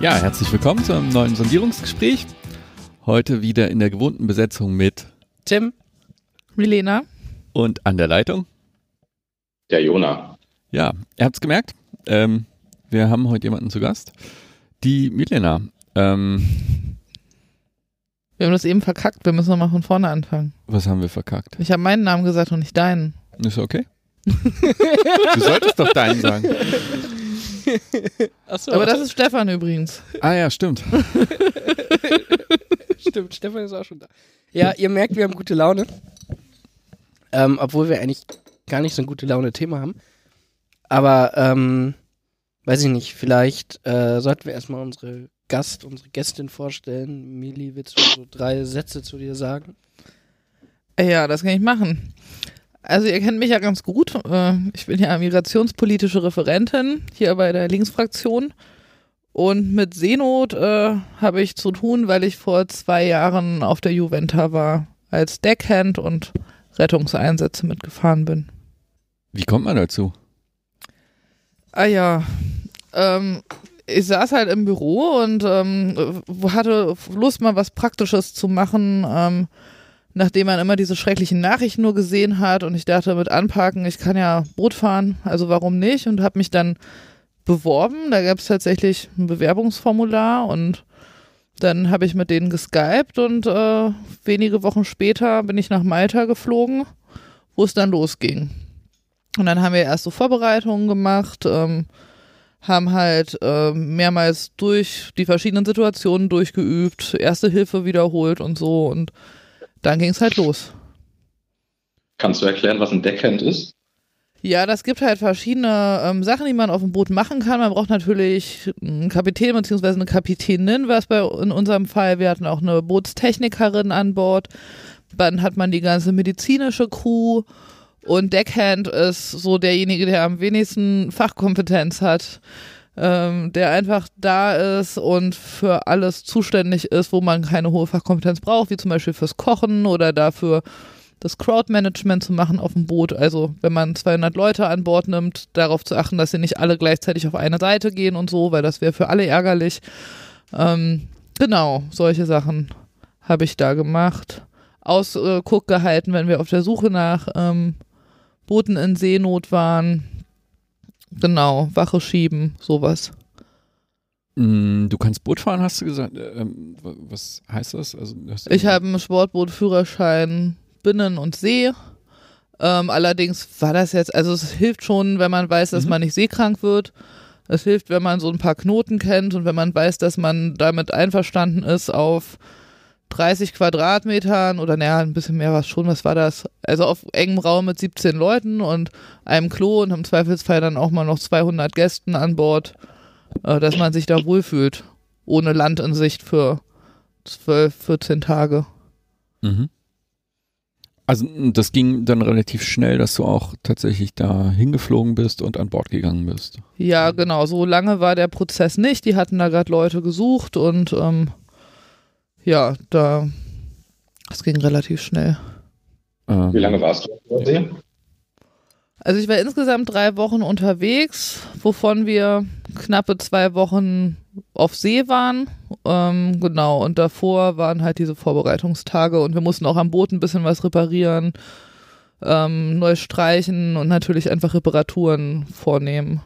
Ja, herzlich willkommen zu einem neuen Sondierungsgespräch. Heute wieder in der gewohnten Besetzung mit Tim, Milena. und an der Leitung. Der Jona. Ja, ihr habt es gemerkt. Ähm, wir haben heute jemanden zu Gast. Die Milena. Ähm, Wir haben das eben verkackt, wir müssen nochmal von vorne anfangen. was haben wir verkackt? Ich habe meinen Namen gesagt und nicht deinen. Ist okay? du solltest doch deinen sagen. Achso, Aber das ist Stefan übrigens. Ah ja, stimmt. stimmt, Stefan ist auch schon da. Ja, ihr merkt, wir haben gute Laune. Ähm, obwohl wir eigentlich gar nicht so ein gute Laune-Thema haben. Aber, ähm, weiß ich nicht, vielleicht äh, sollten wir erstmal unsere Gast, unsere Gästin vorstellen. Mili, willst du so drei Sätze zu dir sagen? Ja, das kann ich machen. Also ihr kennt mich ja ganz gut. Äh, Ich bin ja migrationspolitische Referentin hier bei der Linksfraktion. Und mit Seenot äh, habe ich zu tun, weil ich vor zwei Jahren auf der Juventa war, als Deckhand und Rettungseinsätze mitgefahren bin. Wie kommt man dazu? Ah ja, ähm, ich saß halt im Büro und ähm, hatte Lust, mal was Praktisches zu machen, ähm, nachdem man immer diese schrecklichen Nachrichten nur gesehen hat. Und ich dachte, mit Anparken, ich kann ja Boot fahren, also warum nicht? Und habe mich dann beworben. Da gab es tatsächlich ein Bewerbungsformular und dann habe ich mit denen geskypt und äh, wenige Wochen später bin ich nach Malta geflogen, wo es dann losging. Und dann haben wir erst so Vorbereitungen gemacht, ähm, haben halt äh, mehrmals durch die verschiedenen Situationen durchgeübt, erste Hilfe wiederholt und so und dann ging es halt los. Kannst du erklären, was ein Deckhand ist? Ja, das gibt halt verschiedene ähm, Sachen, die man auf dem Boot machen kann. Man braucht natürlich einen Kapitän bzw. eine Kapitänin, was bei in unserem Fall, wir hatten auch eine Bootstechnikerin an Bord. Dann hat man die ganze medizinische Crew und Deckhand ist so derjenige, der am wenigsten Fachkompetenz hat, ähm, der einfach da ist und für alles zuständig ist, wo man keine hohe Fachkompetenz braucht, wie zum Beispiel fürs Kochen oder dafür das Crowdmanagement zu machen auf dem Boot. Also wenn man 200 Leute an Bord nimmt, darauf zu achten, dass sie nicht alle gleichzeitig auf eine Seite gehen und so, weil das wäre für alle ärgerlich. Ähm, genau, solche Sachen habe ich da gemacht. Ausguck gehalten, wenn wir auf der Suche nach ähm, Booten in Seenot waren. Genau, Wache schieben, sowas. Mm, Du kannst Boot fahren, hast du gesagt. Ähm, wa- was heißt das? Also, Ich habe einen Sportbootführerschein Binnen und See. Ähm, allerdings war das jetzt, also es hilft schon, wenn man weiß, dass Mhm. man nicht seekrank wird. Es hilft, wenn man so ein paar Knoten kennt und wenn man weiß, dass man damit einverstanden ist auf 30 Quadratmetern oder naja, ein bisschen mehr war es schon, was war das? Also auf engem Raum mit 17 Leuten und einem Klo und im Zweifelsfall dann auch mal noch 200 Gästen an Bord, äh, dass man sich da wohlfühlt. Ohne Land in Sicht für 12, 14 Tage. Mhm. Also das ging dann relativ schnell, dass du auch tatsächlich da hingeflogen bist und an Bord gegangen bist. Ja, genau. So lange war der Prozess nicht. Die hatten da gerade Leute gesucht und ähm, ja, da es ging relativ schnell. Ähm, Wie lange warst du auf der See? Also ich war insgesamt drei Wochen unterwegs, wovon wir knappe zwei Wochen auf See waren. Ähm, genau, und davor waren halt diese Vorbereitungstage und wir mussten auch am Boot ein bisschen was reparieren, ähm, neu streichen und natürlich einfach Reparaturen vornehmen.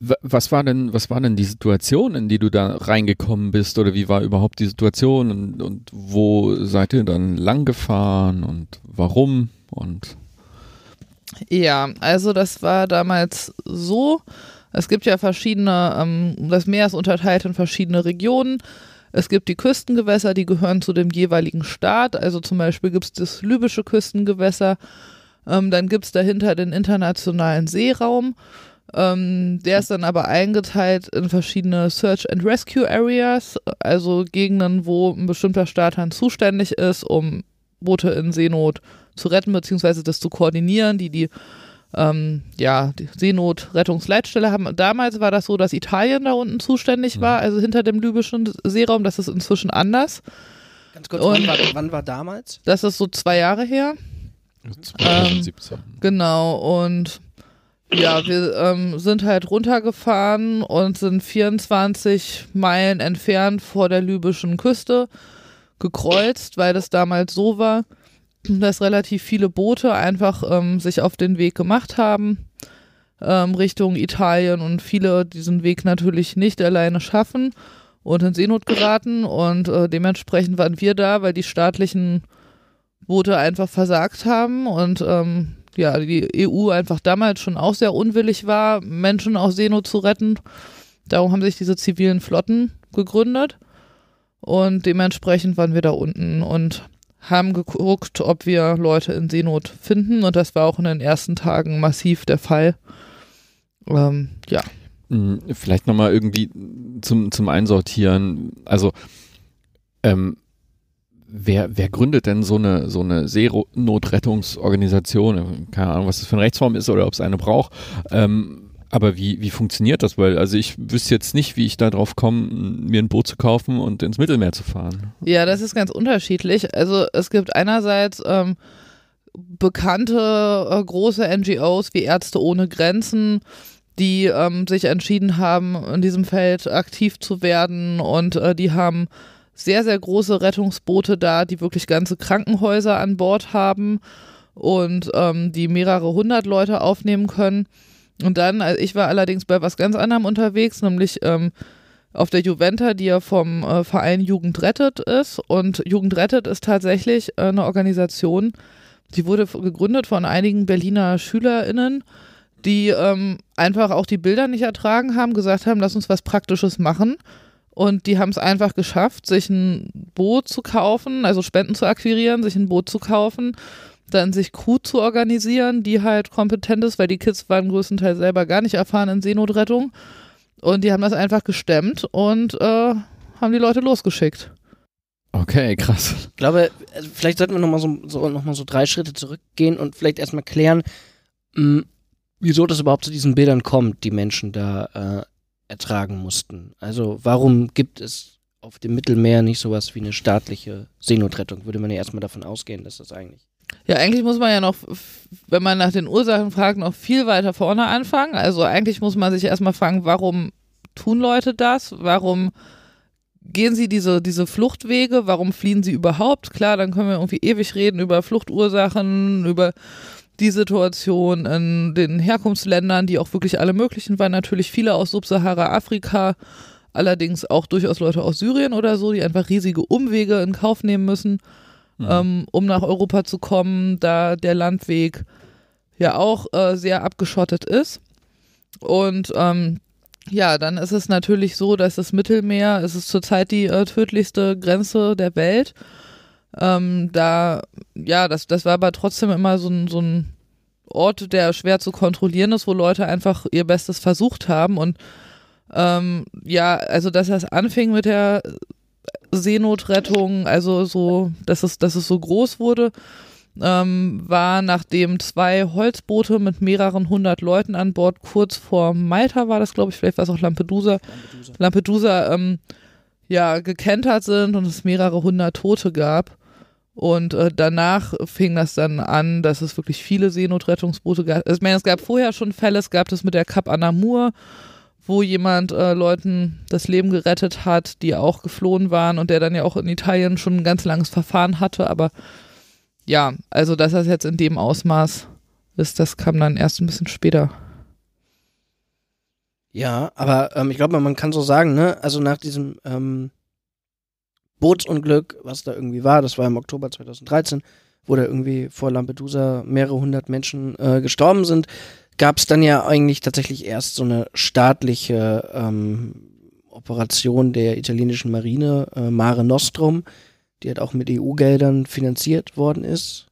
Wa- Was war denn, was war denn die Situation, in die du da reingekommen bist oder wie war überhaupt die Situation und, und wo seid ihr dann lang gefahren und warum und Ja, also das war damals so. Es gibt ja verschiedene, ähm, das Meer ist unterteilt in verschiedene Regionen. Es gibt die Küstengewässer, die gehören zu dem jeweiligen Staat. Also zum Beispiel gibt es das libysche Küstengewässer. Ähm, dann gibt es dahinter den internationalen Seeraum. Ähm, der ist dann aber eingeteilt in verschiedene Search and Rescue Areas, also Gegenden, wo ein bestimmter Staat dann zuständig ist, um Boote in Seenot zu retten, beziehungsweise das zu koordinieren, die die ähm, ja, die Seenotrettungsleitstelle haben. Damals war das so, dass Italien da unten zuständig war, also hinter dem libyschen Seeraum. Das ist inzwischen anders. Ganz kurz, Und- wann war, wann war damals? Das ist so zwei Jahre her. 2017? Genau, und ja, wir ähm, sind halt runtergefahren und sind 24 Meilen entfernt vor der libyschen Küste gekreuzt, weil das damals so war, dass relativ viele Boote einfach ähm, sich auf den Weg gemacht haben ähm, Richtung Italien und viele diesen Weg natürlich nicht alleine schaffen und in Seenot geraten und äh, dementsprechend waren wir da, weil die staatlichen Boote einfach versagt haben und ähm, ja, die EU einfach damals schon auch sehr unwillig war, Menschen aus Seenot zu retten. Darum haben sich diese zivilen Flotten gegründet und dementsprechend waren wir da unten und haben geguckt, ob wir Leute in Seenot finden und das war auch in den ersten Tagen massiv der Fall. Ähm, ja. Hm, vielleicht nochmal irgendwie zum, zum Einsortieren. Also, ähm, wer, wer gründet denn so eine, so eine Seenotrettungsorganisation? Keine Ahnung, was das für eine Rechtsform ist oder ob es eine braucht. Ähm, aber wie, wie funktioniert das? Weil, also ich wüsste jetzt nicht, wie ich da drauf komme, mir ein Boot zu kaufen und ins Mittelmeer zu fahren. Ja, das ist ganz unterschiedlich. Also es gibt einerseits ähm, bekannte äh, große NGOs wie Ärzte ohne Grenzen, die ähm, sich entschieden haben, in diesem Feld aktiv zu werden und äh, die haben sehr, sehr große Rettungsboote da, die wirklich ganze Krankenhäuser an Bord haben und ähm, die mehrere hundert Leute aufnehmen können. Und dann, also ich war allerdings bei was ganz anderem unterwegs, nämlich ähm, auf der Juventa, die ja vom äh, Verein Jugend rettet ist. Und Jugend rettet ist tatsächlich äh, eine Organisation, die wurde gegründet von einigen Berliner SchülerInnen, die ähm, einfach auch die Bilder nicht ertragen haben, gesagt haben, lass uns was Praktisches machen. Und die haben es einfach geschafft, sich ein Boot zu kaufen, also Spenden zu akquirieren, sich ein Boot zu kaufen, dann sich Crew zu organisieren, die halt kompetent ist, weil die Kids waren größtenteils selber gar nicht erfahren in Seenotrettung. Und die haben das einfach gestemmt und äh, haben die Leute losgeschickt. Okay, krass. Ich glaube, vielleicht sollten wir nochmal so, so, noch so drei Schritte zurückgehen und vielleicht erstmal klären, mh, hm, wieso das überhaupt zu diesen Bildern kommt, die Menschen da äh, ertragen mussten. Also warum gibt es auf dem Mittelmeer nicht sowas wie eine staatliche Seenotrettung? Würde man ja erstmal davon ausgehen, dass das eigentlich. Ja, eigentlich muss man ja noch, wenn man nach den Ursachen fragt, noch viel weiter vorne anfangen. Also eigentlich muss man sich erstmal fragen, warum tun Leute das? Warum gehen sie diese, diese Fluchtwege? Warum fliehen sie überhaupt? Klar, dann können wir irgendwie ewig reden über Fluchtursachen, über die Situation in den Herkunftsländern, die auch wirklich alle möglichen waren, natürlich viele aus Subsahara-Afrika, allerdings auch durchaus Leute aus Syrien oder so, die einfach riesige Umwege in Kauf nehmen müssen, mhm. ähm, um nach Europa zu kommen, da der Landweg ja auch äh, sehr abgeschottet ist. Und ähm, ja, dann ist es natürlich so, dass das Mittelmeer, es ist zurzeit die äh, tödlichste Grenze der Welt. Ähm, da, ja, das, das war aber trotzdem immer so ein, so ein Ort, der schwer zu kontrollieren ist, wo Leute einfach ihr Bestes versucht haben. Und ähm, ja, also dass das anfing mit der Seenotrettung, also so, dass es, dass es so groß wurde, ähm, war nachdem zwei Holzboote mit mehreren hundert Leuten an Bord kurz vor Malta war das, glaube ich, vielleicht war es auch Lampedusa, Lampedusa, Lampedusa ähm, ja, gekentert sind und es mehrere hundert Tote gab. Und äh, danach fing das dann an, dass es wirklich viele Seenotrettungsboote gab. Also, ich meine, es gab vorher schon Fälle, es gab das mit der Cap Anamur, wo jemand äh, Leuten das Leben gerettet hat, die auch geflohen waren und der dann ja auch in Italien schon ein ganz langes Verfahren hatte. Aber ja, also dass das jetzt in dem Ausmaß ist, das kam dann erst ein bisschen später. Ja, aber ähm, ich glaube, man kann so sagen, ne? Also nach diesem ähm, Bootsunglück, was da irgendwie war, das war im Oktober 2013, wo da irgendwie vor Lampedusa mehrere hundert Menschen äh, gestorben sind, gab es dann ja eigentlich tatsächlich erst so eine staatliche ähm, Operation der italienischen Marine, äh, Mare Nostrum, die halt auch mit EU-Geldern finanziert worden ist.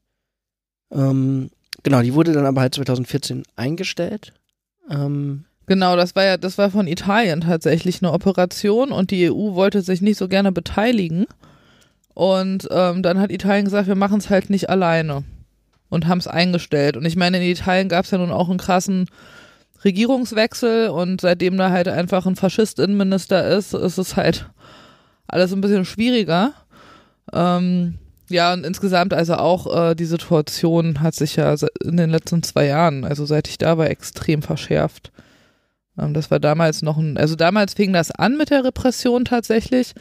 Ähm, genau, die wurde dann aber halt 2014 eingestellt. Ähm, Genau, das war ja, das war von Italien tatsächlich eine Operation und die EU wollte sich nicht so gerne beteiligen. Und ähm, dann hat Italien gesagt, wir machen es halt nicht alleine und haben es eingestellt. Und ich meine, in Italien gab es ja nun auch einen krassen Regierungswechsel und seitdem da halt einfach ein Faschist-Innenminister ist, ist es halt alles ein bisschen schwieriger. Ähm, Ja, und insgesamt also auch äh, die Situation hat sich ja in den letzten zwei Jahren, also seit ich da war, extrem verschärft. Ähm, das war damals noch ein, also damals fing das an mit der Repression tatsächlich.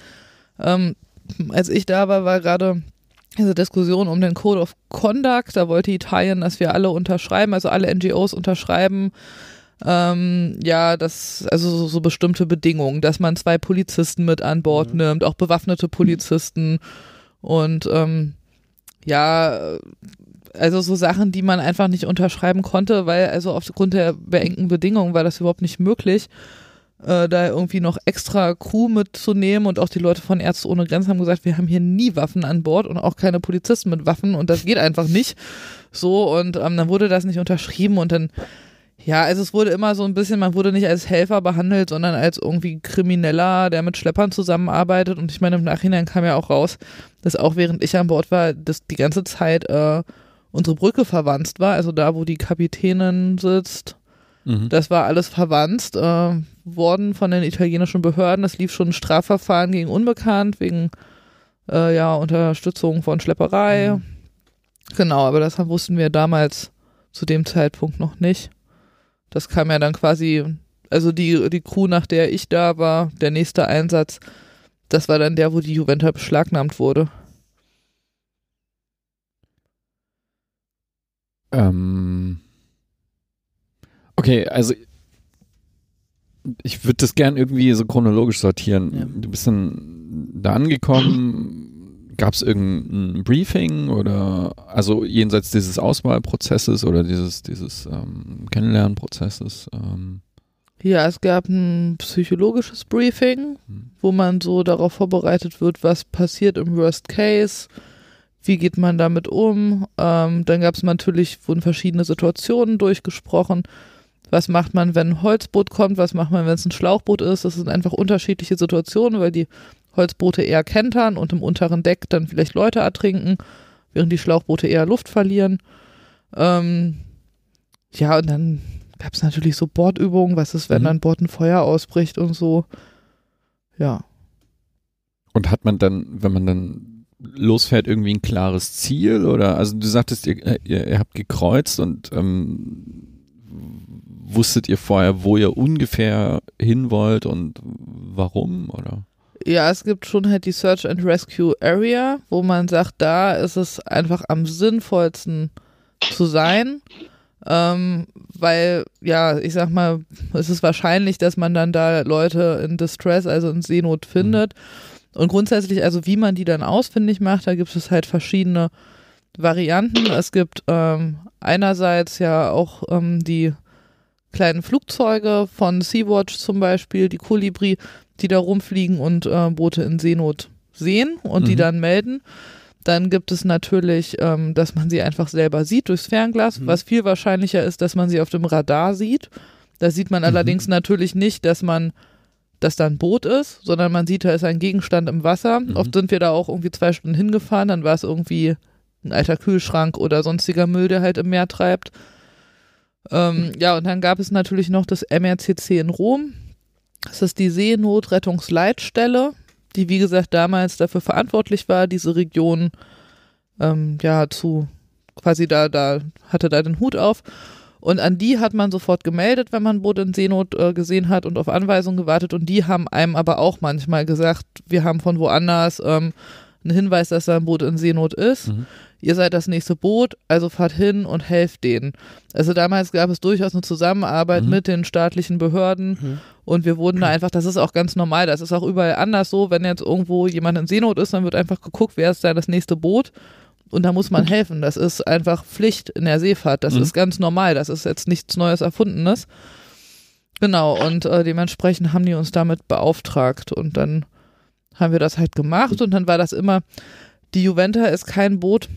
Ähm, als ich da war, war gerade diese Diskussion um den Code of Conduct. Da wollte Italien, dass wir alle unterschreiben, also alle NGOs unterschreiben. Ähm, ja, das, also so, so bestimmte Bedingungen, dass man zwei Polizisten mit an Bord Mhm. nimmt, auch bewaffnete Polizisten und ähm, ja, also so Sachen, die man einfach nicht unterschreiben konnte, weil also aufgrund der beengten Bedingungen war das überhaupt nicht möglich, äh, da irgendwie noch extra Crew mitzunehmen und auch die Leute von Ärzte ohne Grenzen haben gesagt, wir haben hier nie Waffen an Bord und auch keine Polizisten mit Waffen und das geht einfach nicht. So und ähm, dann wurde das nicht unterschrieben und dann ja, also es wurde immer so ein bisschen, man wurde nicht als Helfer behandelt, sondern als irgendwie Krimineller, der mit Schleppern zusammenarbeitet. Und ich meine, im Nachhinein kam ja auch raus, dass auch während ich an Bord war, dass die ganze Zeit äh, unsere Brücke verwanzt war, also da, wo die Kapitänin sitzt. Mhm. Das war alles verwanzt äh, worden von den italienischen Behörden. Es lief schon ein Strafverfahren gegen Unbekannt wegen äh, ja, Unterstützung von Schlepperei. Genau, aber das wussten wir damals zu dem Zeitpunkt noch nicht. Das kam ja dann quasi, also die, die Crew, nach der ich da war, der nächste Einsatz, das war dann der, wo die Juventa beschlagnahmt wurde. Ähm, okay, also ich würde das gern irgendwie so chronologisch sortieren. Ja. Du bist dann da angekommen. Gab es irgendein Briefing oder also jenseits dieses Auswahlprozesses oder dieses, dieses ähm, Kennenlernprozesses? Ähm, Ja, es gab ein psychologisches Briefing, Hm. wo man so darauf vorbereitet wird, was passiert im Worst Case, wie geht man damit um. Ähm, dann gab es natürlich, wurden verschiedene Situationen durchgesprochen. Was macht man, wenn ein Holzboot kommt? Was macht man, wenn es ein Schlauchboot ist? Das sind einfach unterschiedliche Situationen, weil die Holzboote eher kentern und im unteren Deck dann vielleicht Leute ertrinken, während die Schlauchboote eher Luft verlieren. Ähm, ja, und dann gab es natürlich so Bordübungen, was ist, wenn Mhm. an Bord ein Feuer ausbricht und so. Ja. Und hat man dann, wenn man dann losfährt, irgendwie ein klares Ziel? Oder also du sagtest, ihr, ihr, ihr habt gekreuzt und ähm, wusstet ihr vorher, wo ihr ungefähr hin wollt und warum? Oder? Ja, es gibt schon halt die Search and Rescue Area, wo man sagt, da ist es einfach am sinnvollsten zu sein. Ähm, weil, ja, ich sag mal, es ist wahrscheinlich, dass man dann da Leute in Distress, also in Seenot findet. Und grundsätzlich, also wie man die dann ausfindig macht, da gibt es halt verschiedene Varianten. Es gibt ähm, einerseits ja auch ähm, die kleinen Flugzeuge von Sea-Watch zum Beispiel, die Kolibri, die da rumfliegen und äh, Boote in Seenot sehen und die Mhm. dann melden. Dann gibt es natürlich, ähm, dass man sie einfach selber sieht durchs Fernglas, Mhm. was viel wahrscheinlicher ist, dass man sie auf dem Radar sieht. Da sieht man Mhm. allerdings natürlich nicht, dass man dass da ein Boot ist, sondern man sieht, da ist ein Gegenstand im Wasser. Mhm. Oft sind wir da auch irgendwie zwei Stunden hingefahren, dann war es irgendwie ein alter Kühlschrank oder sonstiger Müll, der halt im Meer treibt. Ähm, ja, und dann gab es natürlich noch das MRCC in Rom. Das ist die Seenotrettungsleitstelle, die wie gesagt damals dafür verantwortlich war, diese Region ähm, ja zu quasi da, da hatte da den Hut auf. Und an die hat man sofort gemeldet, wenn man ein Boot in Seenot äh, gesehen hat und auf Anweisung gewartet. Und die haben einem aber auch manchmal gesagt, wir haben von woanders ähm, einen Hinweis, dass da ein Boot in Seenot ist. Mhm. Ihr seid das nächste Boot, also fahrt hin und helft denen. Also damals gab es durchaus eine Zusammenarbeit Mhm. mit den staatlichen Behörden Mhm. und wir wurden da einfach, das ist auch ganz normal, das ist auch überall anders so, wenn jetzt irgendwo jemand in Seenot ist, dann wird einfach geguckt, wer ist da das nächste Boot und da muss man helfen. Das ist einfach Pflicht in der Seefahrt, das Mhm. ist ganz normal, das ist jetzt nichts Neues Erfundenes. Genau, und äh, dementsprechend haben die uns damit beauftragt und dann haben wir das halt gemacht und dann war das immer, die Juventa ist kein Boot,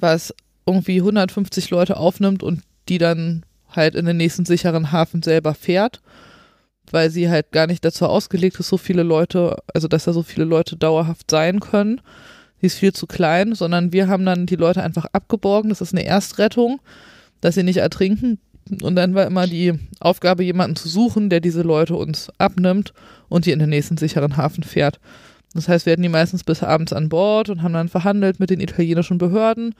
was irgendwie 150 Leute aufnimmt und die dann halt in den nächsten sicheren Hafen selber fährt, weil sie halt gar nicht dazu ausgelegt ist, so viele Leute, also dass da so viele Leute dauerhaft sein können. Die ist viel zu klein, sondern wir haben dann die Leute einfach abgeborgen. Das ist eine Erstrettung, dass sie nicht ertrinken. Und dann war immer die Aufgabe, jemanden zu suchen, der diese Leute uns abnimmt und die in den nächsten sicheren Hafen fährt. Das heißt, wir hatten die meistens bis abends an Bord und haben dann verhandelt mit den italienischen Behörden.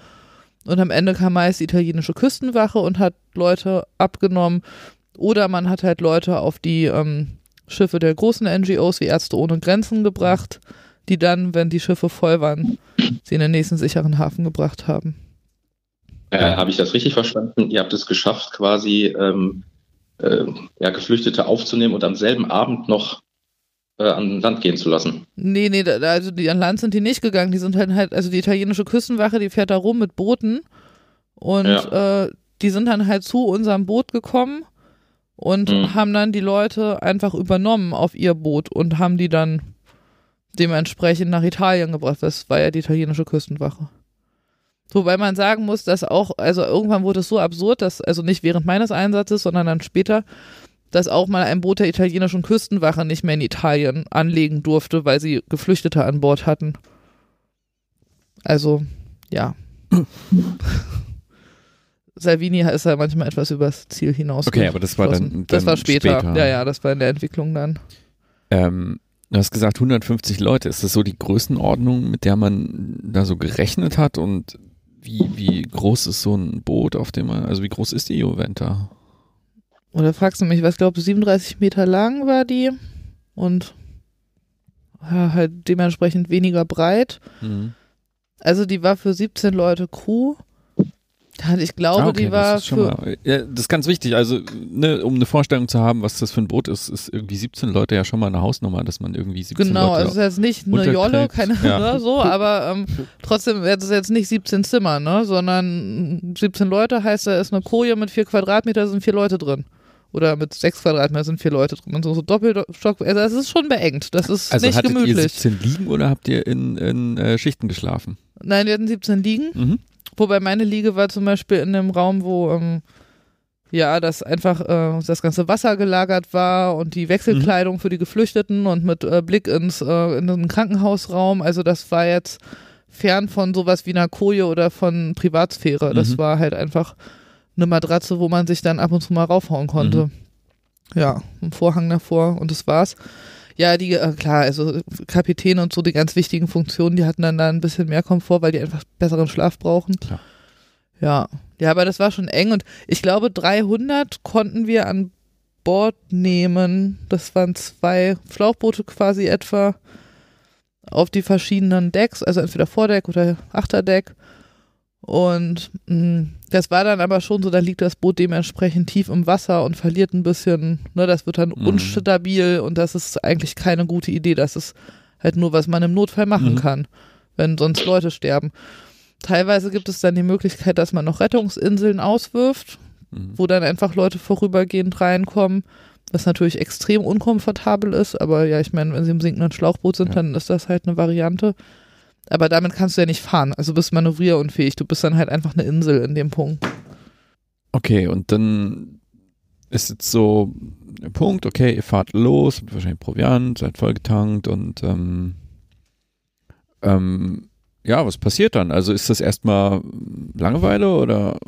Und am Ende kam meist die italienische Küstenwache und hat Leute abgenommen. Oder man hat halt Leute auf die ähm, Schiffe der großen NGOs wie Ärzte ohne Grenzen gebracht, die dann, wenn die Schiffe voll waren, sie in den nächsten sicheren Hafen gebracht haben. Äh, Habe ich das richtig verstanden? Ihr habt es geschafft, quasi ähm, äh, ja, Geflüchtete aufzunehmen und am selben Abend noch äh, an Land gehen zu lassen. Nee, nee, da, also die, an Land sind die nicht gegangen. Die sind halt halt, also die italienische Küstenwache, die fährt da rum mit Booten und Ja. äh, die sind dann halt zu unserem Boot gekommen und Mhm. haben dann die Leute einfach übernommen auf ihr Boot und haben die dann dementsprechend nach Italien gebracht. Das war ja die italienische Küstenwache. Wobei man sagen muss, dass auch, also irgendwann wurde es so absurd, dass, also nicht während meines Einsatzes, sondern dann später, dass auch mal ein Boot der italienischen Küstenwache nicht mehr in Italien anlegen durfte, weil sie Geflüchtete an Bord hatten. Also, ja. Salvini ist ja manchmal etwas übers Ziel hinaus. Okay, aber das war dann, dann Das war später. später. Ja, ja, das war in der Entwicklung dann. Ähm, du hast gesagt 150 Leute. Ist das so die Größenordnung, mit der man da so gerechnet hat? Und wie, wie groß ist so ein Boot, auf dem man, also wie groß ist die Juventa? Oder fragst du mich, was glaubst du, 37 Meter lang war die und ja, halt dementsprechend weniger breit. Mhm. Also die war für 17 Leute Crew. Ich glaube, Ah, okay, die war das für. ja, das ist ganz wichtig. Also, ne, um eine Vorstellung zu haben, was das für ein Boot ist, ist irgendwie 17 Leute ja schon mal eine Hausnummer, dass man irgendwie 17 Genau, Leute also es ist jetzt nicht eine Jolle, keine Ja. ne, so, aber ähm, trotzdem ist es jetzt nicht 17 Zimmer, ne, sondern 17 Leute heißt, da ist eine Koje mit vier Quadratmeter, sind vier Leute drin. Oder mit sechs Quadratmeter sind vier Leute drin. Und so, so Doppelstock, also es ist schon beengt. Das ist Also nicht hattet ihr gemütlich. 17 liegen oder habt ihr in, in äh, Schichten geschlafen? Nein, wir hatten 17 liegen. Mhm. Wobei meine Liege war zum Beispiel in dem Raum, wo ähm, ja, das einfach äh, das ganze Wasser gelagert war und die Wechselkleidung für die Geflüchteten und mit äh, Blick ins äh, in den Krankenhausraum. Also das war jetzt fern von sowas wie einer Koje oder von Privatsphäre. Das Mhm. war halt einfach eine Matratze, wo man sich dann ab und zu mal raufhauen konnte. Mhm. Ja, ein Vorhang davor und das war's. Ja, die, äh, klar, also Kapitän und so, die ganz wichtigen Funktionen, die hatten dann da ein bisschen mehr Komfort, weil die einfach besseren Schlaf brauchen. Klar. Ja, ja, aber das war schon eng und ich glaube 300 konnten wir an Bord nehmen. Das waren zwei Schlauchboote quasi etwa auf die verschiedenen Decks, also entweder Vordeck oder Achterdeck. Und mh, das war dann aber schon so, da liegt das Boot dementsprechend tief im Wasser und verliert ein bisschen, ne, das wird dann Mhm. unstabil und das ist eigentlich keine gute Idee. Das ist halt nur, was man im Notfall machen Mhm. kann, wenn sonst Leute sterben. Teilweise gibt es dann die Möglichkeit, dass man noch Rettungsinseln auswirft, Mhm. wo dann einfach Leute vorübergehend reinkommen, was natürlich extrem unkomfortabel ist, aber ja, ich meine, wenn sie im sinkenden Schlauchboot sind, Ja. dann ist das halt eine Variante. Aber damit kannst du ja nicht fahren, also bist manövrierunfähig, du bist dann halt einfach eine Insel in dem Punkt. Okay, und dann ist jetzt so der Punkt, okay, ihr fahrt los, habt wahrscheinlich Proviant, seid vollgetankt und ähm, ähm, ja, was passiert dann? Also ist das erstmal Langeweile oder?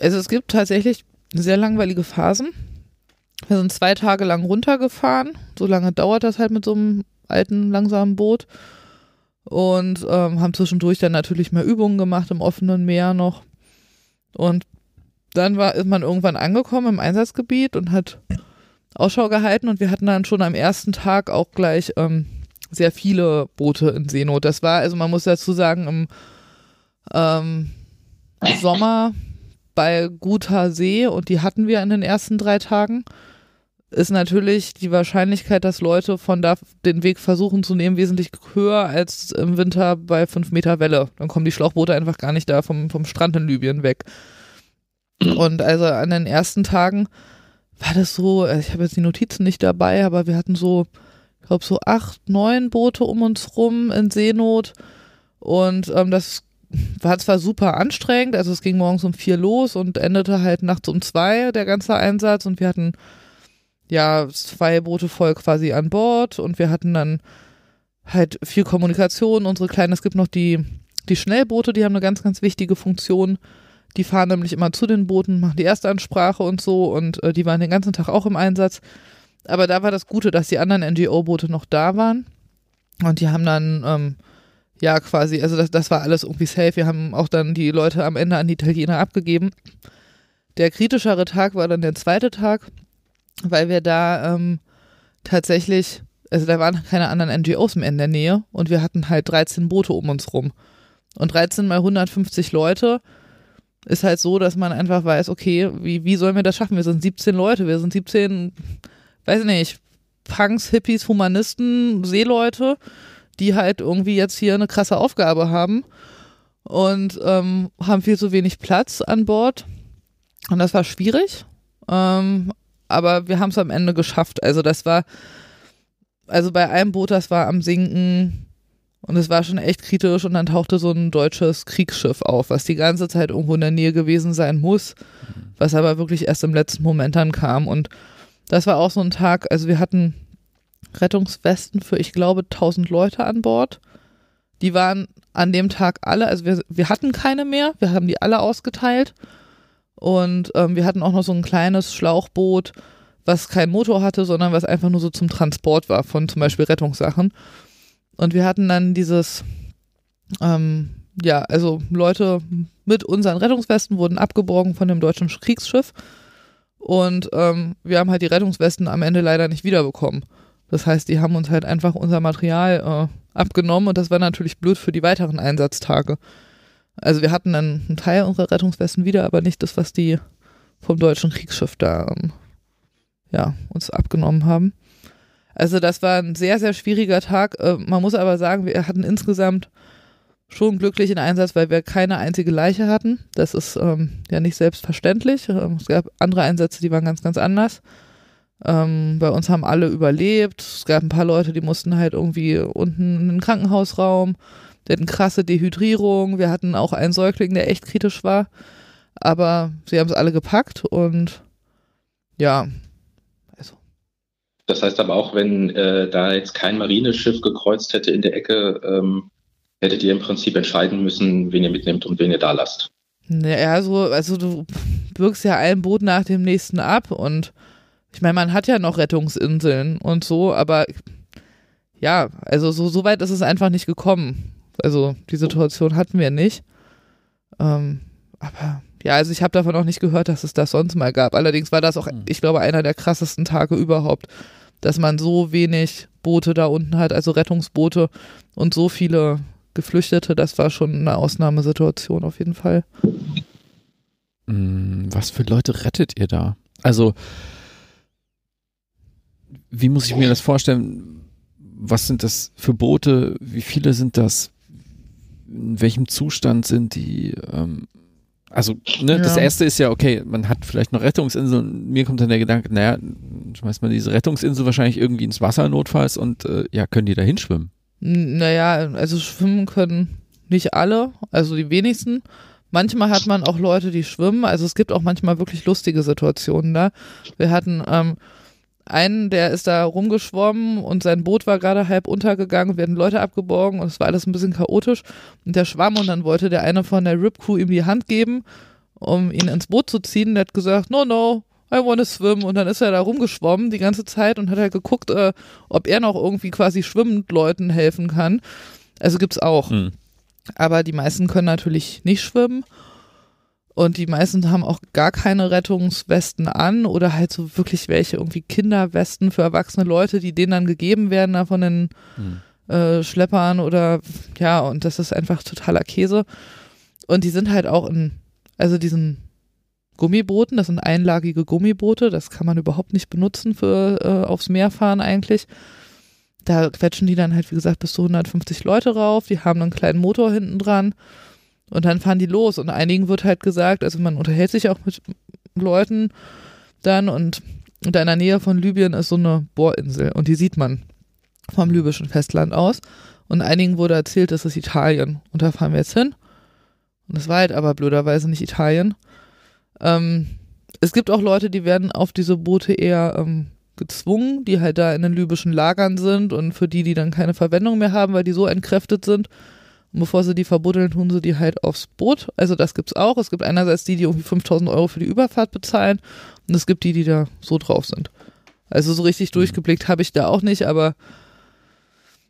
Also es gibt tatsächlich sehr langweilige Phasen. Wir sind zwei Tage lang runtergefahren. So lange dauert das halt mit so einem alten, langsamen Boot. Und ähm, haben zwischendurch dann natürlich mehr Übungen gemacht im offenen Meer noch. Und dann war, ist man irgendwann angekommen im Einsatzgebiet und hat Ausschau gehalten. Und wir hatten dann schon am ersten Tag auch gleich ähm, sehr viele Boote in Seenot. Das war, also man muss dazu sagen, im ähm, Sommer bei guter See und die hatten wir in den ersten drei Tagen, ist natürlich die Wahrscheinlichkeit, dass Leute von da den Weg versuchen zu nehmen, wesentlich höher als im Winter bei fünf Meter Welle. Dann kommen die Schlauchboote einfach gar nicht da vom, vom Strand in Libyen weg. Und also an den ersten Tagen war das so, äh, ich habe jetzt die Notizen nicht dabei, aber wir hatten so, ich glaube, so acht, neun Boote um uns rum in Seenot. Und ähm, das war zwar super anstrengend, also es ging morgens um vier los und endete halt nachts um zwei, der ganze Einsatz. Und wir hatten ja zwei Boote voll quasi an Bord und wir hatten dann halt viel Kommunikation. Unsere kleinen, es gibt noch die, die Schnellboote, die haben eine ganz, ganz wichtige Funktion. Die fahren nämlich immer zu den Booten, machen die Erstansprache und so und äh, die waren den ganzen Tag auch im Einsatz. Aber da war das Gute, dass die anderen NGO-Boote noch da waren. Und die haben dann, ähm, ja, quasi, also das, das war alles irgendwie safe. Wir haben auch dann die Leute am Ende an die Italiener abgegeben. Der kritischere Tag war dann der zweite Tag, weil wir da ähm, tatsächlich, also da waren keine anderen NGOs mehr in der Nähe und wir hatten halt 13 Boote um uns rum. Und 13 mal 150 Leute ist halt so, dass man einfach weiß, okay, wie, wie sollen wir das schaffen? Wir sind 17 Leute, wir sind 17, weiß nicht, Punks, Hippies, Humanisten, Seeleute, die halt irgendwie jetzt hier eine krasse Aufgabe haben und ähm, haben viel zu wenig Platz an Bord. Und das war schwierig. Ähm, aber wir haben es am Ende geschafft. Also das war, also bei einem Boot, das war am Sinken und es war schon echt kritisch und dann tauchte so ein deutsches Kriegsschiff auf, was die ganze Zeit irgendwo in der Nähe gewesen sein muss, was aber wirklich erst im letzten Moment dann kam. Und das war auch so ein Tag, also wir hatten Rettungswesten für, ich glaube, 1000 Leute an Bord. Die waren an dem Tag alle, also wir, wir hatten keine mehr, wir haben die alle ausgeteilt. Und ähm, wir hatten auch noch so ein kleines Schlauchboot, was keinen Motor hatte, sondern was einfach nur so zum Transport war von zum Beispiel Rettungssachen. Und wir hatten dann dieses, ähm, ja, also Leute mit unseren Rettungswesten wurden abgeborgen von dem deutschen Kriegsschiff. Und ähm, wir haben halt die Rettungswesten am Ende leider nicht wiederbekommen. Das heißt, die haben uns halt einfach unser Material äh, abgenommen und das war natürlich blöd für die weiteren Einsatztage. Also wir hatten dann einen Teil unserer Rettungswesten wieder, aber nicht das, was die vom deutschen Kriegsschiff da ähm, ja, uns abgenommen haben. Also das war ein sehr, sehr schwieriger Tag. Äh, man muss aber sagen, wir hatten insgesamt schon glücklichen Einsatz, weil wir keine einzige Leiche hatten. Das ist ähm, ja nicht selbstverständlich. Ähm, es gab andere Einsätze, die waren ganz, ganz anders. Ähm, bei uns haben alle überlebt. Es gab ein paar Leute, die mussten halt irgendwie unten in den Krankenhausraum. Wir hatten krasse Dehydrierung. Wir hatten auch einen Säugling, der echt kritisch war. Aber sie haben es alle gepackt und ja, also. Das heißt aber auch, wenn äh, da jetzt kein Marineschiff gekreuzt hätte in der Ecke, ähm, hättet ihr im Prinzip entscheiden müssen, wen ihr mitnehmt und wen ihr da lasst. Ja, also, also du wirkst ja ein Boot nach dem nächsten ab und ich meine, man hat ja noch Rettungsinseln und so, aber ja, also so, so weit ist es einfach nicht gekommen. Also die Situation hatten wir nicht. Ähm, aber ja, also ich habe davon auch nicht gehört, dass es das sonst mal gab. Allerdings war das auch, ich glaube, einer der krassesten Tage überhaupt, dass man so wenig Boote da unten hat, also Rettungsboote und so viele Geflüchtete. Das war schon eine Ausnahmesituation auf jeden Fall. Mm, was für Leute rettet ihr da? Also, wie muss ich mir das vorstellen? Was sind das für Boote? Wie viele sind das? In welchem Zustand sind die? Ähm, also, ne, Ja. das erste ist ja, okay, man hat vielleicht noch Rettungsinseln. Mir kommt dann der Gedanke, naja, schmeißt man diese Rettungsinsel wahrscheinlich irgendwie ins Wasser notfalls und äh, ja, können die da hinschwimmen? Naja, also schwimmen können nicht alle, also die wenigsten. Manchmal hat man auch Leute, die schwimmen. Also es gibt auch manchmal wirklich lustige Situationen da. Wir hatten ähm, einen, der ist da rumgeschwommen und sein Boot war gerade halb untergegangen, werden Leute abgeborgen und es war alles ein bisschen chaotisch. Und der schwamm und dann wollte der eine von der Rip Crew ihm die Hand geben, um ihn ins Boot zu ziehen. Der hat gesagt, no, no, I wanna swim. Und dann ist er da rumgeschwommen die ganze Zeit und hat halt geguckt, äh, ob er noch irgendwie quasi schwimmend Leuten helfen kann. Also gibt's auch. Hm. Aber die meisten können natürlich nicht schwimmen. Und die meisten haben auch gar keine Rettungswesten an oder halt so wirklich welche irgendwie Kinderwesten für erwachsene Leute, die denen dann gegeben werden da von den Hm. äh, Schleppern oder ja, und das ist einfach totaler Käse. Und die sind halt auch in, also diesen Gummibooten, das sind einlagige Gummiboote, das kann man überhaupt nicht benutzen für äh, aufs Meer fahren eigentlich. Da quetschen die dann halt, wie gesagt, bis zu 150 Leute rauf, die haben einen kleinen Motor hinten dran und dann fahren die los. Und einigen wird halt gesagt, also man unterhält sich auch mit Leuten dann und, in der Nähe von Libyen ist so eine Bohrinsel und die sieht man vom libyschen Festland aus. Und einigen wurde erzählt, das ist Italien. Und da fahren wir jetzt hin. Und es war halt aber blöderweise nicht Italien. Ähm, es gibt auch Leute, die werden auf diese Boote eher ähm, gezwungen, die halt da in den libyschen Lagern sind und für die, die dann keine Verwendung mehr haben, weil die so entkräftet sind. Und bevor sie die verbuddeln, tun sie die halt aufs Boot. Also das gibt's auch. Es gibt einerseits die, die irgendwie 5000 Euro für die Überfahrt bezahlen und es gibt die, die da so drauf sind. Also so richtig durchgeblickt habe ich da auch nicht, aber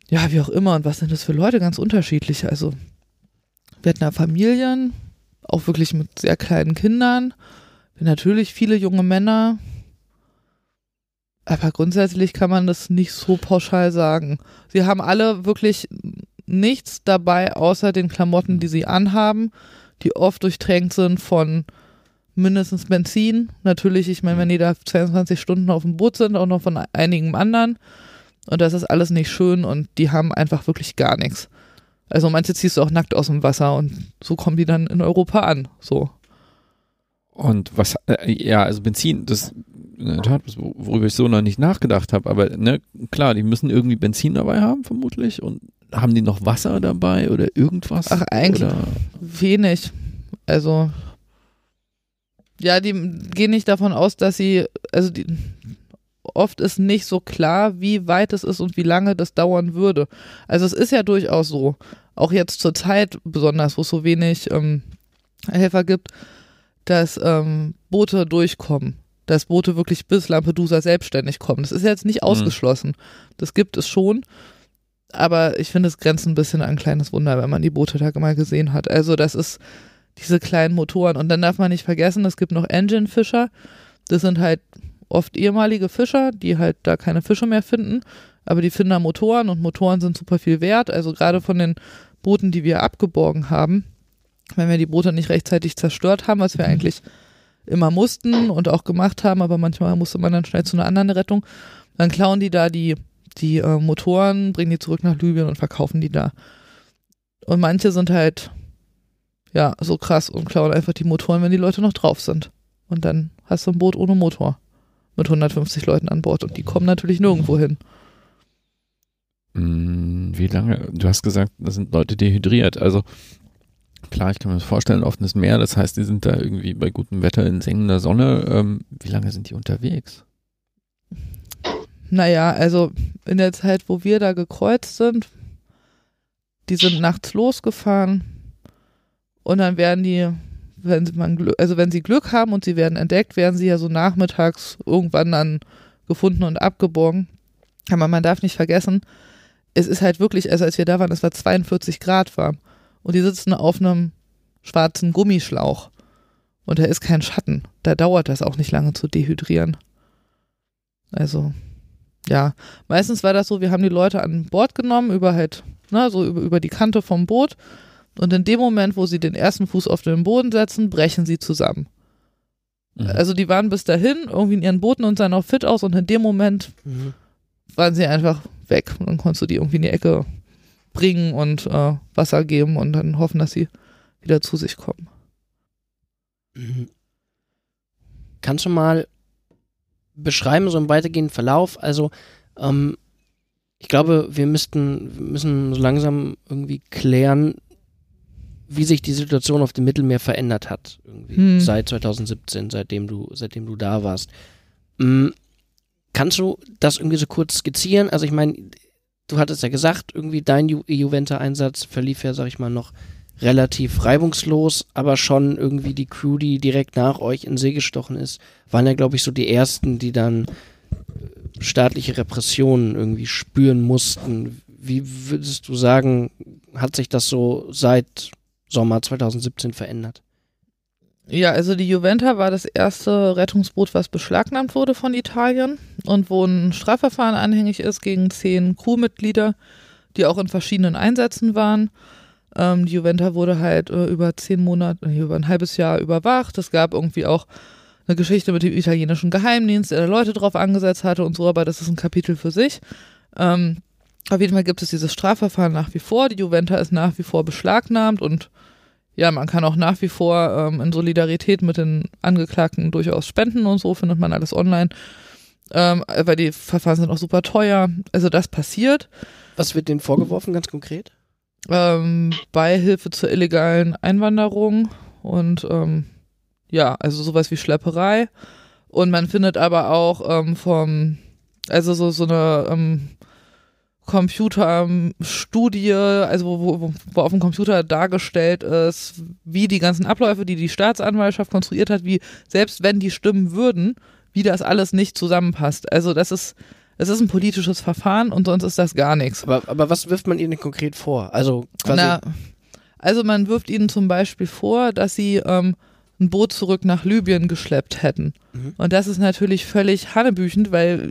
ja, wie auch immer. Und was sind das für Leute? Ganz unterschiedlich. Also, wir hatten da Familien, auch wirklich mit sehr kleinen Kindern. Natürlich viele junge Männer. Aber grundsätzlich kann man das nicht so pauschal sagen. Sie haben alle wirklich nichts dabei, außer den Klamotten, die sie anhaben, die oft durchtränkt sind von mindestens Benzin. Natürlich, ich meine, wenn die da 22 Stunden auf dem Boot sind, auch noch von einigen anderen. Und das ist alles nicht schön und die haben einfach wirklich gar nichts. Also manche ziehst du auch nackt aus dem Wasser und so kommen die dann in Europa an. So. Und was, äh, ja, also Benzin, das in der Tat, worüber ich so noch nicht nachgedacht habe, aber ne, klar, die müssen irgendwie Benzin dabei haben, vermutlich. Und haben die noch Wasser dabei oder irgendwas? Ach, eigentlich oder? wenig. Also, ja, die gehen nicht davon aus, dass sie, also die, oft ist nicht so klar, wie weit es ist und wie lange das dauern würde. Also es ist ja durchaus so, auch jetzt zur Zeit besonders, wo es so wenig ähm, Helfer gibt, dass ähm, Boote durchkommen. Dass Boote wirklich bis Lampedusa selbstständig kommen. Das ist jetzt nicht Mhm. ausgeschlossen. Das gibt es schon. Aber ich finde, es grenzt ein bisschen an ein kleines Wunder, wenn man die Boote da mal gesehen hat. Also, das ist diese kleinen Motoren. Und dann darf man nicht vergessen, es gibt noch Engine-Fischer. Das sind halt oft ehemalige Fischer, die halt da keine Fische mehr finden. Aber die finden da Motoren und Motoren sind super viel wert. Also gerade von den Booten, die wir abgeborgen haben, wenn wir die Boote nicht rechtzeitig zerstört haben, was wir eigentlich immer mussten und auch gemacht haben, aber manchmal musste man dann schnell zu einer anderen Rettung, dann klauen die da die, die äh, Motoren, bringen die zurück nach Libyen und verkaufen die da. Und manche sind halt, ja, so krass und klauen einfach die Motoren, wenn die Leute noch drauf sind. Und dann hast du ein Boot ohne Motor mit 150 Leuten an Bord und die kommen natürlich nirgendwo hin. Hm, Wie lange? Du hast gesagt, das sind Leute dehydriert. Also klar, ich kann mir das vorstellen, offenes Meer, das heißt, die sind da irgendwie bei gutem Wetter in sengender Sonne. Ähm, wie lange sind die unterwegs? Naja, also in der Zeit, wo wir da gekreuzt sind, die sind nachts losgefahren und dann werden die, wenn sie, mal Glück, also wenn sie Glück haben und sie werden entdeckt, werden sie ja so nachmittags irgendwann dann gefunden und abgeborgen. Aber man darf nicht vergessen, es ist halt wirklich, also als wir da waren, es war 42 Grad warm und die sitzen auf einem schwarzen Gummischlauch und da ist kein Schatten. Da dauert das auch nicht lange zu dehydrieren. Also, ja, meistens war das so, wir haben die Leute an Bord genommen, über halt, ne, so über, über die Kante vom Boot. Und in dem Moment, wo sie den ersten Fuß auf den Boden setzen, brechen sie zusammen. Mhm. Also die waren bis dahin irgendwie in ihren Booten und sahen auch fit aus und in dem Moment Mhm. waren sie einfach weg. Und dann konntest du die irgendwie in die Ecke bringen und äh, Wasser geben und dann hoffen, dass sie wieder zu sich kommen. Mhm. Kannst du mal beschreiben, so im weitergehenden Verlauf? Also, ähm, ich glaube, wir müssten, müssen so langsam irgendwie klären, wie sich die Situation auf dem Mittelmeer verändert hat, irgendwie Hm. seit 2017, seitdem du, seitdem du da warst. Mm, Kannst du das irgendwie so kurz skizzieren? Also ich meine, du hattest ja gesagt, irgendwie dein Ju Juventa-Einsatz verlief ja, sag ich mal, noch relativ reibungslos, aber schon irgendwie die Crew, die direkt nach euch in See gestochen ist, waren ja, glaube ich, so die ersten, die dann äh, staatliche Repressionen irgendwie spüren mussten. Wie würdest du sagen, hat sich das so seit Sommer 2017 verändert? Ja, also die Juventa war das erste Rettungsboot, was beschlagnahmt wurde von Italien und wo ein Strafverfahren anhängig ist gegen zehn Crewmitglieder, die auch in verschiedenen Einsätzen waren. Ähm, die Juventa wurde halt äh, über zehn Monate, über ein halbes Jahr überwacht. Es gab irgendwie auch eine Geschichte mit dem italienischen Geheimdienst, der da Leute drauf angesetzt hatte und so, aber das ist ein Kapitel für sich. Ähm, auf jeden Fall gibt es dieses Strafverfahren nach wie vor. Die Juventa ist nach wie vor beschlagnahmt und ja, man kann auch nach wie vor ähm, in Solidarität mit den Angeklagten durchaus spenden und so, findet man alles online. Ähm, weil die Verfahren sind auch super teuer. Also das passiert. Was wird denen vorgeworfen, ganz konkret? Ähm, Beihilfe zur illegalen Einwanderung und ähm, ja, also sowas wie Schlepperei. Und man findet aber auch ähm, vom, also so, so eine ähm, Computerstudie, also wo, wo, wo auf dem Computer dargestellt ist, wie die ganzen Abläufe, die die Staatsanwaltschaft konstruiert hat, wie selbst wenn die stimmen würden, wie das alles nicht zusammenpasst. Also das ist Es ist ein politisches Verfahren und sonst ist das gar nichts. Aber, aber was wirft man ihnen denn konkret vor? Also quasi. Na, also man wirft ihnen zum Beispiel vor, dass sie ähm, ein Boot zurück nach Libyen geschleppt hätten. Mhm. Und das ist natürlich völlig hanebüchend, weil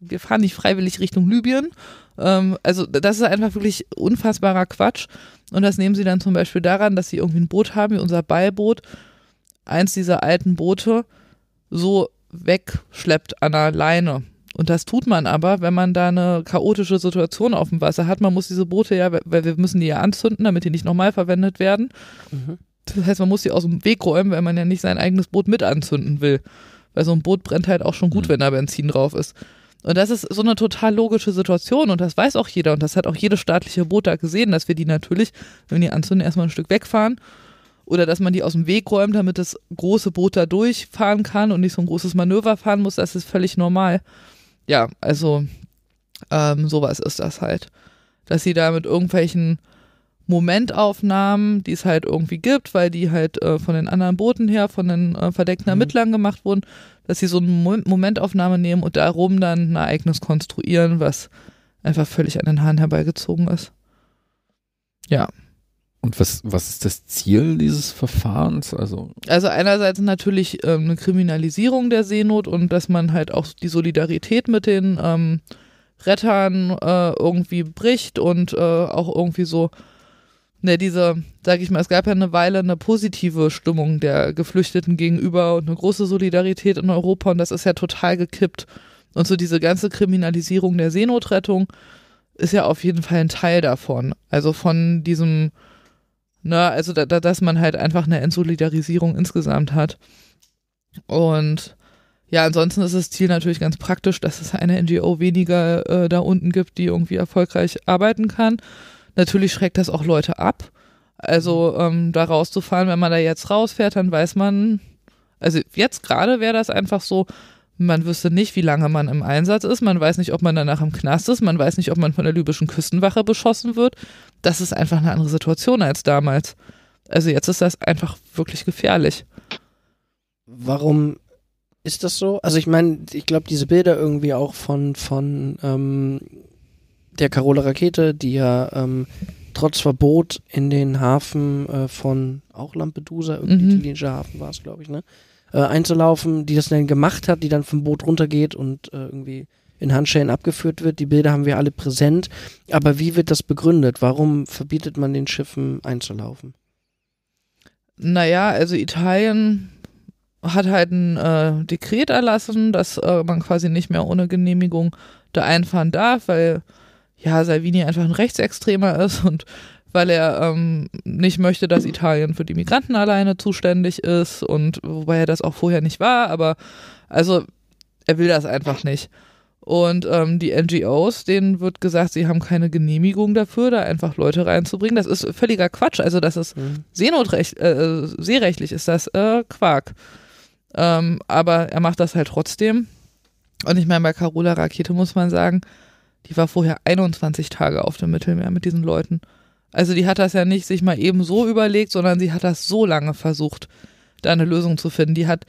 wir fahren nicht freiwillig Richtung Libyen. Ähm, also das ist einfach wirklich unfassbarer Quatsch. Und das nehmen sie dann zum Beispiel daran, dass sie irgendwie ein Boot haben, wie unser Beiboot, eins dieser alten Boote, so wegschleppt an der Leine. Und das tut man aber, wenn man da eine chaotische Situation auf dem Wasser hat. Man muss diese Boote ja, weil wir müssen die ja anzünden, damit die nicht nochmal verwendet werden. Mhm. Das heißt, man muss sie aus dem Weg räumen, weil man ja nicht sein eigenes Boot mit anzünden will. Weil so ein Boot brennt halt auch schon gut, Mhm. wenn da Benzin drauf ist. Und das ist so eine total logische Situation und das weiß auch jeder und das hat auch jedes staatliche Boot da gesehen, dass wir die natürlich, wenn wir die anzünden, erstmal ein Stück wegfahren oder dass man die aus dem Weg räumt, damit das große Boot da durchfahren kann und nicht so ein großes Manöver fahren muss, das ist völlig normal. Ja, also ähm, sowas ist das halt. Dass sie da mit irgendwelchen Momentaufnahmen, die es halt irgendwie gibt, weil die halt äh, von den anderen Booten her, von den äh, verdeckten Mhm. Ermittlern gemacht wurden, dass sie so eine Mo Momentaufnahme nehmen und darum dann ein Ereignis konstruieren, was einfach völlig an den Haaren herbeigezogen ist. Ja. Und was, was ist das Ziel dieses Verfahrens? Also, Also einerseits natürlich ähm, eine Kriminalisierung der Seenot und dass man halt auch die Solidarität mit den ähm, Rettern äh, irgendwie bricht und äh, auch irgendwie so, ne, diese, sag ich mal, es gab ja eine Weile eine positive Stimmung der Geflüchteten gegenüber und eine große Solidarität in Europa und das ist ja total gekippt. Und so diese ganze Kriminalisierung der Seenotrettung ist ja auf jeden Fall ein Teil davon. Also von diesem Ne, also da, da, dass man halt einfach eine Entsolidarisierung insgesamt hat. Und ja, ansonsten ist das Ziel natürlich ganz praktisch, dass es eine NGO weniger äh, da unten gibt, die irgendwie erfolgreich arbeiten kann. Natürlich schreckt das auch Leute ab. Also ähm, da rauszufahren, wenn man da jetzt rausfährt, dann weiß man, also jetzt gerade wäre das einfach so, man wüsste nicht, wie lange man im Einsatz ist, man weiß nicht, ob man danach im Knast ist, man weiß nicht, ob man von der libyschen Küstenwache beschossen wird. Das ist einfach eine andere Situation als damals. Also jetzt ist das einfach wirklich gefährlich. Warum ist das so? Also ich meine, ich glaube, diese Bilder irgendwie auch von, von ähm, der Carola Rakete, die ja ähm, trotz Verbot in den Hafen äh, von auch Lampedusa, irgendwie Mhm. italienischer Hafen war es, glaube ich, ne? Äh, einzulaufen, die das dann gemacht hat, die dann vom Boot runtergeht und äh, irgendwie in Handschellen abgeführt wird. Die Bilder haben wir alle präsent. Aber wie wird das begründet? Warum verbietet man den Schiffen einzulaufen? Naja, also Italien hat halt ein äh, Dekret erlassen, dass äh, man quasi nicht mehr ohne Genehmigung da einfahren darf, weil ja Salvini einfach ein Rechtsextremer ist und weil er ähm, nicht möchte, dass Italien für die Migranten alleine zuständig ist und wobei er das auch vorher nicht war, aber also er will das einfach nicht. Und ähm, die NGOs, denen wird gesagt, sie haben keine Genehmigung dafür, da einfach Leute reinzubringen. Das ist völliger Quatsch. Also das ist Hm. Seenotrecht, äh, seerechtlich ist das äh, Quark. Ähm, aber er macht das halt trotzdem. Und ich meine, bei Carola Rakete muss man sagen, die war vorher 21 Tage auf dem Mittelmeer mit diesen Leuten. Also die hat das ja nicht sich mal eben so überlegt, sondern sie hat das so lange versucht, da eine Lösung zu finden. Die hat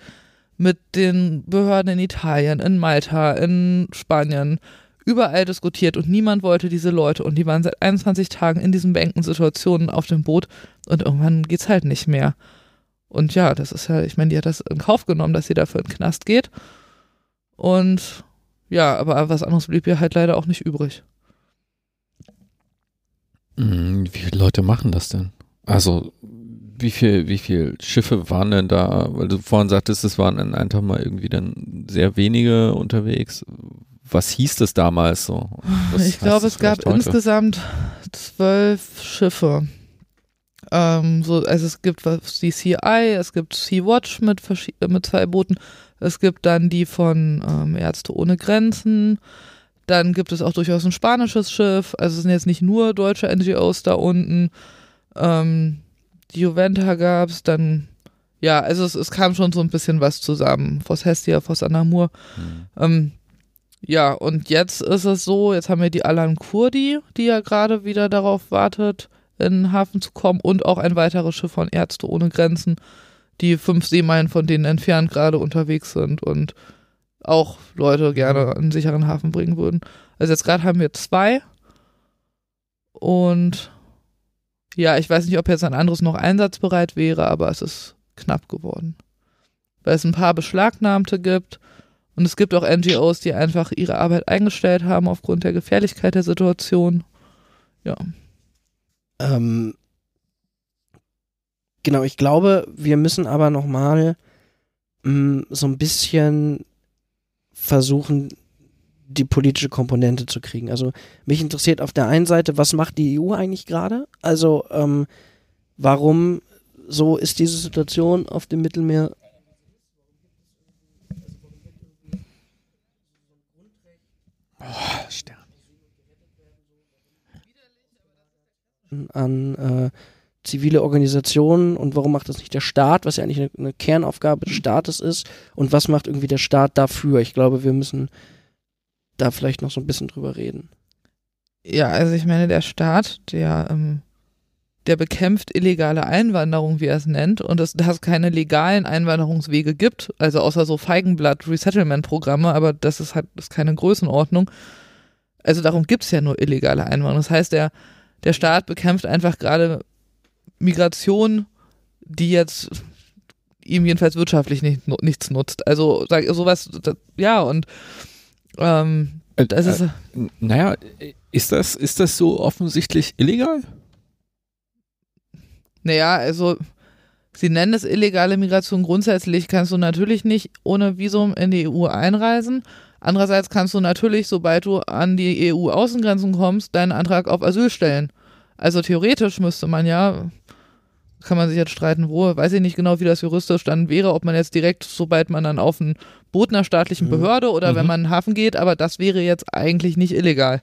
mit den Behörden in Italien, in Malta, in Spanien überall diskutiert und niemand wollte diese Leute und die waren seit 21 Tagen in diesen Bänkensituationen auf dem Boot und irgendwann geht's halt nicht mehr. Und ja, das ist ja, ich meine, die hat das in Kauf genommen, dass sie dafür in den Knast geht. Und ja, aber was anderes blieb ihr halt leider auch nicht übrig. Mh, wie viele Leute machen das denn? Also, wie viel, wie viel Schiffe waren denn da? Weil du vorhin sagtest, es waren an einem Tag mal irgendwie dann sehr wenige unterwegs. Was hieß das damals so? Was ich glaube, es gab heute? insgesamt zwölf Schiffe. Ähm, so, also es gibt was, die CI, es gibt Sea-Watch mit, mit zwei Booten, es gibt dann die von ähm, Ärzte ohne Grenzen, dann gibt es auch durchaus ein spanisches Schiff, also es sind jetzt nicht nur deutsche NGOs da unten, ähm, die Juventa gab es, dann, ja, also es, es kam schon so ein bisschen was zusammen, Vos Hestia, Vos Anamur, Hm. ähm, ja, und jetzt ist es so, jetzt haben wir die Alan Kurdi, die ja gerade wieder darauf wartet, in den Hafen zu kommen. Und auch ein weiteres Schiff von Ärzte ohne Grenzen, die fünf Seemeilen von denen entfernt gerade unterwegs sind. Und auch Leute gerne in einen sicheren Hafen bringen würden. Also jetzt gerade haben wir zwei und ja, ich weiß nicht, ob jetzt ein anderes noch einsatzbereit wäre, aber es ist knapp geworden. Weil es ein paar Beschlagnahmte gibt und es gibt auch NGOs, die einfach ihre Arbeit eingestellt haben aufgrund der Gefährlichkeit der Situation. Ja. Ähm, genau, ich glaube, wir müssen aber nochmal mm, so ein bisschen versuchen, die politische Komponente zu kriegen. Also mich interessiert auf der einen Seite, was macht die EU eigentlich gerade? Also ähm, warum so ist diese Situation auf dem Mittelmeer? Oh, Stern. an äh, zivile Organisationen und warum macht das nicht der Staat, was ja eigentlich eine, eine Kernaufgabe des Staates ist und was macht irgendwie der Staat dafür? Ich glaube, wir müssen da vielleicht noch so ein bisschen drüber reden. Ja, also ich meine, der Staat, der, ähm, der bekämpft illegale Einwanderung, wie er es nennt, und dass es keine legalen Einwanderungswege gibt, also außer so Feigenblatt-Resettlement-Programme, aber das ist halt ist keine Größenordnung. Also darum gibt es ja nur illegale Einwanderung. Das heißt, der, der Staat bekämpft einfach gerade Migration, die jetzt ihm jedenfalls wirtschaftlich nicht, nichts nutzt. Also sowas, das, ja, und ähm, das ist. Äh, naja, ist das, ist das so offensichtlich illegal? Naja, also sie nennen es illegale Migration. Grundsätzlich kannst du natürlich nicht ohne Visum in die EU einreisen. Andererseits kannst du natürlich, sobald du an die EU-Außengrenzen kommst, deinen Antrag auf Asyl stellen. Also theoretisch müsste man ja, kann man sich jetzt streiten, wo, weiß ich nicht genau, wie das juristisch dann wäre, ob man jetzt direkt, sobald man dann auf ein Boot einer staatlichen Mhm. Behörde oder Mhm. wenn man in den Hafen geht, aber das wäre jetzt eigentlich nicht illegal.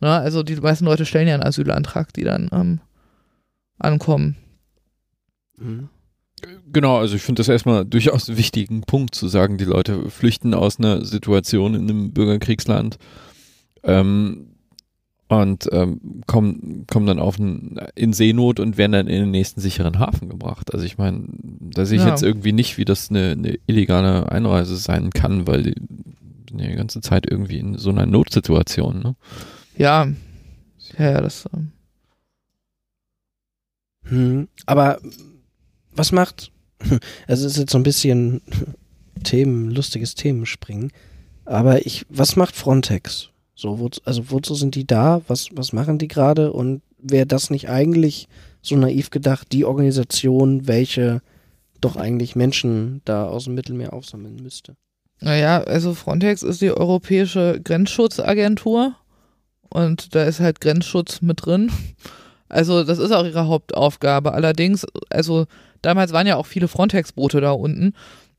Na, also die meisten Leute stellen ja einen Asylantrag, die dann ähm, ankommen. Mhm. Genau, also ich finde das erstmal durchaus einen wichtigen Punkt zu sagen, die Leute flüchten aus einer Situation in einem Bürgerkriegsland ähm, und ähm, kommen, kommen dann auf ein, in Seenot und werden dann in den nächsten sicheren Hafen gebracht. Also ich meine, da sehe ich Ja. jetzt irgendwie nicht, wie das eine, eine illegale Einreise sein kann, weil die sind ja die ganze Zeit irgendwie in so einer Notsituation. Ne? Ja, ja, ja, das. Ähm, Hm. Aber was macht, also es ist jetzt so ein bisschen Themen, lustiges Themenspringen, aber ich, was macht Frontex? So, wo, also wozu sind die da? Was, was machen die gerade? Und wäre das nicht eigentlich so naiv gedacht, die Organisation, welche doch eigentlich Menschen da aus dem Mittelmeer aufsammeln müsste? Naja, also Frontex ist die Europäische Grenzschutzagentur und da ist halt Grenzschutz mit drin. Also das ist auch ihre Hauptaufgabe. Allerdings, also damals waren ja auch viele Frontex-Boote da unten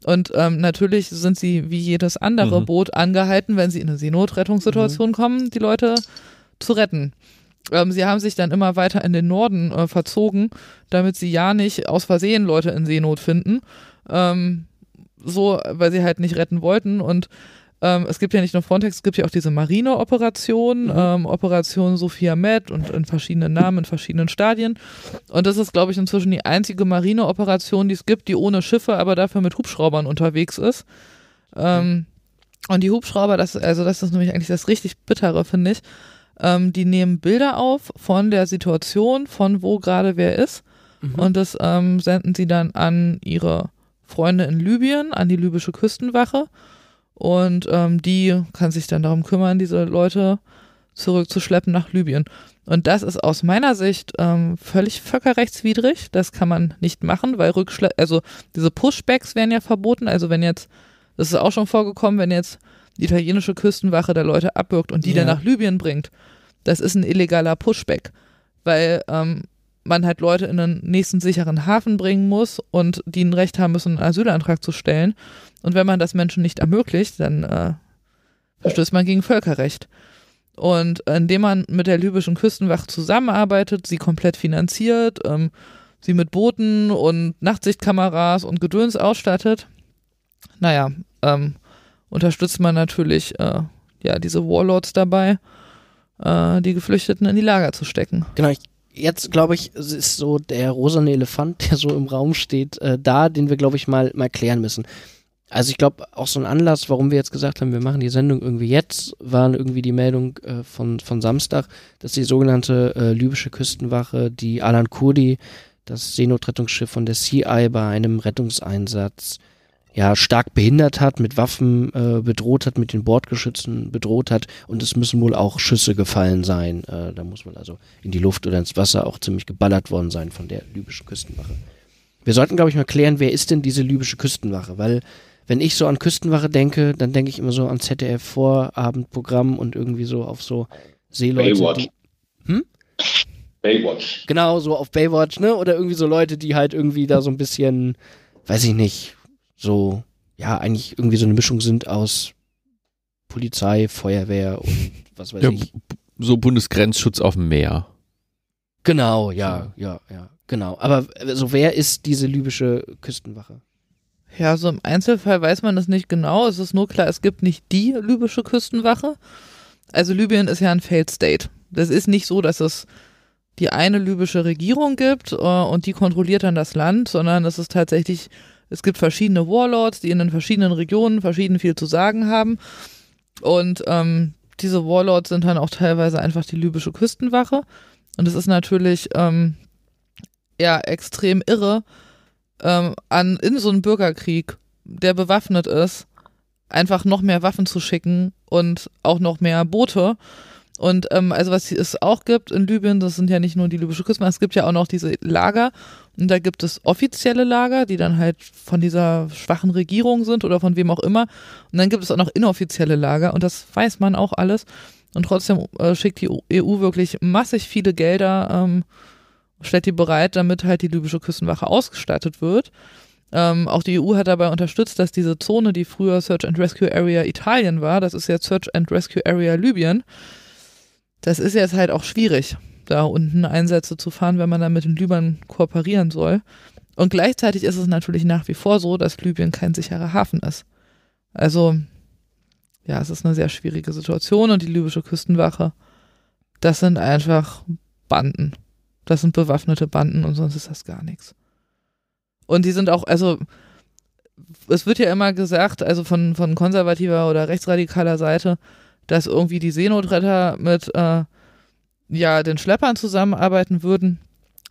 und ähm, natürlich sind sie wie jedes andere Mhm. Boot angehalten, wenn sie in eine Seenotrettungssituation kommen, die Leute zu retten. Ähm, sie haben sich dann immer weiter in den Norden äh, verzogen, damit sie ja nicht aus Versehen Leute in Seenot finden. Ähm, so, weil sie halt nicht retten wollten. Und ähm, es gibt ja nicht nur Frontex, es gibt ja auch diese Marine-Operation, Mhm. ähm, Operation Sophia Med und in verschiedenen Namen, in verschiedenen Stadien. Und das ist, glaube ich, inzwischen die einzige Marine-Operation, die es gibt, die ohne Schiffe, aber dafür mit Hubschraubern unterwegs ist. Ähm, und die Hubschrauber, das, also das ist nämlich eigentlich das richtig Bittere, finde ich. Ähm, die nehmen Bilder auf von der Situation, von wo gerade wer ist. Mhm. Und das ähm, senden sie dann an ihre Freunde in Libyen, an die libysche Küstenwache. Und ähm, die kann sich dann darum kümmern, diese Leute zurückzuschleppen nach Libyen. Und das ist aus meiner Sicht ähm, völlig völkerrechtswidrig. Das kann man nicht machen, weil Rückschle also diese Pushbacks werden ja verboten. Also wenn jetzt, das ist auch schon vorgekommen, wenn jetzt die italienische Küstenwache da Leute abwirkt und die Ja. dann nach Libyen bringt, das ist ein illegaler Pushback. Weil ähm, man halt Leute in den nächsten sicheren Hafen bringen muss und die ein Recht haben müssen, einen Asylantrag zu stellen. Und wenn man das Menschen nicht ermöglicht, dann äh, verstößt man gegen Völkerrecht. Und indem man mit der libyschen Küstenwache zusammenarbeitet, sie komplett finanziert, ähm, sie mit Booten und Nachtsichtkameras und Gedöns ausstattet, naja, ähm, unterstützt man natürlich äh, ja diese Warlords dabei, äh, die Geflüchteten in die Lager zu stecken. Genau, ich, jetzt glaube ich, ist so der rosane Elefant, der so im Raum steht, äh, da, den wir, glaube ich, mal, mal klären müssen. Also ich glaube, auch so ein Anlass, warum wir jetzt gesagt haben, wir machen die Sendung irgendwie jetzt, war irgendwie die Meldung äh, von, von Samstag, dass die sogenannte äh, libysche Küstenwache, die Alan Kurdi, das Seenotrettungsschiff von der CI bei einem Rettungseinsatz ja stark behindert hat, mit Waffen äh, bedroht hat, mit den Bordgeschützen bedroht hat und es müssen wohl auch Schüsse gefallen sein. Äh, da muss man also in die Luft oder ins Wasser auch ziemlich geballert worden sein von der libyschen Küstenwache. Wir sollten, glaube ich, mal klären, wer ist denn diese libysche Küstenwache? Weil wenn ich so an Küstenwache denke, dann denke ich immer so an ZDF-Vorabendprogramm und irgendwie so auf so Seeleute. Baywatch. Die, hm? Baywatch. Genau, so auf Baywatch, ne? Oder irgendwie so Leute, die halt irgendwie da so ein bisschen, weiß ich nicht, so, ja, eigentlich irgendwie so eine Mischung sind aus Polizei, Feuerwehr und was weiß Ja, ich. so Bundesgrenzschutz auf dem Meer. Genau, ja, ja, ja, genau. Aber so, wer ist diese libysche Küstenwache? Ja, so im Einzelfall weiß man das nicht genau. Es ist nur klar, es gibt nicht die libysche Küstenwache. Also Libyen ist ja ein Failed State. Das ist nicht so, dass es die eine libysche Regierung gibt äh, und die kontrolliert dann das Land, sondern es ist tatsächlich, es gibt verschiedene Warlords, die in den verschiedenen Regionen verschieden viel zu sagen haben. Und ähm, diese Warlords sind dann auch teilweise einfach die libysche Küstenwache. Und es ist natürlich ähm, ja extrem irre, ähm, an in so einen Bürgerkrieg, der bewaffnet ist, einfach noch mehr Waffen zu schicken und auch noch mehr Boote. Und ähm, also was es auch gibt in Libyen, das sind ja nicht nur die libysche Küstenwache, es gibt ja auch noch diese Lager und da gibt es offizielle Lager, die dann halt von dieser schwachen Regierung sind oder von wem auch immer. Und dann gibt es auch noch inoffizielle Lager und das weiß man auch alles. Und trotzdem äh, schickt die EU wirklich massig viele Gelder, ähm, stellt die bereit, damit halt die libysche Küstenwache ausgestattet wird. Ähm, auch die EU hat dabei unterstützt, dass diese Zone, die früher Search and Rescue Area Italien war, das ist jetzt Search and Rescue Area Libyen. Das ist jetzt halt auch schwierig, da unten Einsätze zu fahren, wenn man dann mit den Libyern kooperieren soll. Und gleichzeitig ist es natürlich nach wie vor so, dass Libyen kein sicherer Hafen ist. Also, ja, es ist eine sehr schwierige Situation und die libysche Küstenwache, das sind einfach Banden. Das sind bewaffnete Banden und sonst ist das gar nichts. Und die sind auch, also es wird ja immer gesagt, also von, von konservativer oder rechtsradikaler Seite, dass irgendwie die Seenotretter mit äh, ja, den Schleppern zusammenarbeiten würden,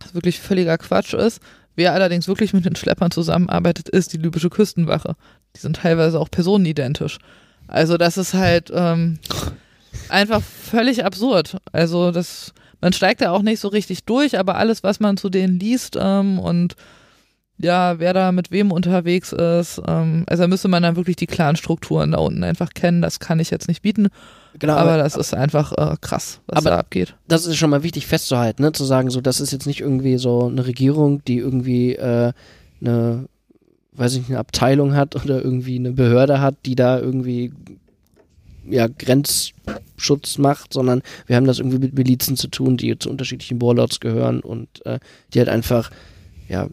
was wirklich völliger Quatsch ist. Wer allerdings wirklich mit den Schleppern zusammenarbeitet, ist die libysche Küstenwache. Die sind teilweise auch personenidentisch. Also das ist halt ähm, einfach völlig absurd. Also das, man steigt da auch nicht so richtig durch, aber alles, was man zu denen liest ähm, und ja, wer da mit wem unterwegs ist, ähm, also da müsste man dann wirklich die klaren Strukturen da unten einfach kennen. Das kann ich jetzt nicht bieten, Genau, aber, das ist einfach äh, krass, was aber- da abgeht. das ist schon mal wichtig festzuhalten, ne? zu sagen, so, das ist jetzt nicht irgendwie so eine Regierung, die irgendwie äh, eine, weiß ich nicht, eine Abteilung hat oder irgendwie eine Behörde hat, die da irgendwie ja, Grenzschutz macht, sondern wir haben das irgendwie mit Milizen zu tun, die zu unterschiedlichen Warlords gehören und äh, die halt einfach, ja,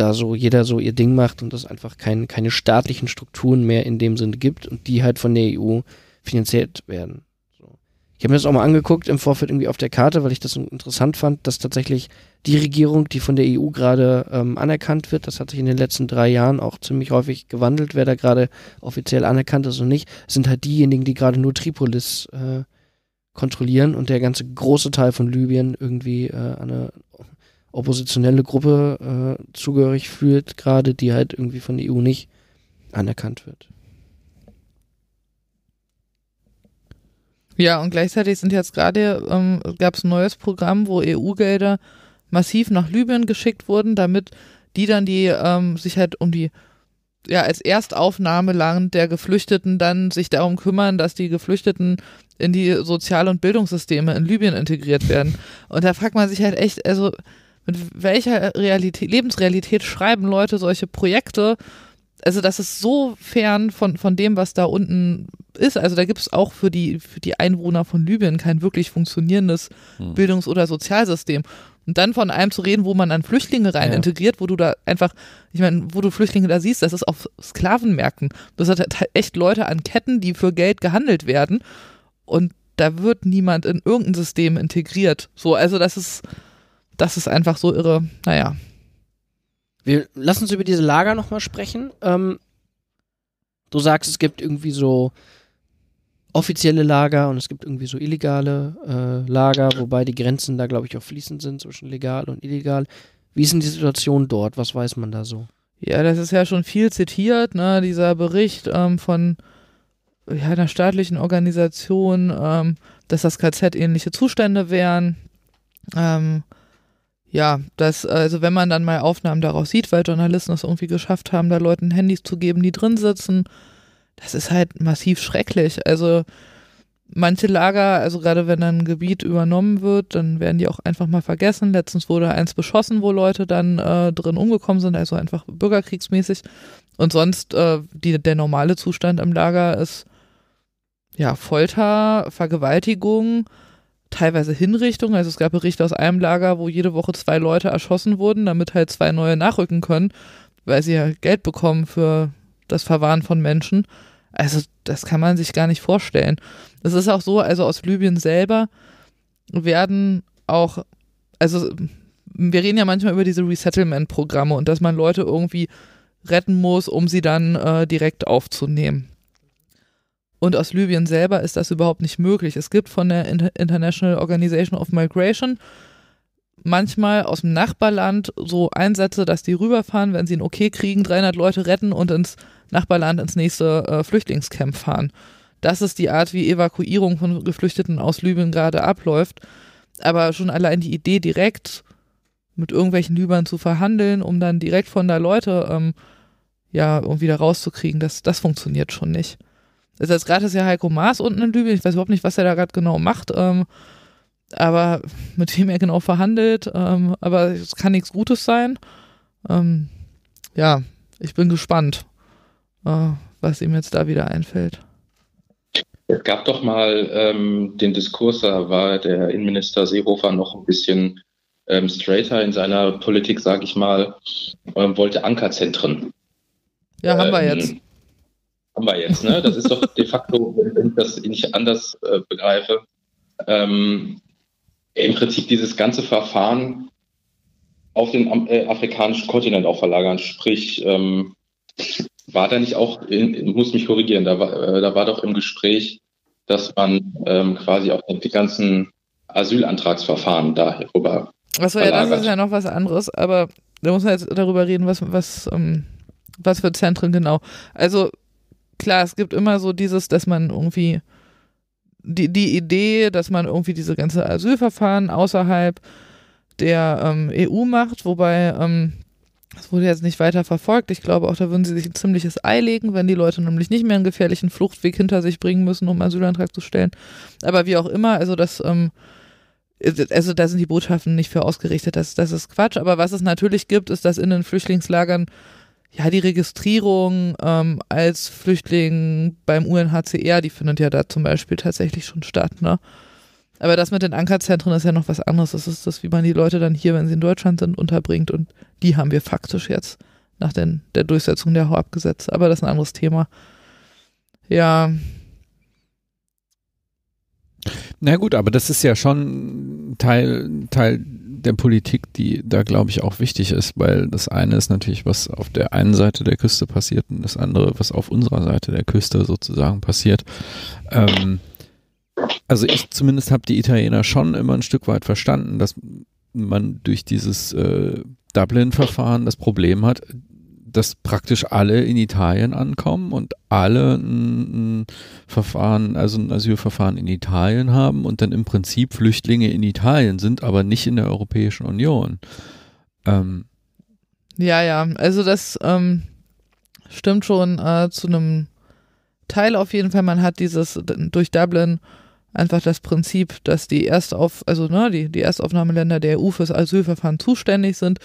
da so jeder so ihr Ding macht und es einfach kein, keine staatlichen Strukturen mehr in dem Sinne gibt und die halt von der EU finanziert werden. So. Ich habe mir das auch mal angeguckt im Vorfeld irgendwie auf der Karte, weil ich das interessant fand, dass tatsächlich die Regierung, die von der EU gerade ähm, anerkannt wird, das hat sich in den letzten drei Jahren auch ziemlich häufig gewandelt, wer da gerade offiziell anerkannt ist und nicht, sind halt diejenigen, die gerade nur Tripolis äh, kontrollieren und der ganze große Teil von Libyen irgendwie äh, eine oppositionelle Gruppe äh, zugehörig fühlt, gerade die halt irgendwie von der EU nicht anerkannt wird. Ja, und gleichzeitig sind jetzt gerade, ähm, gab es ein neues Programm, wo EU-Gelder massiv nach Libyen geschickt wurden, damit die dann die ähm, sich halt um die ja als Erstaufnahmeland der Geflüchteten dann sich darum kümmern, dass die Geflüchteten in die Sozial- und Bildungssysteme in Libyen integriert werden. Und da fragt man sich halt echt, also mit welcher Realität, Lebensrealität schreiben Leute solche Projekte? Also das ist so fern von, von dem, was da unten ist. Also da gibt es auch für die, für die Einwohner von Libyen kein wirklich funktionierendes Hm. Bildungs- oder Sozialsystem. Und dann von einem zu reden, wo man dann Flüchtlinge rein Ja. integriert, wo du da einfach, ich meine, wo du Flüchtlinge da siehst, das ist auf Sklavenmärkten. Das hat halt echt Leute an Ketten, die für Geld gehandelt werden. Und da wird niemand in irgendein System integriert. So, also das ist, das ist einfach so irre. Naja. Wir lassen uns über diese Lager nochmal sprechen. Ähm, du sagst, es gibt irgendwie so offizielle Lager und es gibt irgendwie so illegale äh, Lager, wobei die Grenzen da, glaube ich, auch fließend sind zwischen legal und illegal. Wie ist denn die Situation dort? Was weiß man da so? Ja, das ist ja schon viel zitiert, ne, dieser Bericht ähm, von ja, einer staatlichen Organisation, ähm, dass das KZ ähnliche Zustände wären. Ähm, ja, das, also wenn man dann mal Aufnahmen daraus sieht, weil Journalisten es irgendwie geschafft haben, da Leuten Handys zu geben, die drin sitzen, das ist halt massiv schrecklich. Also manche Lager, also gerade wenn dann ein Gebiet übernommen wird, dann werden die auch einfach mal vergessen. Letztens wurde eins beschossen, wo Leute dann äh, drin umgekommen sind, also einfach bürgerkriegsmäßig. Und sonst äh, die, der normale Zustand im Lager ist ja Folter, Vergewaltigung, teilweise Hinrichtung. Also es gab Berichte aus einem Lager, wo jede Woche zwei Leute erschossen wurden, damit halt zwei neue nachrücken können, weil sie ja Geld bekommen für das Verwahren von Menschen. Also das kann man sich gar nicht vorstellen. Es ist auch so, also aus Libyen selber werden auch, also wir reden ja manchmal über diese Resettlement-Programme und dass man Leute irgendwie retten muss, um sie dann äh, direkt aufzunehmen. Und aus Libyen selber ist das überhaupt nicht möglich. Es gibt von der International Organization of Migration manchmal aus dem Nachbarland so Einsätze, dass die rüberfahren, wenn sie ein Okay kriegen, 300 Leute retten und ins Nachbarland ins nächste äh, Flüchtlingscamp fahren. Das ist die Art, wie Evakuierung von Geflüchteten aus Libyen gerade abläuft. Aber schon allein die Idee, direkt mit irgendwelchen Libyern zu verhandeln, um dann direkt von da Leute ähm, ja irgendwie da rauszukriegen, das, das funktioniert schon nicht. Also jetzt gerade ist ja Heiko Maas unten in Libyen, ich weiß überhaupt nicht, was er da gerade genau macht, ähm, aber mit wem er genau verhandelt, ähm, aber es kann nichts Gutes sein. Ähm, ja, ich bin gespannt, äh, was ihm jetzt da wieder einfällt. Es gab doch mal ähm, den Diskurs, da war der Innenminister Seehofer noch ein bisschen ähm, straighter in seiner Politik, sage ich mal, ähm, wollte Ankerzentren. Ja, haben wir jetzt. Haben wir jetzt, ne? Das ist doch de facto, wenn ich das nicht anders äh, begreife, ähm, im Prinzip dieses ganze Verfahren auf den äh, afrikanischen Kontinent auch verlagern. Sprich, ähm, war da nicht auch, in, muss mich korrigieren, da war, äh, da war doch im Gespräch, dass man ähm, quasi auch die ganzen Asylantragsverfahren darüber. Achso, ja, das ist ja noch was anderes, aber da muss man jetzt darüber reden, was, was, ähm, was für Zentren genau. Also klar, es gibt immer so dieses, dass man irgendwie die, die Idee, dass man irgendwie diese ganze Asylverfahren außerhalb der ähm, EU macht, wobei ähm, das wurde jetzt nicht weiter verfolgt. Ich glaube auch, da würden sie sich ein ziemliches Ei legen, wenn die Leute nämlich nicht mehr einen gefährlichen Fluchtweg hinter sich bringen müssen, um Asylantrag zu stellen. Aber wie auch immer, also das, ähm, also da sind die Botschaften nicht für ausgerichtet, das, das ist Quatsch. Aber was es natürlich gibt, ist, dass in den Flüchtlingslagern ja die Registrierung ähm, als Flüchtling beim UNHCR, die findet ja da zum Beispiel tatsächlich schon statt, ne? Aber das mit den Ankerzentren ist ja noch was anderes. Das ist das, wie man die Leute dann hier, wenn sie in Deutschland sind, unterbringt. Und die haben wir faktisch jetzt nach den, der Durchsetzung der Hauabgesetze. Aber das ist ein anderes Thema. Ja. Na gut, aber das ist ja schon Teil, Teil der Politik, die da, glaube ich, auch wichtig ist, weil das eine ist natürlich, was auf der einen Seite der Küste passiert und das andere, was auf unserer Seite der Küste sozusagen passiert. Ähm, also ich zumindest habe die Italiener schon immer ein Stück weit verstanden, dass man durch dieses äh, Dublin-Verfahren das Problem hat, dass praktisch alle in Italien ankommen und alle ein, ein, Verfahren, also ein Asylverfahren in Italien haben und dann im Prinzip Flüchtlinge in Italien sind, aber nicht in der Europäischen Union. Ähm. Ja, ja, also das ähm, stimmt schon äh, zu einem Teil auf jeden Fall. Man hat dieses durch Dublin einfach das Prinzip, dass die Erstauf, also ne, die, die Erstaufnahmeländer der EU fürs Asylverfahren zuständig sind.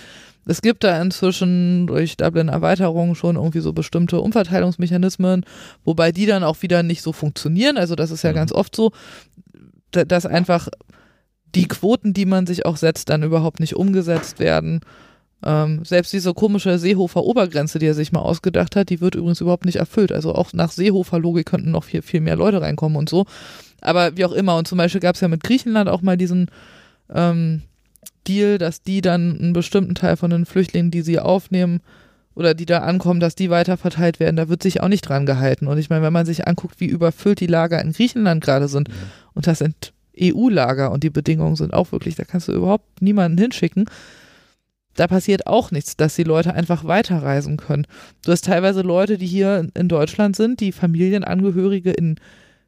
Es gibt da inzwischen durch Dublin-Erweiterung schon irgendwie so bestimmte Umverteilungsmechanismen, wobei die dann auch wieder nicht so funktionieren. Also das ist ja mhm. ganz oft so, dass einfach die Quoten, die man sich auch setzt, dann überhaupt nicht umgesetzt werden. Ähm, selbst diese komische Seehofer-Obergrenze, die er sich mal ausgedacht hat, die wird übrigens überhaupt nicht erfüllt. Also auch nach Seehofer-Logik könnten noch viel, viel mehr Leute reinkommen und so. Aber wie auch immer. Und zum Beispiel gab es ja mit Griechenland auch mal diesen ähm, Deal, dass die dann einen bestimmten Teil von den Flüchtlingen, die sie aufnehmen, oder die da ankommen, dass die weiterverteilt werden, da wird sich auch nicht dran gehalten. Und ich meine, wenn man sich anguckt, wie überfüllt die Lager in Griechenland gerade sind, Ja. und das sind EU-Lager und die Bedingungen sind auch wirklich, da kannst du überhaupt niemanden hinschicken. Da passiert auch nichts, dass die Leute einfach weiterreisen können. Du hast teilweise Leute, die hier in Deutschland sind, die Familienangehörige in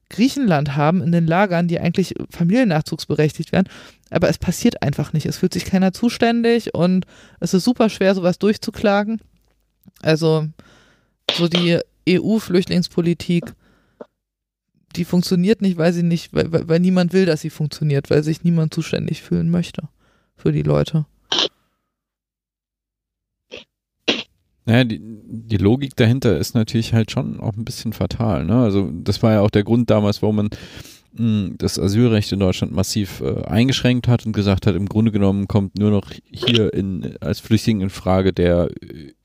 Griechenland haben, in den Lagern, die eigentlich familiennachzugsberechtigt werden. Aber es passiert einfach nicht. Es fühlt sich keiner zuständig und es ist super schwer, sowas durchzuklagen. Also so die EU-Flüchtlingspolitik, die funktioniert nicht, weil sie nicht, weil, weil, weil niemand will, dass sie funktioniert, weil sich niemand zuständig fühlen möchte für die Leute. Naja, die, die Logik dahinter ist natürlich halt schon auch ein bisschen fatal. Ne? Also das war ja auch der Grund damals, warum man mh, das Asylrecht in Deutschland massiv äh, eingeschränkt hat und gesagt hat, im Grunde genommen kommt nur noch hier in, als Flüchtling in Frage, der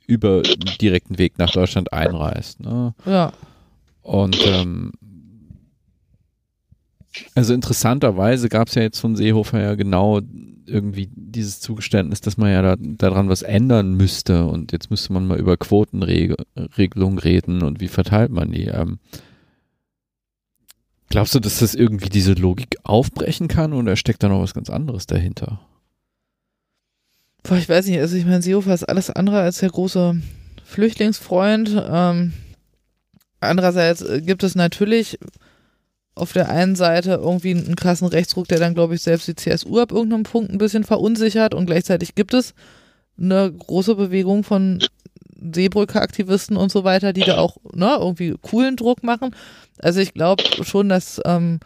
über direkten Weg nach Deutschland einreist. Ne? Ja. Und ähm, also interessanterweise gab es ja jetzt von Seehofer ja genau irgendwie dieses Zugeständnis, dass man ja da, daran was ändern müsste und jetzt müsste man mal über Quotenregelung reden und wie verteilt man die. Ähm, glaubst du, dass das irgendwie diese Logik aufbrechen kann oder steckt da noch was ganz anderes dahinter? Boah, ich weiß nicht, also ich meine, Seehofer ist alles andere als der große Flüchtlingsfreund. Ähm, andererseits äh, gibt es natürlich auf der einen Seite irgendwie einen krassen Rechtsruck, der dann, glaube ich, selbst die CSU ab irgendeinem Punkt ein bisschen verunsichert und gleichzeitig gibt es eine große Bewegung von Seebrücke-Aktivisten und so weiter, die da auch ne, irgendwie coolen Druck machen. Also ich glaube schon, dass, ähm,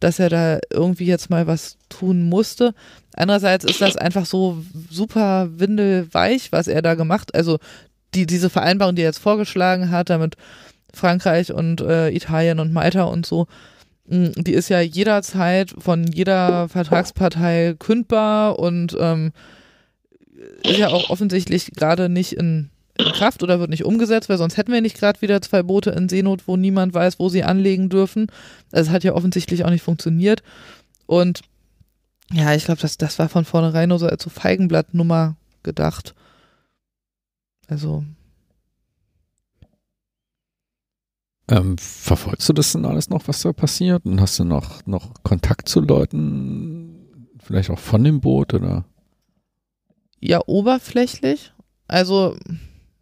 dass er da irgendwie jetzt mal was tun musste. Andererseits ist das einfach so super windelweich, was er da gemacht. Also die, diese Vereinbarung, die er jetzt vorgeschlagen hat, damit Frankreich und äh, Italien und Malta und so, die ist ja jederzeit von jeder Vertragspartei kündbar und ähm, ist ja auch offensichtlich gerade nicht in, in Kraft oder wird nicht umgesetzt, weil sonst hätten wir nicht gerade wieder zwei Boote in Seenot, wo niemand weiß, wo sie anlegen dürfen. Also es hat ja offensichtlich auch nicht funktioniert. Und ja, ich glaube, das, das war von vornherein nur so als so Feigenblattnummer gedacht. Also, Ähm, verfolgst du das denn alles noch, was da passiert? Und hast du noch, noch Kontakt zu Leuten, vielleicht auch von dem Boot oder? ja, oberflächlich. Also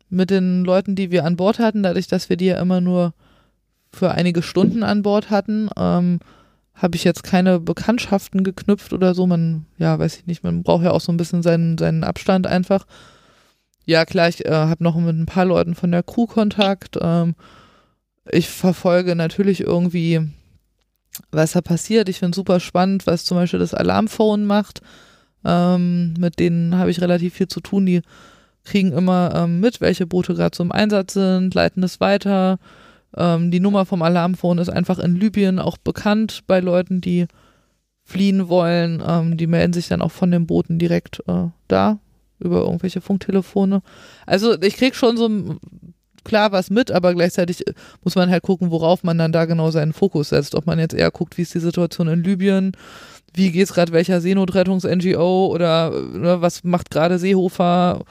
mit den Leuten, die wir an Bord hatten, dadurch, dass wir die ja immer nur für einige Stunden an Bord hatten, ähm, habe ich jetzt keine Bekanntschaften geknüpft oder so. Man, ja, weiß ich nicht, man braucht ja auch so ein bisschen seinen, seinen Abstand einfach. Ja, klar, ich äh, habe noch mit ein paar Leuten von der Crew Kontakt. Ähm, ich verfolge natürlich irgendwie, was da passiert. Ich finde super spannend, was zum Beispiel das Alarmphone macht. Ähm, mit denen habe ich relativ viel zu tun. Die kriegen immer ähm, mit, welche Boote gerade so im Einsatz sind, leiten es weiter. Ähm, die Nummer vom Alarmphone ist einfach in Libyen auch bekannt bei Leuten, die fliehen wollen. Ähm, die melden sich dann auch von den Booten direkt äh, da über irgendwelche Funktelefone. Also ich krieg schon so klar was mit, aber gleichzeitig muss man halt gucken, worauf man dann da genau seinen Fokus setzt. Ob man jetzt eher guckt, wie ist die Situation in Libyen, wie geht's gerade welcher Seenotrettungs-NGO oder ne, was macht gerade Seehofer.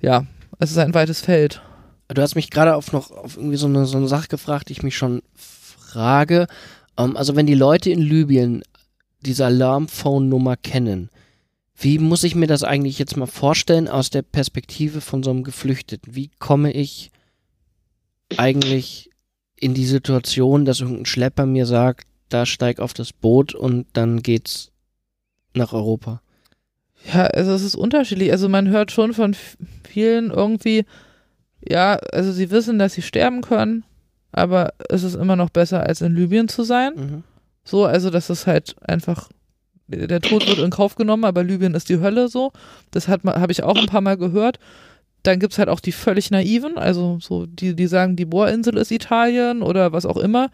Ja, es ist ein weites Feld. Du hast mich gerade auf noch auf irgendwie so eine, so eine Sache gefragt, die ich mich schon frage. Ähm, also wenn die Leute in Libyen diese Alarmphone-Nummer kennen, wie muss ich mir das eigentlich jetzt mal vorstellen aus der Perspektive von so einem Geflüchteten? Wie komme ich eigentlich in die Situation, dass irgendein Schlepper mir sagt, da steig auf das Boot und dann geht's nach Europa? Ja, also es ist unterschiedlich. Also man hört schon von vielen irgendwie, ja, also sie wissen, dass sie sterben können, aber es ist immer noch besser, als in Libyen zu sein. Mhm. So, also das ist halt einfach, der Tod wird in Kauf genommen, aber Libyen ist die Hölle so. Das hat habe ich auch ein paar Mal gehört. Dann gibt es halt auch die völlig naiven, also so, die, die sagen, die Bohrinsel ist Italien oder was auch immer.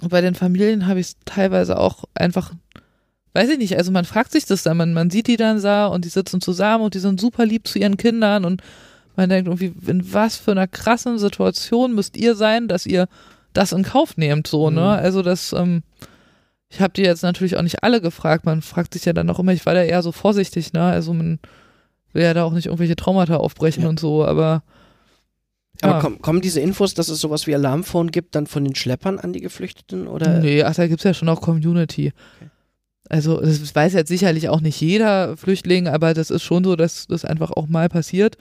Und bei den Familien habe ich es teilweise auch einfach, weiß ich nicht, also man fragt sich das dann, man, man sieht die dann da und die sitzen zusammen und die sind super lieb zu ihren Kindern und man denkt irgendwie, in was für einer krassen Situation müsst ihr sein, dass ihr das in Kauf nehmt, so, ne? Mhm. Also das, ähm, ich habe die jetzt natürlich auch nicht alle gefragt, man fragt sich ja dann auch immer, ich war da eher so vorsichtig, ne? Also man, will ja da auch nicht irgendwelche Traumata aufbrechen Ja. und so, aber ja. Aber komm, kommen diese Infos, dass es sowas wie Alarmphone gibt, dann von den Schleppern an die Geflüchteten? Oder? Nee, ach, da gibt's ja schon auch Community. Also, das weiß jetzt sicherlich auch nicht jeder Flüchtling, aber das ist schon so, dass das einfach auch mal passiert,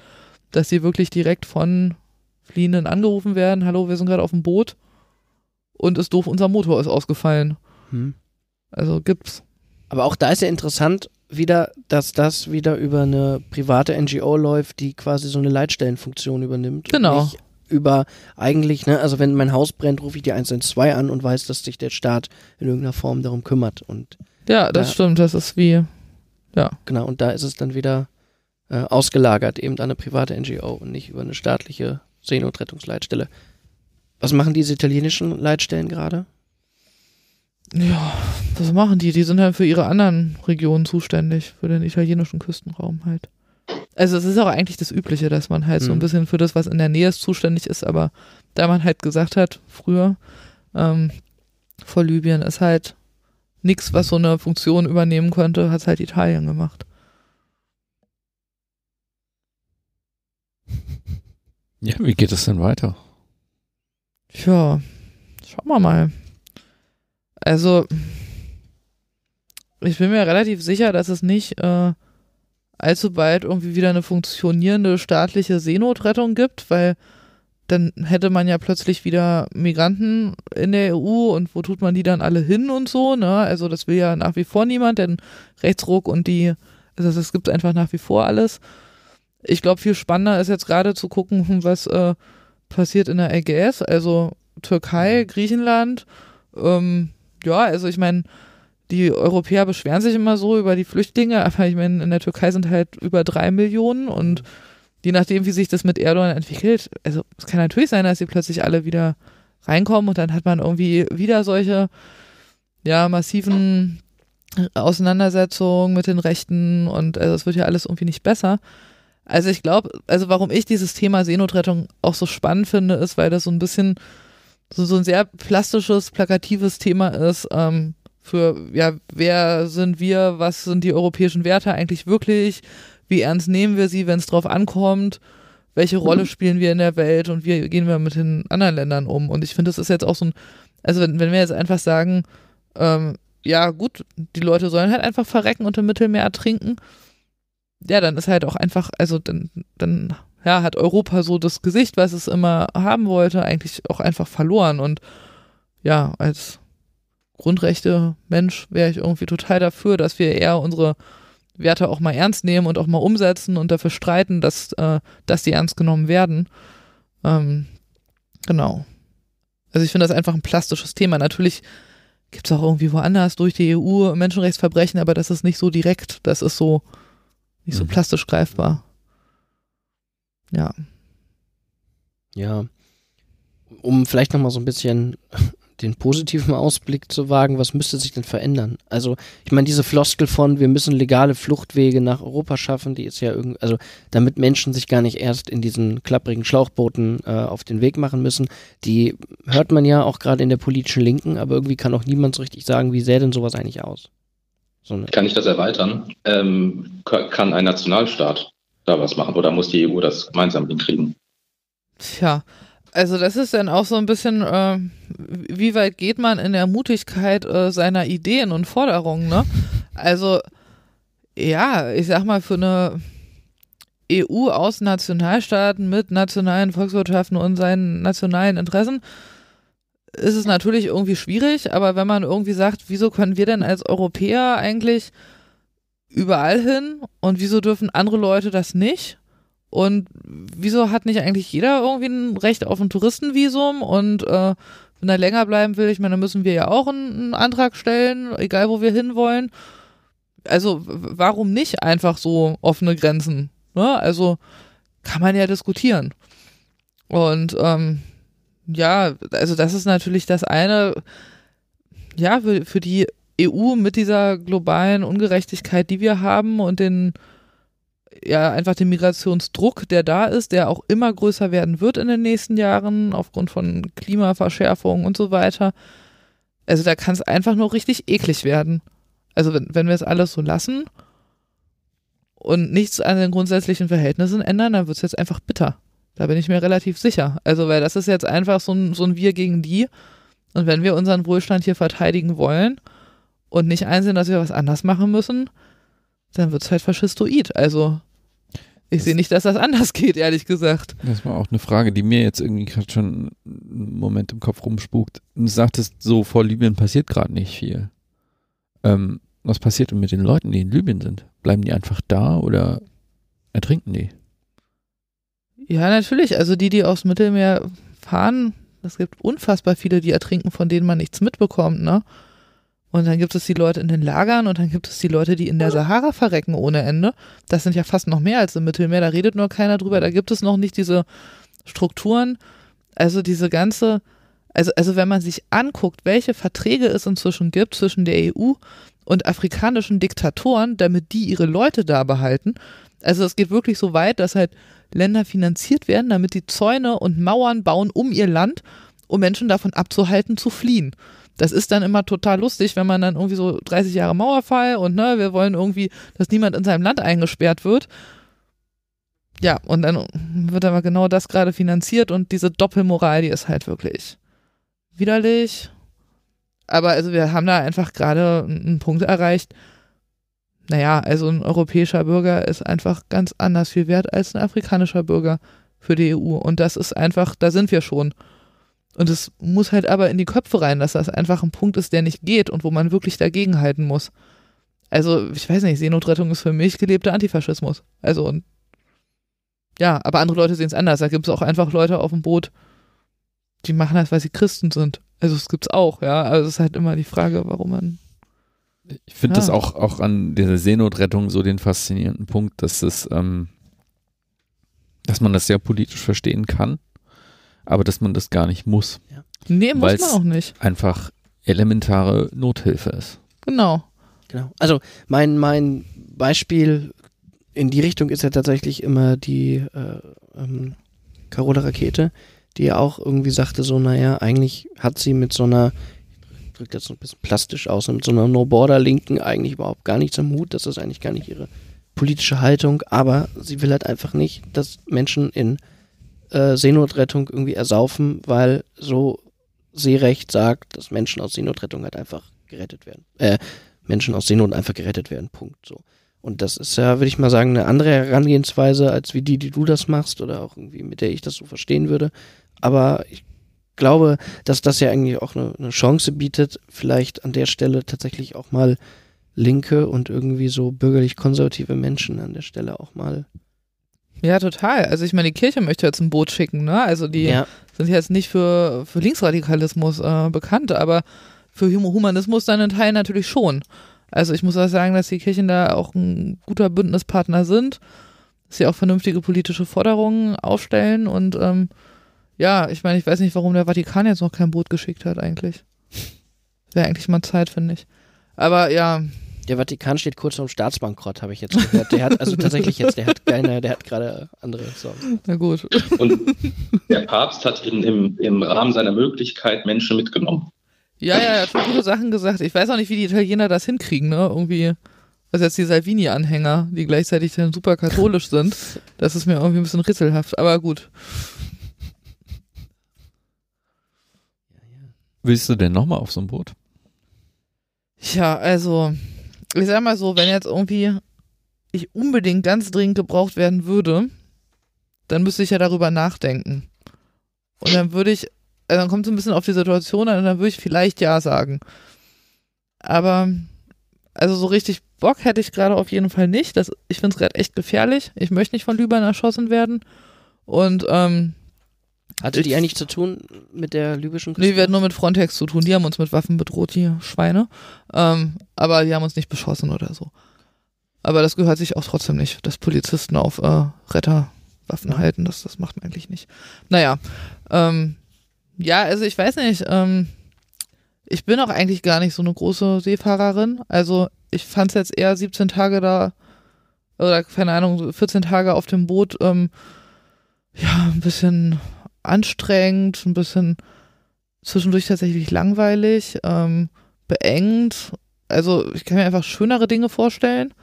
dass sie wirklich direkt von Fliehenden angerufen werden. Hallo, wir sind gerade auf dem Boot und ist doof, unser Motor ist ausgefallen. Hm. Also gibt's. Aber auch da ist ja interessant wieder, dass das wieder über eine private NGO läuft, die quasi so eine Leitstellenfunktion übernimmt. Genau. Über eigentlich, ne, also wenn mein Haus brennt, rufe ich die 112 an und weiß, dass sich der Staat in irgendeiner Form darum kümmert. Und Ja, das Ja. stimmt. Das ist wie, ja. genau, und da ist es dann wieder äh, ausgelagert, eben an eine private NGO und nicht über eine staatliche Seenotrettungsleitstelle. Was machen diese italienischen Leitstellen gerade? Ja, was machen die? Die sind halt für ihre anderen Regionen zuständig, für den italienischen Küstenraum halt. Also es ist auch eigentlich das Übliche, dass man halt so ein Mhm. bisschen für das, was in der Nähe ist, zuständig ist, aber da man halt gesagt hat, früher, ähm, vor Libyen ist halt nichts, was so eine Funktion übernehmen könnte, hat halt Italien gemacht. Ja, wie geht es denn weiter? Tja, schauen wir mal. Also, ich bin mir relativ sicher, dass es nicht äh, allzu bald irgendwie wieder eine funktionierende staatliche Seenotrettung gibt, weil dann hätte man ja plötzlich wieder Migranten in der EU und wo tut man die dann alle hin und so, ne? Also das will ja nach wie vor niemand, denn Rechtsruck und die, also es gibt einfach nach wie vor alles. Ich glaube, viel spannender ist jetzt gerade zu gucken, hm, was äh, passiert in der Ägäis, also Türkei, Griechenland. Ähm, ja, also ich meine, die Europäer beschweren sich immer so über die Flüchtlinge, aber ich meine, in der Türkei sind halt über drei Millionen und je nachdem, wie sich das mit Erdogan entwickelt, also es kann natürlich sein, dass sie plötzlich alle wieder reinkommen und dann hat man irgendwie wieder solche, ja, massiven Auseinandersetzungen mit den Rechten und also es wird ja alles irgendwie nicht besser. Also ich glaube, also warum ich dieses Thema Seenotrettung auch so spannend finde, ist, weil das so ein bisschen so, so ein sehr plastisches, plakatives Thema ist, ähm, für, ja, wer sind wir, was sind die europäischen Werte eigentlich wirklich, wie ernst nehmen wir sie, wenn es drauf ankommt, welche Rolle spielen wir in der Welt und wie gehen wir mit den anderen Ländern um. Und ich finde, das ist jetzt auch so ein, also wenn, wenn wir jetzt einfach sagen, ähm, ja gut, die Leute sollen halt einfach verrecken und im Mittelmeer ertrinken, ja, dann ist halt auch einfach, also dann, dann ja, hat Europa so das Gesicht, was es immer haben wollte, eigentlich auch einfach verloren. Und ja, als Grundrechte Mensch wäre ich irgendwie total dafür, dass wir eher unsere Werte auch mal ernst nehmen und auch mal umsetzen und dafür streiten, dass, äh, dass die ernst genommen werden. Ähm, genau. Also ich finde das einfach ein plastisches Thema. Natürlich gibt es auch irgendwie woanders durch die EU Menschenrechtsverbrechen, aber das ist nicht so direkt, das ist so nicht so Mhm. plastisch greifbar. Ja. Ja. Um vielleicht nochmal so ein bisschen den positiven Ausblick zu wagen, was müsste sich denn verändern? Also, ich meine, diese Floskel von, wir müssen legale Fluchtwege nach Europa schaffen, die ist ja irgendwie, also damit Menschen sich gar nicht erst in diesen klapprigen Schlauchbooten äh, auf den Weg machen müssen, die hört man ja auch gerade in der politischen Linken, aber irgendwie kann auch niemand so richtig sagen, wie sähe denn sowas eigentlich aus? So eine, Kann ich das erweitern? Ähm, ka- kann ein Nationalstaat da was machen oder muss die EU das gemeinsam hinkriegen? Tja, also das ist dann auch so ein bisschen, äh, wie weit geht man in der Mutigkeit äh, seiner Ideen und Forderungen, ne? Also, ja, ich sag mal, für eine EU aus Nationalstaaten mit nationalen Volkswirtschaften und seinen nationalen Interessen ist es natürlich irgendwie schwierig, aber wenn man irgendwie sagt, wieso können wir denn als Europäer eigentlich überall hin und wieso dürfen andere Leute das nicht? Und wieso hat nicht eigentlich jeder irgendwie ein Recht auf ein Touristenvisum? Und äh, wenn er länger bleiben will, ich meine, dann müssen wir ja auch einen, einen Antrag stellen, egal wo wir hinwollen. Also warum nicht einfach so offene Grenzen? Ne? Also kann man ja diskutieren. Und ähm, ja, also das ist natürlich das eine, ja, für, für die EU mit dieser globalen Ungerechtigkeit, die wir haben und den ja einfach den Migrationsdruck, der da ist, der auch immer größer werden wird in den nächsten Jahren aufgrund von Klimaverschärfung und so weiter. Also da kann es einfach nur richtig eklig werden. Also wenn, wenn wir es alles so lassen und nichts an den grundsätzlichen Verhältnissen ändern, dann wird es jetzt einfach bitter. Da bin ich mir relativ sicher. Also, weil das ist jetzt einfach so ein, so ein Wir gegen die. Und wenn wir unseren Wohlstand hier verteidigen wollen und nicht einsehen, dass wir was anders machen müssen, dann wird es halt faschistoid. Also, ich sehe nicht, dass das anders geht, ehrlich gesagt. Das war auch eine Frage, die mir jetzt irgendwie gerade schon einen Moment im Kopf rumspukt. Du sagtest so, vor Libyen passiert gerade nicht viel. Ähm, was passiert denn mit den Leuten, die in Libyen sind? Bleiben die einfach da oder ertrinken die? Ja, natürlich. Also die, die aufs Mittelmeer fahren, es gibt unfassbar viele, die ertrinken, von denen man nichts mitbekommt, ne? Und dann gibt es die Leute in den Lagern und dann gibt es die Leute, die in der Sahara verrecken ohne Ende. Das sind ja fast noch mehr als im Mittelmeer, da redet nur keiner drüber. Da gibt es noch nicht diese Strukturen, also diese ganze, also, also wenn man sich anguckt, welche Verträge es inzwischen gibt zwischen der EU und afrikanischen Diktatoren, damit die ihre Leute da behalten. Also es geht wirklich so weit, dass halt Länder finanziert werden, damit die Zäune und Mauern bauen um ihr Land, um Menschen davon abzuhalten, zu fliehen. Das ist dann immer total lustig, wenn man dann irgendwie so 30 Jahre Mauerfall und ne, wir wollen irgendwie, dass niemand in seinem Land eingesperrt wird. Ja, und dann wird aber genau das gerade finanziert und diese Doppelmoral, die ist halt wirklich widerlich. Aber also wir haben da einfach gerade einen Punkt erreicht. Naja, also ein europäischer Bürger ist einfach ganz anders viel wert als ein afrikanischer Bürger für die EU. Und das ist einfach, da sind wir schon. Und es muss halt aber in die Köpfe rein, dass das einfach ein Punkt ist, der nicht geht und wo man wirklich dagegenhalten muss. Also, ich weiß nicht, Seenotrettung ist für mich gelebter Antifaschismus. Also, und ja, aber andere Leute sehen es anders. Da gibt es auch einfach Leute auf dem Boot, die machen das, weil sie Christen sind. Also, es gibt es auch, ja. Also, es ist halt immer die Frage, warum man. Ich finde Ja. das auch, auch an dieser Seenotrettung so den faszinierenden Punkt, dass es, ähm, dass man das sehr politisch verstehen kann, aber dass man das gar nicht muss. Nee, muss man auch nicht. Einfach elementare Nothilfe ist. Genau. Genau. Also mein, mein Beispiel in die Richtung ist ja tatsächlich immer die äh, ähm, Carola Rakete, die ja auch irgendwie sagte so, naja, eigentlich hat sie mit so einer, ich drücke das so ein bisschen plastisch aus, mit so einer No-Border-Linken eigentlich überhaupt gar nichts am Hut. Das ist eigentlich gar nicht ihre politische Haltung, aber sie will halt einfach nicht, dass Menschen in äh, Seenotrettung irgendwie ersaufen, weil so Seerecht sagt, dass Menschen aus Seenotrettung halt einfach gerettet werden. Äh, Menschen aus Seenot einfach gerettet werden. Punkt. So. Und das ist ja, würde ich mal sagen, eine andere Herangehensweise als wie die, die du das machst oder auch irgendwie mit der ich das so verstehen würde. Aber ich glaube, dass das ja eigentlich auch eine, eine Chance bietet, vielleicht an der Stelle tatsächlich auch mal linke und irgendwie so bürgerlich-konservative Menschen an der Stelle auch mal. Ja, total. Also ich meine, die Kirche möchte jetzt ein Boot schicken, ne? Also die Ja, sind jetzt nicht für, für Linksradikalismus äh, bekannt, aber für Hum- Humanismus dann in Teilen natürlich schon. Also ich muss auch sagen, dass die Kirchen da auch ein guter Bündnispartner sind, dass sie auch vernünftige politische Forderungen aufstellen und ähm, ja, ich meine, ich weiß nicht, warum der Vatikan jetzt noch kein Boot geschickt hat eigentlich. Wäre eigentlich mal Zeit, finde ich. Aber ja, der Vatikan steht kurz vorm Staatsbankrott, habe ich jetzt gehört. Der hat also tatsächlich jetzt, der hat keine, der hat gerade andere Sorgen. na gut. Und der Papst hat in, im, im Rahmen seiner Möglichkeit Menschen mitgenommen. Ja, ja, er hat schon gute Sachen gesagt. Ich weiß auch nicht, wie die Italiener das hinkriegen, ne? Irgendwie, was jetzt die Salvini-Anhänger, die gleichzeitig dann super katholisch sind. Das ist mir irgendwie ein bisschen rätselhaft, aber gut. Willst du denn nochmal auf so ein Boot? Ja, also, ich sag mal so, wenn jetzt irgendwie ich unbedingt ganz dringend gebraucht werden würde, dann müsste ich ja darüber nachdenken. Und dann würde ich, also dann kommt es ein bisschen auf die Situation an und dann würde ich vielleicht ja sagen. Aber, also so richtig Bock hätte ich gerade auf jeden Fall nicht. Das, ich finde es gerade echt gefährlich. Ich möchte nicht von Lübern erschossen werden. Und, ähm, Hatte die eigentlich zu tun mit der libyschen Nee, wir hatten nur mit Frontex zu tun. Die haben uns mit Waffen bedroht, die Schweine. Ähm, aber die haben uns nicht beschossen oder so. Aber das gehört sich auch trotzdem nicht, dass Polizisten auf äh, Retterwaffen halten. Das, das macht man eigentlich nicht. Naja, ähm, ja, also ich weiß nicht. Ähm, ich bin auch eigentlich gar nicht so eine große Seefahrerin. Also ich fand es jetzt eher 17 Tage da, oder keine Ahnung, 14 Tage auf dem Boot, ähm, ja, ein bisschen anstrengend, ein bisschen zwischendurch tatsächlich langweilig, ähm, beengt. Also ich kann mir einfach schönere Dinge vorstellen.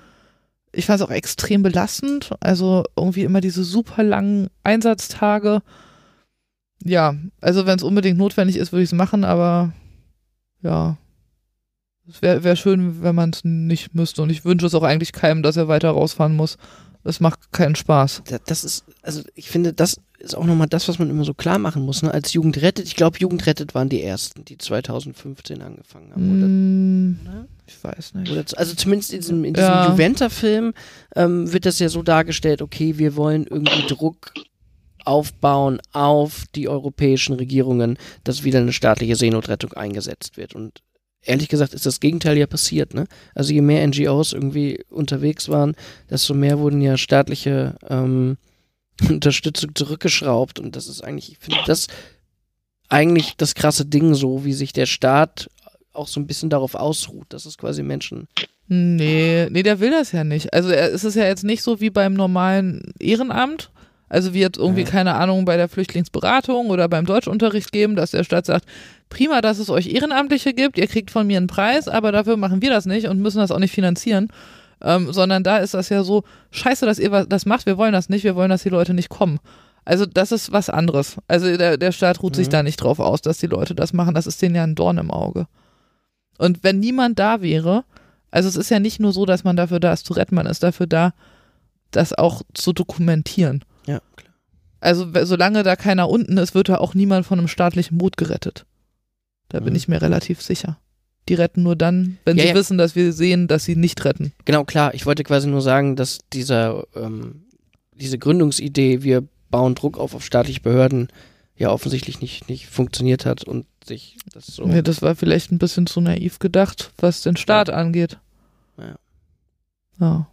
Ich fand es auch extrem belastend. Also irgendwie immer diese super langen Einsatztage. Ja, also wenn es unbedingt notwendig ist, würde ich es machen, aber ja. Es wäre wär schön, wenn man es nicht müsste. Und ich wünsche es auch eigentlich keinem, dass er weiter rausfahren muss. Es macht keinen Spaß. Da- Das ist, also ich finde, das ist auch nochmal das, was man immer so klar machen muss, ne? Als Jugend rettet, ich glaube, Jugend rettet waren die ersten, die 2015 angefangen haben. Mm, Oder, ne? ich weiß nicht. oder also zumindest in diesem, in diesem Ja. Juventa-Film ähm, wird das ja so dargestellt, okay, wir wollen irgendwie Druck aufbauen auf die europäischen Regierungen, dass wieder eine staatliche Seenotrettung eingesetzt wird. Und ehrlich gesagt ist das Gegenteil ja passiert. Ne? Also je mehr NGOs irgendwie unterwegs waren, desto mehr wurden ja staatliche ähm, Unterstützung zurückgeschraubt. Und das ist eigentlich, ich finde das eigentlich das krasse Ding so, wie sich der Staat auch so ein bisschen darauf ausruht, dass es quasi Menschen Nee, nee, der will das ja nicht. Also es ist ja jetzt nicht so wie beim normalen Ehrenamt. Also wie jetzt irgendwie, Ja. keine Ahnung, bei der Flüchtlingsberatung oder beim Deutschunterricht geben, dass der Staat sagt, prima, dass es euch Ehrenamtliche gibt, ihr kriegt von mir einen Preis, aber dafür machen wir das nicht und müssen das auch nicht finanzieren. Ähm, sondern da ist das ja so, scheiße, dass ihr was- das macht, wir wollen das nicht, wir wollen, dass die Leute nicht kommen. Also das ist was anderes. Also der, der Staat ruht sich Mhm. da nicht drauf aus, dass die Leute das machen. Das ist denen ja ein Dorn im Auge. Und wenn niemand da wäre, also es ist ja nicht nur so, dass man dafür da ist zu retten, man ist dafür da, das auch zu dokumentieren. Ja, klar. Also solange da keiner unten ist, wird da auch niemand von einem staatlichen Boot gerettet. Da bin Mhm. ich mir relativ sicher. Die retten nur dann, wenn Ja, sie ja. wissen, dass wir sehen, dass sie nicht retten. Genau, klar. Ich wollte quasi nur sagen, dass dieser, ähm, diese Gründungsidee, wir bauen Druck auf auf staatliche Behörden, ja offensichtlich nicht, nicht funktioniert hat und sich das so. Nee, das war vielleicht ein bisschen zu naiv gedacht, was den Staat angeht. Ja. Ja.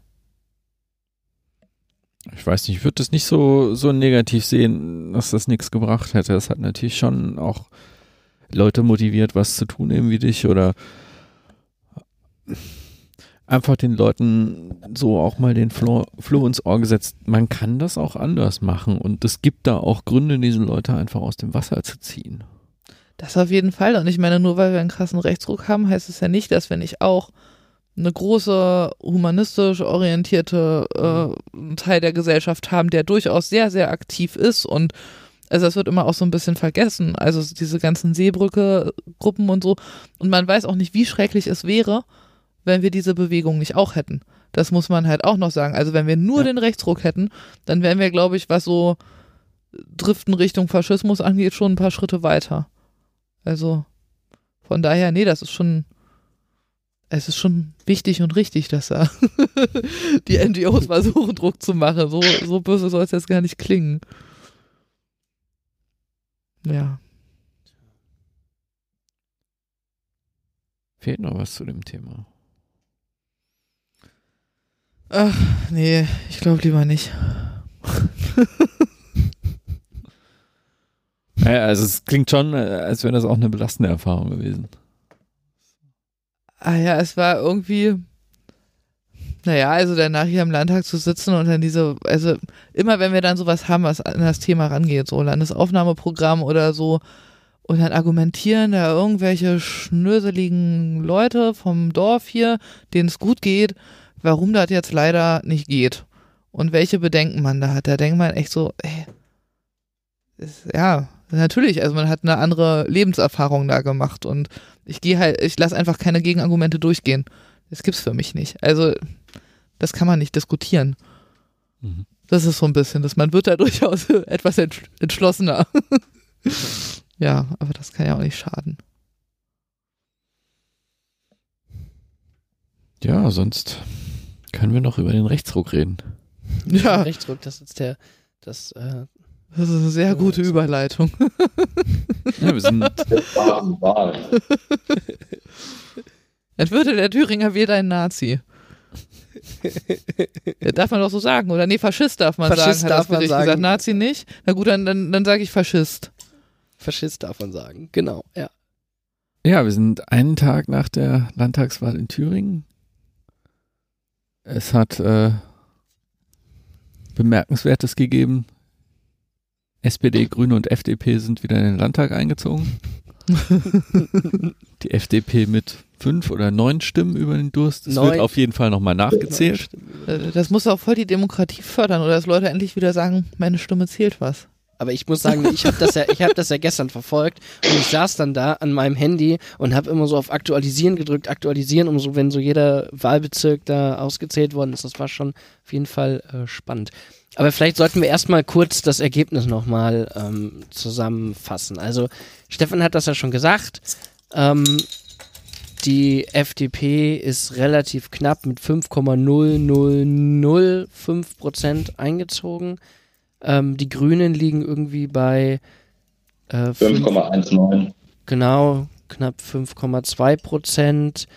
Ich weiß nicht, ich würde das nicht so, so negativ sehen, dass das nichts gebracht hätte. Es hat natürlich schon auch Leute motiviert, was zu tun, eben wie dich oder einfach den Leuten so auch mal den Floh, Floh ins Ohr gesetzt. Man kann das auch anders machen und es gibt da auch Gründe, diese Leute einfach aus dem Wasser zu ziehen. Das auf jeden Fall. Und ich meine, nur weil wir einen krassen Rechtsruck haben, heißt es ja nicht, dass wir nicht auch eine große humanistisch orientierte äh, Teil der Gesellschaft haben, der durchaus sehr, sehr aktiv ist und also das wird immer auch so ein bisschen vergessen. Also diese ganzen Seebrücke-Gruppen und so. Und man weiß auch nicht, wie schrecklich es wäre, wenn wir diese Bewegung nicht auch hätten. Das muss man halt auch noch sagen. Also wenn wir nur Ja. den Rechtsruck hätten, dann wären wir, glaube ich, was so Driften Richtung Faschismus angeht, schon ein paar Schritte weiter. Also von daher, nee, das ist schon, es ist schon wichtig und richtig, dass da die NGOs versuchen, Druck zu machen. So, so böse soll es jetzt gar nicht klingen. Ja. Fehlt noch was zu dem Thema. Ach, nee, ich glaube lieber nicht. Naja, also es klingt schon, äh, als wäre das auch eine belastende Erfahrung gewesen. Ah ja, es war irgendwie, naja, also danach hier im Landtag zu sitzen und dann diese, also immer wenn wir dann sowas haben, was an das Thema rangeht, so Landesaufnahmeprogramm oder so, und dann argumentieren da irgendwelche schnöseligen Leute vom Dorf hier, denen es gut geht, warum das jetzt leider nicht geht. Und welche Bedenken man da hat. Da denkt man echt so, ey, ist, ja, natürlich, also man hat eine andere Lebenserfahrung da gemacht und ich gehe halt, ich lasse einfach keine Gegenargumente durchgehen. Das gibt's für mich nicht. Also, das kann man nicht diskutieren. Mhm. Das ist so ein bisschen, dass man wird da durchaus etwas entsch entschlossener. ja, aber das kann ja auch nicht schaden. Ja, sonst können wir noch über den Rechtsruck reden. Ja, Rechtsruck, das ist der, das, äh, das ist eine sehr gute Überleitung. Ja, wir sind. Entwürde der Thüringer wird ein Nazi. Ja, darf man doch so sagen, oder? Nee, Faschist darf man Faschist sagen, hat darf das man sagen. gesagt. Nazi nicht? Na gut, dann, dann, dann sage ich Faschist. Faschist darf man sagen. Genau, ja. ja, wir sind einen Tag nach der Landtagswahl in Thüringen. Es hat äh, Bemerkenswertes gegeben. SPD, Grüne und FDP sind wieder in den Landtag eingezogen. Die FDP mit fünf oder neun Stimmen über den Durst. Das Neun. wird auf jeden Fall nochmal nachgezählt. Äh, Das muss auch voll die Demokratie fördern oder dass Leute endlich wieder sagen, meine Stimme zählt was. Aber ich muss sagen, ich habe das ja, ich habe das ja gestern verfolgt und ich saß dann da an meinem Handy und habe immer so auf Aktualisieren gedrückt, aktualisieren, um so, wenn so jeder Wahlbezirk da ausgezählt worden ist, das war schon auf jeden Fall äh, spannend. Aber vielleicht sollten wir erstmal kurz das Ergebnis nochmal ähm, zusammenfassen. Also Stefan hat das ja schon gesagt. Ähm, die FDP ist relativ knapp mit 5,0005 Prozent eingezogen. Ähm, die Grünen liegen irgendwie bei äh, fünf- 5,19. genau knapp 5,2 Prozent.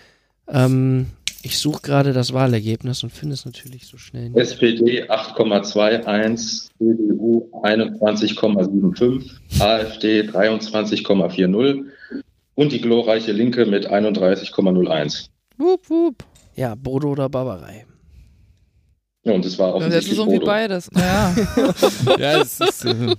Ähm, ich suche gerade das Wahlergebnis und finde es natürlich so schnell nicht. SPD 8,21, CDU 21,75, AfD 23,40 und die glorreiche Linke mit 31,01. Wup, wup. Ja, Bodo oder Barbarei. Ja, und es war Und jetzt offensichtlich ist irgendwie Bodo. beides. Naja. Ja, es ist, äh,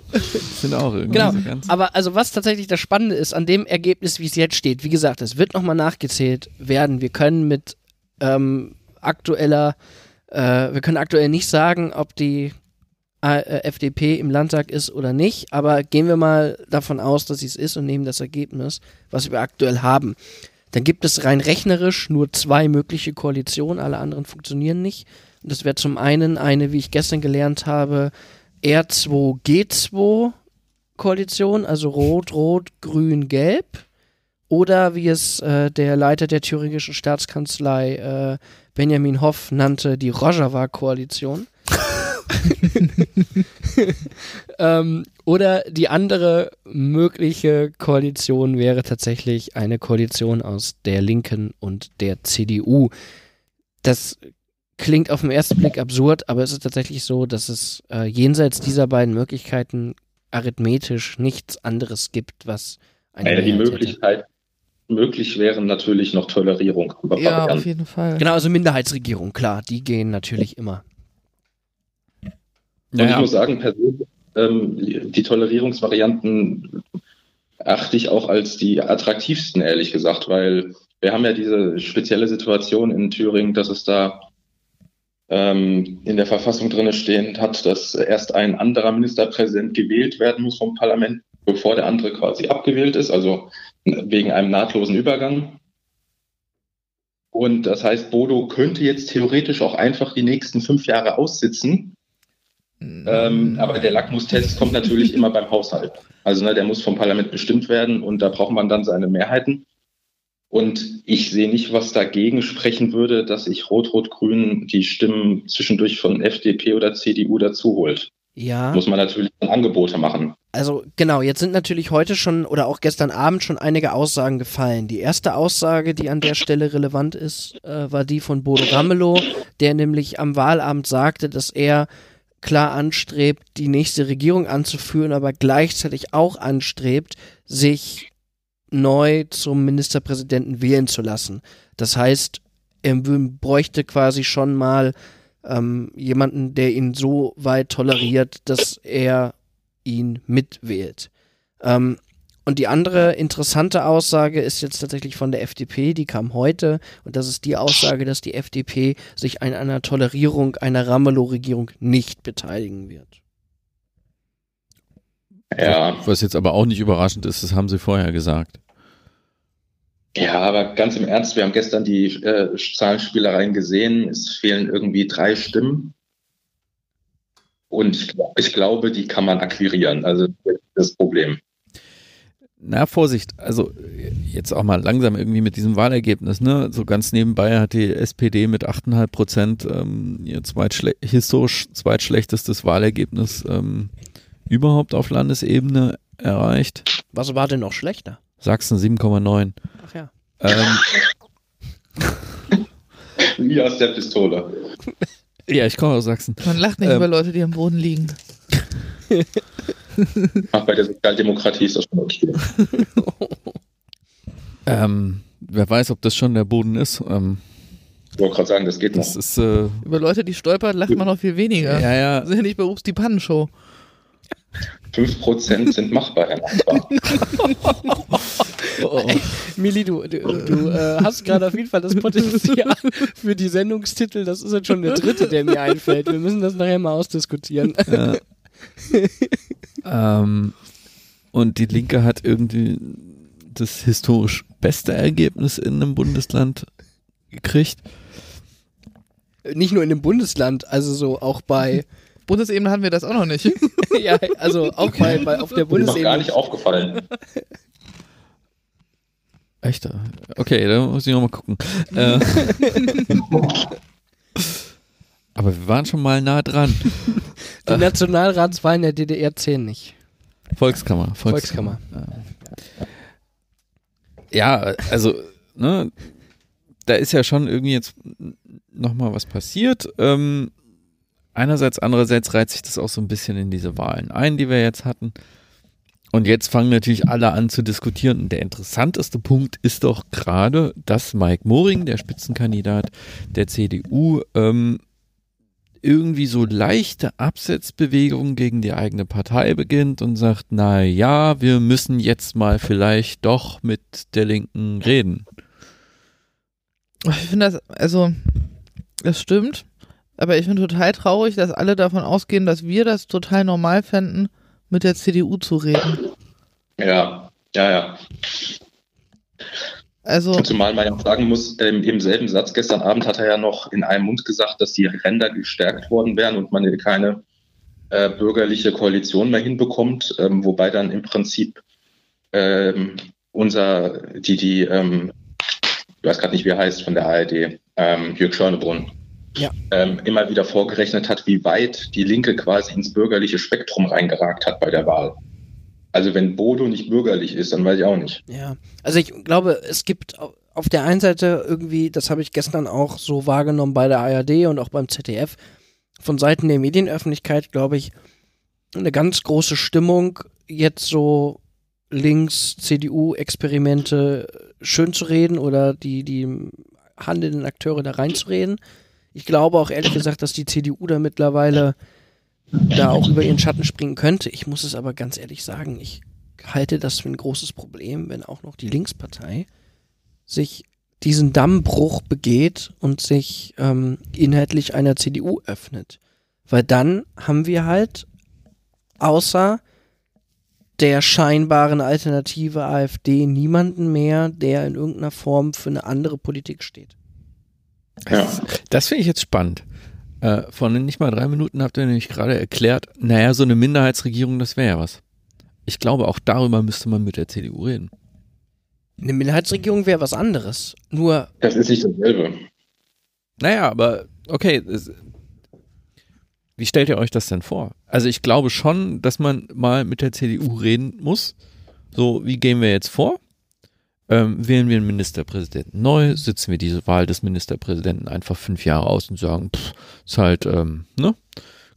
sind auch irgendwie Genau. so ganz. Aber also was tatsächlich das Spannende ist an dem Ergebnis, wie es jetzt steht, wie gesagt, es wird nochmal nachgezählt werden. Wir können mit ähm, aktueller, äh, wir können aktuell nicht sagen, ob die äh, FDP im Landtag ist oder nicht, aber gehen wir mal davon aus, dass sie es ist und nehmen das Ergebnis, was wir aktuell haben. Dann gibt es rein rechnerisch nur zwei mögliche Koalitionen, alle anderen funktionieren nicht. Und das wäre zum einen eine, wie ich gestern gelernt habe, R2G2 Koalition, also Rot, Rot, Grün, Gelb. Oder wie es äh, der Leiter der thüringischen Staatskanzlei äh, Benjamin Hoff nannte, die Rojava-Koalition. ähm, oder die andere mögliche Koalition wäre tatsächlich eine Koalition aus der Linken und der CDU. Das klingt auf den ersten Blick absurd, aber es ist tatsächlich so, dass es äh, jenseits dieser beiden Möglichkeiten arithmetisch nichts anderes gibt, was eine Ja, die Mehrheit hätte. Möglich wären natürlich noch Tolerierung. über ja, auf Varianten. jeden Fall. Genau, also Minderheitsregierung, klar, die gehen natürlich immer. Und ich Naja, muss sagen, persönlich, ähm, die Tolerierungsvarianten achte ich auch als die attraktivsten, ehrlich gesagt, weil wir haben ja diese spezielle Situation in Thüringen, dass es da ähm, in der Verfassung drinne stehen hat, dass erst ein anderer Ministerpräsident gewählt werden muss vom Parlament, bevor der andere quasi abgewählt ist, also wegen einem nahtlosen Übergang. Und das heißt, Bodo könnte jetzt theoretisch auch einfach die nächsten fünf Jahre aussitzen, ähm, aber der Lackmustest kommt natürlich immer beim Haushalt. Also ne, der muss vom Parlament bestimmt werden und da braucht man dann seine Mehrheiten. Und ich sehe nicht, was dagegen sprechen würde, dass sich Rot-Rot-Grün die Stimmen zwischendurch von FDP oder CDU dazu holt. Ja. Muss man natürlich Angebote machen. Also genau, jetzt sind natürlich heute schon oder auch gestern Abend schon einige Aussagen gefallen. Die erste Aussage, die an der Stelle relevant ist, äh, war die von Bodo Ramelow, der nämlich am Wahlabend sagte, dass er klar anstrebt, die nächste Regierung anzuführen, aber gleichzeitig auch anstrebt, sich neu zum Ministerpräsidenten wählen zu lassen. Das heißt, er bräuchte quasi schon mal ähm, jemanden, der ihn so weit toleriert, dass er ihn mitwählt. Ähm, und die andere interessante Aussage ist jetzt tatsächlich von der FDP, die kam heute, und das ist die Aussage, dass die FDP sich an einer Tolerierung einer Ramelow-Regierung nicht beteiligen wird. Ja, was jetzt aber auch nicht überraschend ist, das haben sie vorher gesagt. Ja, aber ganz im Ernst, wir haben gestern die äh, Zahlenspielereien gesehen. Es fehlen irgendwie drei Stimmen. Und ich, ich glaube, die kann man akquirieren. Also das Problem. Na, Vorsicht, also jetzt auch mal langsam irgendwie mit diesem Wahlergebnis, ne? So ganz nebenbei hat die SPD mit 8,5 Prozent ähm, ihr zweitschle historisch zweitschlechtestes Wahlergebnis ähm, überhaupt auf Landesebene erreicht. Was war denn noch schlechter? Sachsen 7,9. Ach ja. Ähm, Wie aus der Pistole. ja, ich komme aus Sachsen. Man lacht nicht Ähm. über Leute, die am Boden liegen. Ach, bei der Sozialdemokratie ist das schon okay. Ähm, wer weiß, ob das schon der Boden ist. Ähm, Ich wollte gerade sagen, das geht das noch. ist, äh, Über Leute, die stolpern, lacht man noch viel weniger. ja, ja, Wir sind ja nicht bei Ups die Pannenshow. 5% sind machbar, Herr Nachbar. Oh, Mili, du, du, du äh, hast gerade auf jeden Fall das Potenzial für die Sendungstitel. Das ist jetzt schon der dritte, der mir einfällt. Wir müssen das nachher mal ausdiskutieren. Ja. ähm, und die Linke hat irgendwie das historisch beste Ergebnis in einem Bundesland gekriegt. Nicht nur in dem Bundesland, also so auch bei. Bundesebene hatten wir das auch noch nicht. ja, also auch bei, bei auf der Mir ist Bundesebene. gar nicht aufgefallen. Echt? Okay, da muss ich nochmal gucken. Äh, aber wir waren schon mal nah dran. Die Nationalratswahlen der DDR zählen nicht. Volkskammer. Volkskammer. Ja, also, ne, da ist ja schon irgendwie jetzt nochmal was passiert. Ähm, einerseits, andererseits reiht sich das auch so ein bisschen in diese Wahlen ein, die wir jetzt hatten. Und jetzt fangen natürlich alle an zu diskutieren. Und der interessanteste Punkt ist doch gerade, dass Mike Moring, der Spitzenkandidat der CDU, ähm, irgendwie so leichte Absetzbewegungen gegen die eigene Partei beginnt und sagt, na ja, wir müssen jetzt mal vielleicht doch mit der Linken reden. Ich finde das, also, das stimmt. Aber ich bin total traurig, dass alle davon ausgehen, dass wir das total normal fänden, mit der CDU zu reden. Ja, ja, ja. Also, Zumal man ja sagen muss, ähm, im selben Satz gestern Abend hat er ja noch in einem Mund gesagt, dass die Ränder gestärkt worden wären und man keine äh, bürgerliche Koalition mehr hinbekommt, ähm, wobei dann im Prinzip ähm, unser, die, die, ähm, ich weiß gerade nicht, wie er heißt, von der ARD, ähm, Jörg Schörnebrunn, Ja. ähm, immer wieder vorgerechnet hat, wie weit die Linke quasi ins bürgerliche Spektrum reingeragt hat bei der Wahl. Also wenn Bodo nicht bürgerlich ist, dann weiß ich auch nicht. Ja, also ich glaube, es gibt au- auf der einen Seite irgendwie, das habe ich gestern auch so wahrgenommen bei der ARD und auch beim ZDF, von Seiten der Medienöffentlichkeit, glaube ich, eine ganz große Stimmung, jetzt so links CDU-Experimente schön zu reden oder die, die handelnden Akteure da reinzureden. Ich glaube auch ehrlich gesagt, dass die CDU da mittlerweile da auch über ihren Schatten springen könnte. Ich muss es aber ganz ehrlich sagen, ich halte das für ein großes Problem, wenn auch noch die Linkspartei sich diesen Dammbruch begeht und sich ähm, inhaltlich einer CDU öffnet. Weil dann haben wir halt außer der scheinbaren Alternative AfD niemanden mehr, der in irgendeiner Form für eine andere Politik steht. Ja. Das finde ich jetzt spannend. Äh, vor nicht mal drei Minuten habt ihr nämlich gerade erklärt, naja, so eine Minderheitsregierung, das wäre ja was. Ich glaube, auch darüber müsste man mit der CDU reden. Eine Minderheitsregierung wäre was anderes. Nur, Das ist nicht dasselbe. Naja, aber okay. es- Wie stellt ihr euch das denn vor? Also ich glaube schon, dass man mal mit der CDU reden muss. So, wie gehen wir jetzt vor? Ähm, wählen wir einen Ministerpräsidenten neu, sitzen wir diese Wahl des Ministerpräsidenten einfach fünf Jahre aus und sagen, pff, ist halt, ähm, ne,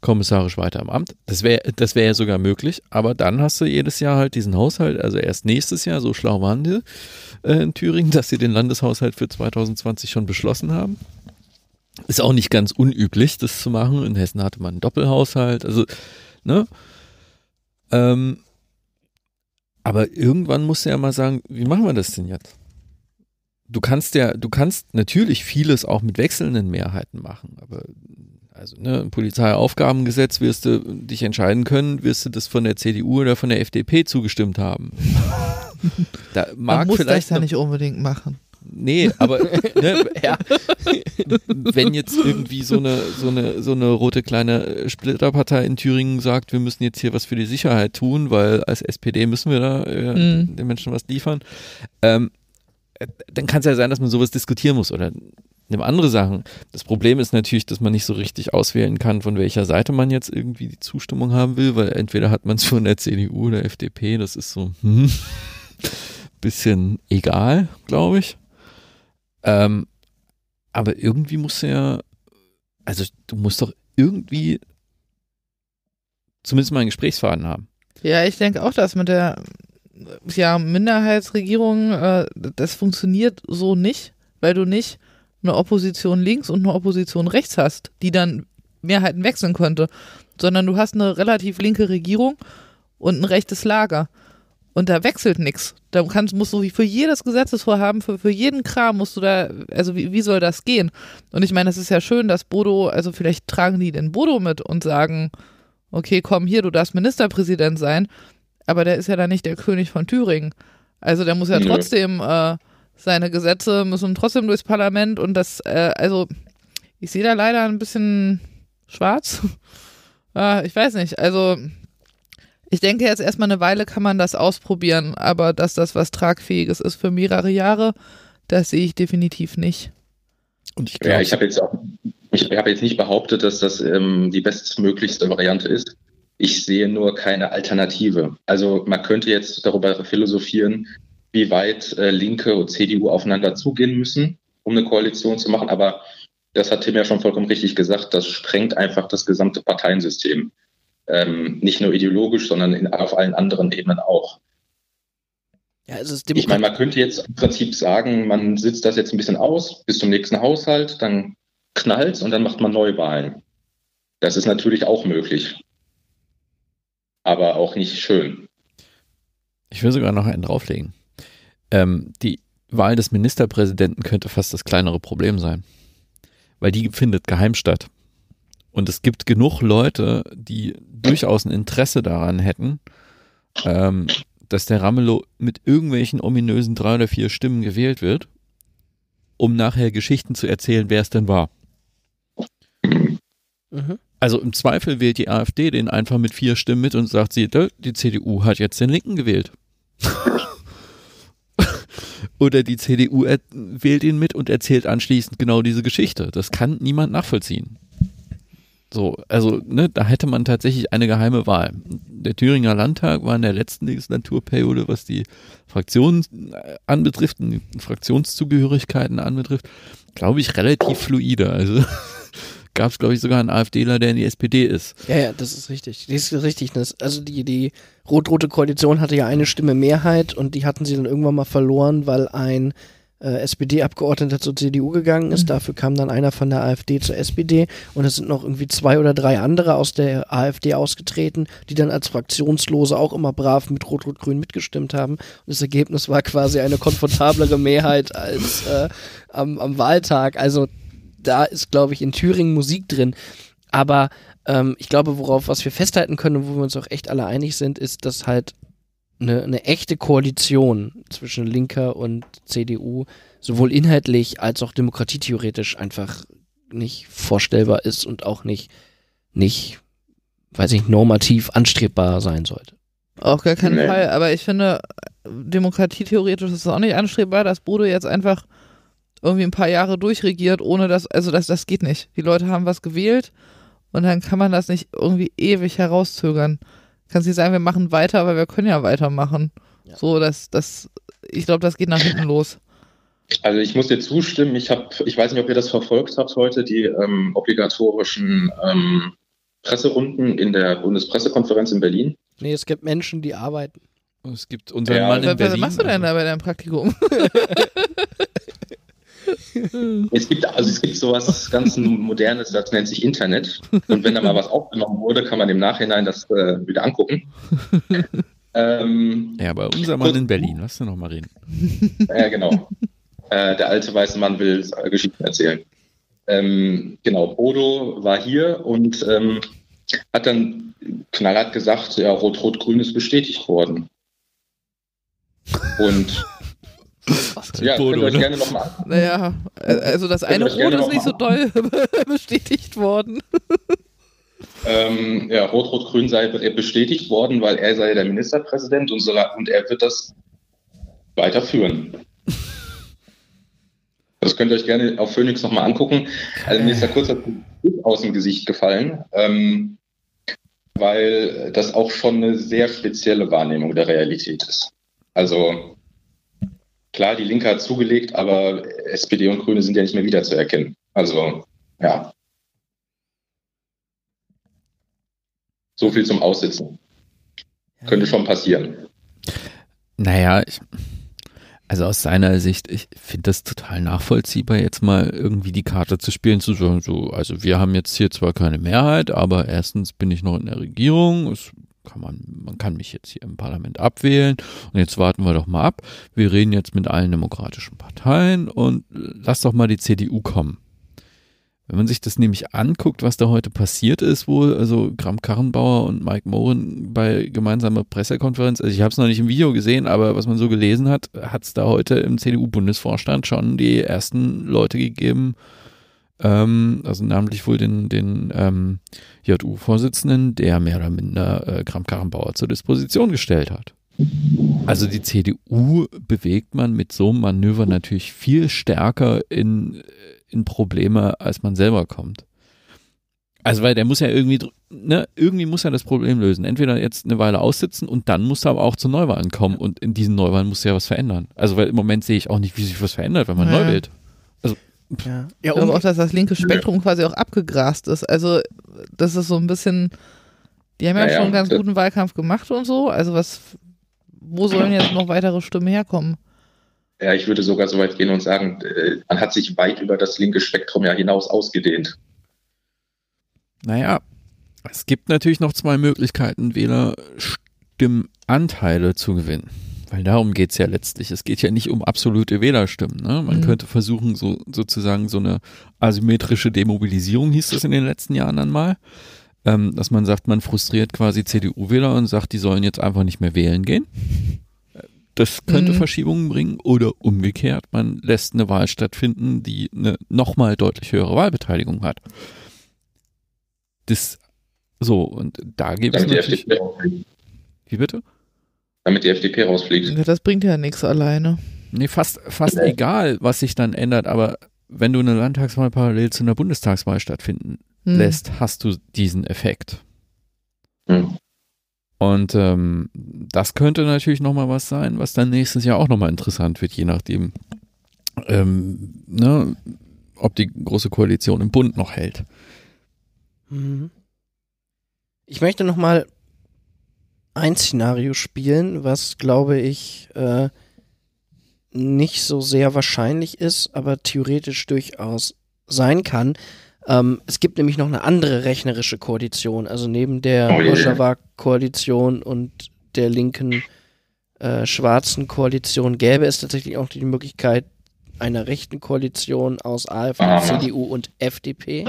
kommissarisch weiter im Amt. Das wäre das wäre ja sogar möglich, aber dann hast du jedes Jahr halt diesen Haushalt, also erst nächstes Jahr, so schlau waren die äh, in Thüringen, dass sie den Landeshaushalt für 2020 schon beschlossen haben. Ist auch nicht ganz unüblich, das zu machen. In Hessen hatte man einen Doppelhaushalt, also, ne? Ähm, aber irgendwann musst du ja mal sagen, wie machen wir das denn jetzt? Du kannst ja, du kannst natürlich vieles auch mit wechselnden Mehrheiten machen, aber also ne, im Polizeiaufgabengesetz wirst du dich entscheiden können, wirst du das von der CDU oder von der FDP zugestimmt haben. Da man mag muss vielleicht das ja nicht unbedingt machen. Nee, aber ne, ja. wenn jetzt irgendwie so eine, so eine, so eine rote kleine Splitterpartei in Thüringen sagt, wir müssen jetzt hier was für die Sicherheit tun, weil als SPD müssen wir da äh, Mhm. den Menschen was liefern, ähm, äh, dann kann es ja sein, dass man sowas diskutieren muss oder nimm andere Sachen. Das Problem ist natürlich, dass man nicht so richtig auswählen kann, von welcher Seite man jetzt irgendwie die Zustimmung haben will, weil entweder hat man es von der CDU oder FDP, das ist so hm, bisschen egal, glaube ich. Ähm, aber irgendwie musst du ja, also du musst doch irgendwie zumindest mal einen Gesprächsfaden haben. Ja, ich denke auch, dass mit der ja, Minderheitsregierung, äh, das funktioniert so nicht, weil du nicht eine Opposition links und eine Opposition rechts hast, die dann Mehrheiten wechseln könnte. sondern du hast eine relativ linke Regierung und ein rechtes Lager. Und da wechselt nichts. Da kannst, musst du für jedes Gesetzesvorhaben, für, für jeden Kram musst du da, also wie, wie soll das gehen? Und ich meine, es ist ja schön, dass Bodo, also vielleicht tragen die den Bodo mit und sagen, okay, komm hier, du darfst Ministerpräsident sein, aber der ist ja dann nicht der König von Thüringen. Also der muss ja Nö. trotzdem, äh, seine Gesetze müssen trotzdem durchs Parlament und das, äh, also ich sehe da leider ein bisschen schwarz. äh, ich weiß nicht, also ich denke jetzt erstmal eine Weile kann man das ausprobieren, aber dass das was Tragfähiges ist für mehrere Jahre, das sehe ich definitiv nicht. Und ich Ja, glaube, ich habe jetzt auch, ich habe jetzt nicht behauptet, dass das ähm, die bestmöglichste Variante ist. Ich sehe nur keine Alternative. Also man könnte jetzt darüber philosophieren, wie weit äh, Linke und CDU aufeinander zugehen müssen, um eine Koalition zu machen. Aber das hat Tim ja schon vollkommen richtig gesagt. Das sprengt einfach das gesamte Parteiensystem. Ähm, nicht nur ideologisch, sondern in, auf allen anderen Ebenen auch. Ja, es ist Ich meine, man könnte jetzt im Prinzip sagen, man sitzt das jetzt ein bisschen aus bis zum nächsten Haushalt, dann knallt und dann macht man Neuwahlen. Das ist natürlich auch möglich. Aber auch nicht schön. ich will sogar noch einen drauflegen. Ähm, die Wahl des Ministerpräsidenten könnte fast das kleinere Problem sein. Weil die findet geheim statt. Und es gibt genug Leute, die durchaus ein Interesse daran hätten, ähm, dass der Ramelow mit irgendwelchen ominösen drei oder vier Stimmen gewählt wird, um nachher Geschichten zu erzählen, wer es denn war. Mhm. Also im Zweifel wählt die AfD den einfach mit vier Stimmen mit und sagt sie, "Dö, die CDU hat jetzt den Linken gewählt. Oder die CDU wählt ihn mit und erzählt anschließend genau diese Geschichte. Das kann niemand nachvollziehen. So, also, ne, da hätte man tatsächlich eine geheime Wahl. Der Thüringer Landtag war in der letzten Legislaturperiode, was die Fraktionen äh, anbetrifft, und die Fraktionszugehörigkeiten anbetrifft, glaube ich, relativ fluide. Also gab es, glaube ich, sogar einen AfDler, der in die SPD ist. Ja, ja, das ist richtig. Das ist richtig. Das, also die, die rot-rote Koalition hatte ja eine Stimme Mehrheit und die hatten sie dann irgendwann mal verloren, weil ein äh, SPD-Abgeordneter zur CDU gegangen ist. Dafür kam dann einer von der AfD zur SPD und es sind noch irgendwie zwei oder drei andere aus der AfD ausgetreten, die dann als Fraktionslose auch immer brav mit Rot-Rot-Grün mitgestimmt haben. Und das Ergebnis war quasi eine komfortablere Mehrheit als äh, am, am Wahltag. Also da ist, glaube ich, in Thüringen Musik drin. Aber ähm, ich glaube, worauf was wir festhalten können und wo wir uns auch echt alle einig sind, ist, dass halt eine, eine echte Koalition zwischen Linker und CDU sowohl inhaltlich als auch demokratietheoretisch einfach nicht vorstellbar ist und auch nicht, nicht, weiß ich, normativ anstrebbar sein sollte. Auf gar keinen Nee. Fall. Aber ich finde, demokratietheoretisch ist es auch nicht anstrebbar, dass Bodo jetzt einfach irgendwie ein paar Jahre durchregiert, ohne dass, also das, das geht nicht. Die Leute haben was gewählt und dann kann man das nicht irgendwie ewig herauszögern. Kannst nicht sagen, wir machen weiter, aber wir können ja weitermachen. Ja. So, das, das, ich glaube, das geht nach hinten los. Also ich muss dir zustimmen, ich habe, ich weiß nicht, ob ihr das verfolgt habt heute, die ähm, obligatorischen ähm, Presserunden in der Bundespressekonferenz in Berlin. Nee, es gibt Menschen, die arbeiten. Es gibt unseren Ja, Mann in Was, was Berlin. machst du denn also- da bei deinem Praktikum? Es gibt also es gibt sowas ganz Modernes, das nennt sich Internet. Und wenn da mal was aufgenommen wurde, kann man im Nachhinein das äh, wieder angucken. ähm, Ja, aber unser Mann in Berlin, lass du noch mal reden. Ja, genau. äh, der alte weiße Mann will äh, Geschichten erzählen. Ähm, genau, Bodo war hier und ähm, hat dann knallhart gesagt, ja, Rot-Rot-Grün ist bestätigt worden. Und ja, Bodo, könnt ihr euch ne? gerne nochmal naja, also das eine Rot ist nicht so doll bestätigt worden. ähm, ja, Rot-Rot-Grün sei bestätigt worden, weil er sei der Ministerpräsident und, so, und er wird das weiterführen. Das könnt ihr euch gerne auf Phoenix nochmal angucken. Also mir ist da kurz das Bild aus dem Gesicht gefallen, ähm, weil das auch schon eine sehr spezielle Wahrnehmung der Realität ist. Also klar, die Linke hat zugelegt, aber SPD und Grüne sind ja nicht mehr wiederzuerkennen. Also ja. So viel zum Aussitzen. Könnte schon passieren. Naja, ich, Also aus seiner Sicht, ich finde das total nachvollziehbar, jetzt mal irgendwie die Karte zu spielen, zu sagen, so, also wir haben jetzt hier zwar keine Mehrheit, aber erstens bin ich noch in der Regierung, es kann man, man kann mich jetzt hier im Parlament abwählen und jetzt warten wir doch mal ab. Wir reden jetzt mit allen demokratischen Parteien und lass doch mal die CDU kommen. Wenn man sich das nämlich anguckt, was da heute passiert ist, wohl, also Graham Karrenbauer und Mike Mohren bei gemeinsamer Pressekonferenz, also ich habe es noch nicht im Video gesehen, aber was man so gelesen hat, hat es da heute im CDU-Bundesvorstand schon die ersten Leute gegeben, ähm, also namentlich wohl den, den ähm, JU-Vorsitzenden, der mehr oder minder äh, Graham Karrenbauer zur Disposition gestellt hat. Also die CDU bewegt man mit so einem Manöver natürlich viel stärker in in Probleme, als man selber kommt. Also weil der muss ja irgendwie, ne, irgendwie muss er das Problem lösen. Entweder jetzt eine Weile aussitzen und dann muss er aber auch zu Neuwahlen kommen und in diesen Neuwahlen muss er ja was verändern. Also weil im Moment sehe ich auch nicht, wie sich was verändert, wenn man Ja. neu wählt. Also Ja, ja um, auch, dass das linke Spektrum quasi auch abgegrast ist. Also, das ist so ein bisschen, die haben ja, Ja, ja. schon einen ganz guten Wahlkampf gemacht und so. Also, was, wo sollen jetzt noch weitere Stimmen herkommen? Ja, ich würde sogar so weit gehen und sagen, äh, man hat sich weit über das linke Spektrum ja hinaus ausgedehnt. Naja, es gibt natürlich noch zwei Möglichkeiten, Wählerstimmenanteile zu gewinnen. Weil darum geht's ja letztlich. Es geht ja nicht um absolute Wählerstimmen. Ne? Man Mhm. könnte versuchen, so sozusagen so eine asymmetrische Demobilisierung, hieß das in den letzten Jahren dann mal. Ähm, dass man sagt, man frustriert quasi CDU-Wähler und sagt, die sollen jetzt einfach nicht mehr wählen gehen. Das könnte Mhm. Verschiebungen bringen oder umgekehrt, man lässt eine Wahl stattfinden, die eine nochmal deutlich höhere Wahlbeteiligung hat. Das so, und da gibt es. Wie bitte? Damit die FDP rausfliegt. Ja, Das bringt ja nichts alleine. Nee, fast, fast egal, was sich dann ändert, aber wenn du eine Landtagswahl parallel zu einer Bundestagswahl stattfinden Hm. lässt, hast du diesen Effekt. Hm. Und ähm, das könnte natürlich nochmal was sein, was dann nächstes Jahr auch nochmal interessant wird, je nachdem, ähm, ne, ob die große Koalition im Bund noch hält. Mhm. Ich möchte noch mal ein Szenario spielen, was glaube ich äh, nicht so sehr wahrscheinlich ist, aber theoretisch durchaus sein kann. Ähm, es gibt nämlich noch eine andere rechnerische Koalition, also neben der Oh. Rojava-Koalition und der linken äh, schwarzen Koalition gäbe es tatsächlich auch die Möglichkeit einer rechten Koalition aus AfD. CDU und FDP.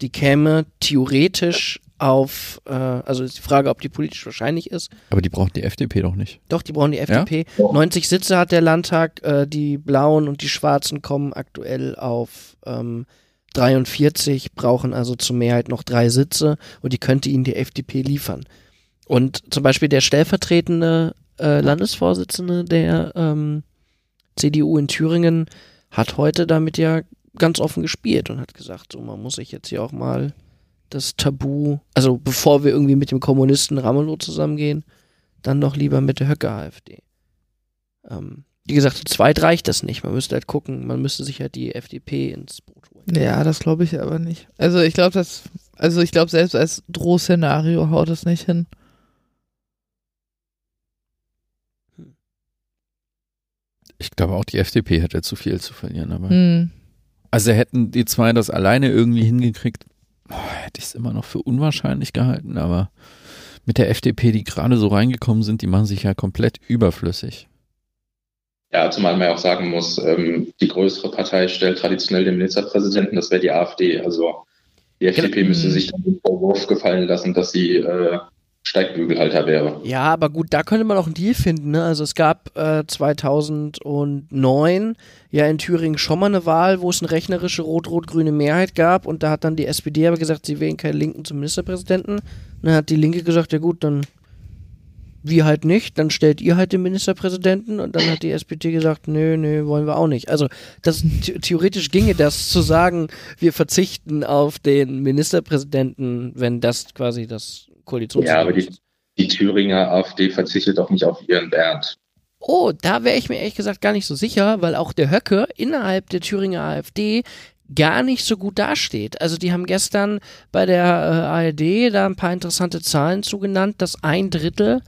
Die käme theoretisch auf, äh, also ist die Frage, ob die politisch wahrscheinlich ist. Aber die braucht die FDP doch nicht. Doch, die brauchen die FDP. 90 Sitze hat der Landtag. Äh, die Blauen und die Schwarzen kommen aktuell auf ähm, 43, brauchen also zur Mehrheit noch drei Sitze und die könnte ihnen die FDP liefern. Und zum Beispiel der stellvertretende äh, Landesvorsitzende der ähm, CDU in Thüringen hat heute damit ja ganz offen gespielt und hat gesagt, so man muss sich jetzt hier auch mal das Tabu, also bevor wir irgendwie mit dem Kommunisten Ramelow zusammengehen, dann doch lieber mit der Höcke-AfD. Ähm, wie gesagt, zu zweit reicht das nicht. Man müsste halt gucken, man müsste sich halt die FDP ins Boot holen. Ja, das glaube ich aber nicht. Also ich glaube, das, also ich glaube, selbst als Drohszenario haut es nicht hin. Ich glaube auch die FDP hätte zu viel zu verlieren. Aber Hm. Also hätten die zwei das alleine irgendwie hingekriegt, hätte ich es immer noch für unwahrscheinlich gehalten, aber mit der FDP, die gerade so reingekommen sind, die machen sich ja komplett überflüssig. Ja, zumal man ja auch sagen muss, ähm, die größere Partei stellt traditionell den Ministerpräsidenten, das wäre die AfD. Also die FDP müsste Mhm. sich dann den Vorwurf gefallen lassen, dass sie äh, Steigbügelhalter wäre. Ja, aber gut, da könnte man auch einen Deal finden. Ne? Also es gab äh, 2009 ja in Thüringen schon mal eine Wahl, wo es eine rechnerische rot-rot-grüne Mehrheit gab und da hat dann die SPD aber gesagt, sie wählen keinen Linken zum Ministerpräsidenten. Und dann hat die Linke gesagt, ja gut, dann wir halt nicht, dann stellt ihr halt den Ministerpräsidenten und dann hat die SPD gesagt, nö, nö, wollen wir auch nicht. Also das the theoretisch ginge das zu sagen, wir verzichten auf den Ministerpräsidenten, wenn das quasi das Koalitions Ja, aber die, die Thüringer AfD verzichtet auch nicht auf ihren Bernd. Oh, da wäre ich mir ehrlich gesagt gar nicht so sicher, weil auch der Höcke innerhalb der Thüringer AfD gar nicht so gut dasteht. Also die haben gestern bei der äh, ARD da ein paar interessante Zahlen zugenannt, dass ein Drittel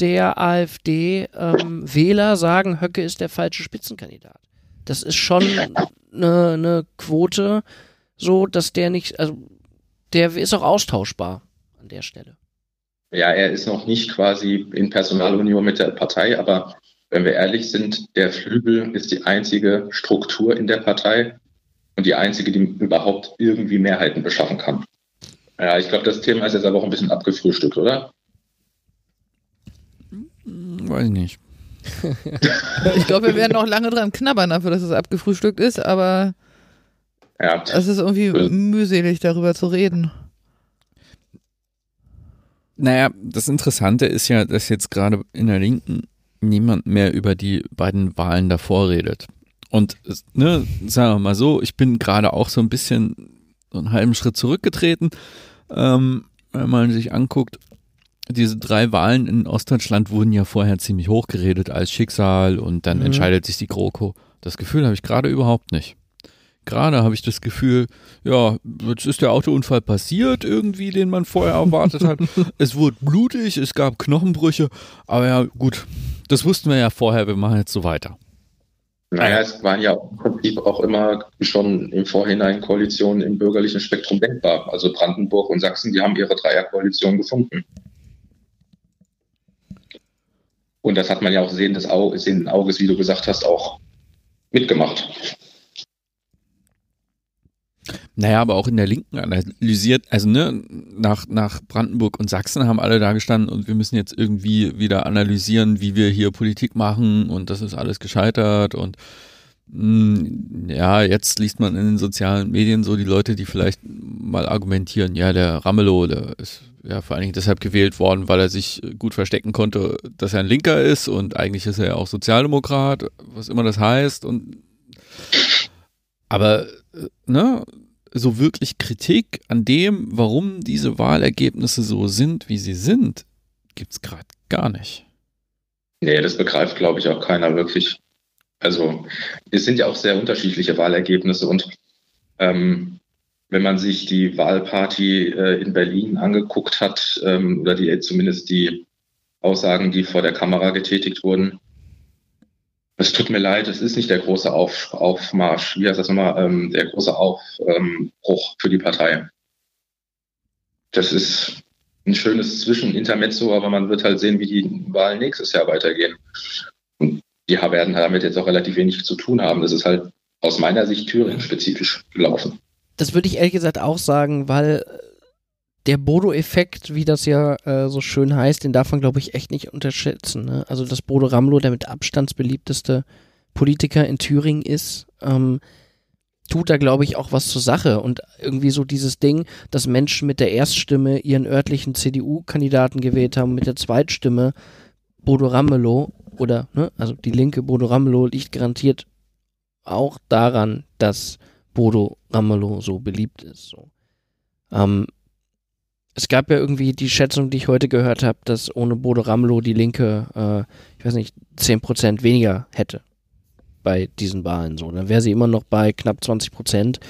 der AfD-Wähler ähm, sagen, Höcke ist der falsche Spitzenkandidat. Das ist schon eine, eine Quote, so dass der nicht, also der ist auch austauschbar an der Stelle. Ja, er ist noch nicht quasi in Personalunion mit der Partei, aber wenn wir ehrlich sind, der Flügel ist die einzige Struktur in der Partei und die einzige, die überhaupt irgendwie Mehrheiten beschaffen kann. Ja, ich glaube, das Thema ist jetzt aber auch ein bisschen abgefrühstückt, oder? Weiß ich nicht. ich glaube, wir werden noch lange dran knabbern dafür, dass es abgefrühstückt ist, aber ja. es ist irgendwie mühselig, darüber zu reden. Naja, das Interessante ist ja, dass jetzt gerade in der Linken niemand mehr über die beiden Wahlen davor redet. Und ne, sagen wir mal so, ich bin gerade auch so ein bisschen so einen halben Schritt zurückgetreten. Ähm, wenn man sich anguckt, diese drei Wahlen in Ostdeutschland wurden ja vorher ziemlich hochgeredet als Schicksal und dann mhm. entscheidet sich die GroKo. Das Gefühl habe ich gerade überhaupt nicht. Gerade habe ich das Gefühl, ja, jetzt ist der Autounfall passiert irgendwie, den man vorher erwartet hat. es wurde blutig, es gab Knochenbrüche, aber ja, gut, das wussten wir ja vorher, wir machen jetzt so weiter. Naja, es waren ja im Prinzip auch immer schon im Vorhinein Koalitionen im bürgerlichen Spektrum denkbar. Also Brandenburg und Sachsen, die haben ihre Dreierkoalition gefunden. Und das hat man ja auch sehenden Auges, wie du gesagt hast, auch mitgemacht. Naja, aber auch in der Linken analysiert, also ne, nach, nach Brandenburg und Sachsen haben alle da gestanden und wir müssen jetzt irgendwie wieder analysieren, wie wir hier Politik machen und das ist alles gescheitert und mh, hm, ja, jetzt liest man in den sozialen Medien so die Leute, die vielleicht mal argumentieren, ja, der Ramelow, der ist ja vor allen Dingen deshalb gewählt worden, weil er sich gut verstecken konnte, dass er ein Linker ist und eigentlich ist er ja auch Sozialdemokrat, was immer das heißt und aber äh, ne, so wirklich Kritik an dem, warum diese Wahlergebnisse so sind, wie sie sind, gibt es gerade gar nicht. Nee, das begreift, glaube ich, auch keiner wirklich. Also es sind ja auch sehr unterschiedliche Wahlergebnisse und ähm, wenn man sich die Wahlparty äh, in Berlin angeguckt hat, ähm, oder die zumindest die Aussagen, die vor der Kamera getätigt wurden, es tut mir leid, es ist nicht der große Auf, Aufmarsch, wie heißt das nochmal, ähm, der große Aufbruch für die Partei. Das ist ein schönes Zwischenintermezzo, aber man wird halt sehen, wie die Wahlen nächstes Jahr weitergehen. Und die werden damit jetzt auch relativ wenig zu tun haben. Das ist halt aus meiner Sicht Thüringen-spezifisch gelaufen. Das würde ich ehrlich gesagt auch sagen, weil der Bodo-Effekt, wie das ja äh, so schön heißt, den darf man, glaube ich, echt nicht unterschätzen. Ne? Also, dass Bodo Ramlo der mit Abstands beliebteste Politiker in Thüringen ist, ähm, tut da, glaube ich, auch was zur Sache. Und irgendwie so dieses Ding, dass Menschen mit der Erststimme ihren örtlichen CDU-Kandidaten gewählt haben, mit der Zweitstimme Bodo Ramelow oder, ne, also die linke Bodo Ramelow liegt garantiert auch daran, dass Bodo Ramelow so beliebt ist. So. Ähm, es gab ja irgendwie die Schätzung, die ich heute gehört habe, dass ohne Bodo Ramelow die Linke, äh, ich weiß nicht, 10% weniger hätte bei diesen Wahlen. So, dann wäre sie immer noch bei knapp 20%.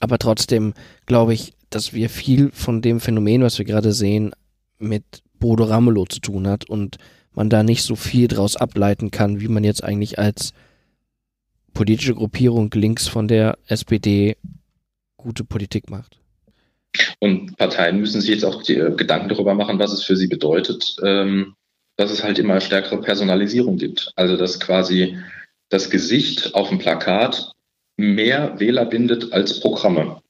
Aber trotzdem glaube ich, dass wir viel von dem Phänomen, was wir gerade sehen, mit Bodo Ramelow zu tun hat und man da nicht so viel draus ableiten kann, wie man jetzt eigentlich als politische Gruppierung links von der SPD gute Politik macht. Und Parteien müssen sich jetzt auch die, äh, Gedanken darüber machen, was es für sie bedeutet, ähm, dass es halt immer stärkere Personalisierung gibt. Also dass quasi das Gesicht auf dem Plakat mehr Wähler bindet als Programme.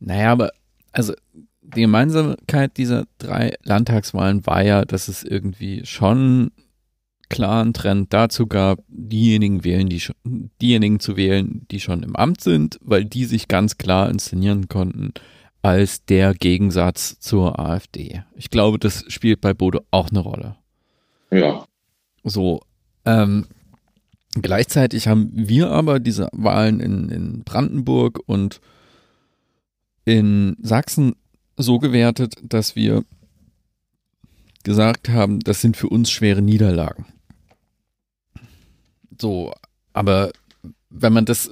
Naja, aber also die Gemeinsamkeit dieser drei Landtagswahlen war ja, dass es irgendwie schon klaren Trend dazu gab, diejenigen wählen, die diejenigen zu wählen, die schon im Amt sind, weil die sich ganz klar inszenieren konnten als der Gegensatz zur AfD. Ich glaube, das spielt bei Bodo auch eine Rolle. Ja. So, ähm, gleichzeitig haben wir aber diese Wahlen in, in Brandenburg und in Sachsen so gewertet, dass wir gesagt haben, das sind für uns schwere Niederlagen. So, aber wenn man das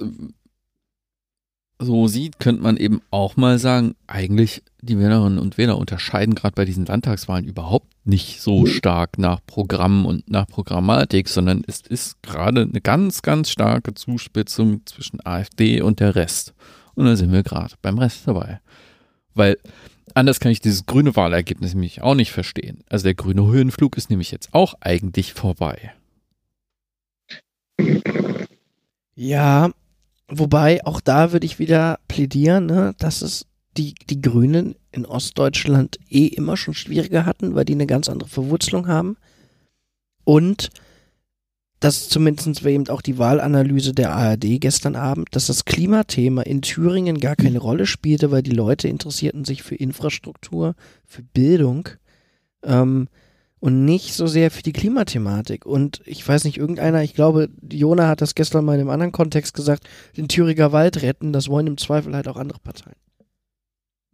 so sieht, könnte man eben auch mal sagen, eigentlich die Wählerinnen und Wähler unterscheiden gerade bei diesen Landtagswahlen überhaupt nicht so stark nach Programm und nach Programmatik, sondern es ist gerade eine ganz, ganz starke Zuspitzung zwischen AfD und der Rest. Und da sind wir gerade beim Rest dabei. Weil anders kann ich dieses grüne Wahlergebnis nämlich auch nicht verstehen. Also der grüne Höhenflug ist nämlich jetzt auch eigentlich vorbei. Ja, wobei auch da würde ich wieder plädieren, ne, dass es die, die Grünen in Ostdeutschland eh immer schon schwieriger hatten, weil die eine ganz andere Verwurzelung haben. Und das zumindest eben auch die Wahlanalyse der ARD gestern Abend, dass das Klimathema in Thüringen gar keine Rolle spielte, weil die Leute interessierten sich für Infrastruktur, für Bildung ähm, und nicht so sehr für die Klimathematik. Und ich weiß nicht, irgendeiner, ich glaube, Jona hat das gestern mal in einem anderen Kontext gesagt, den Thüringer Wald retten, das wollen im Zweifel halt auch andere Parteien.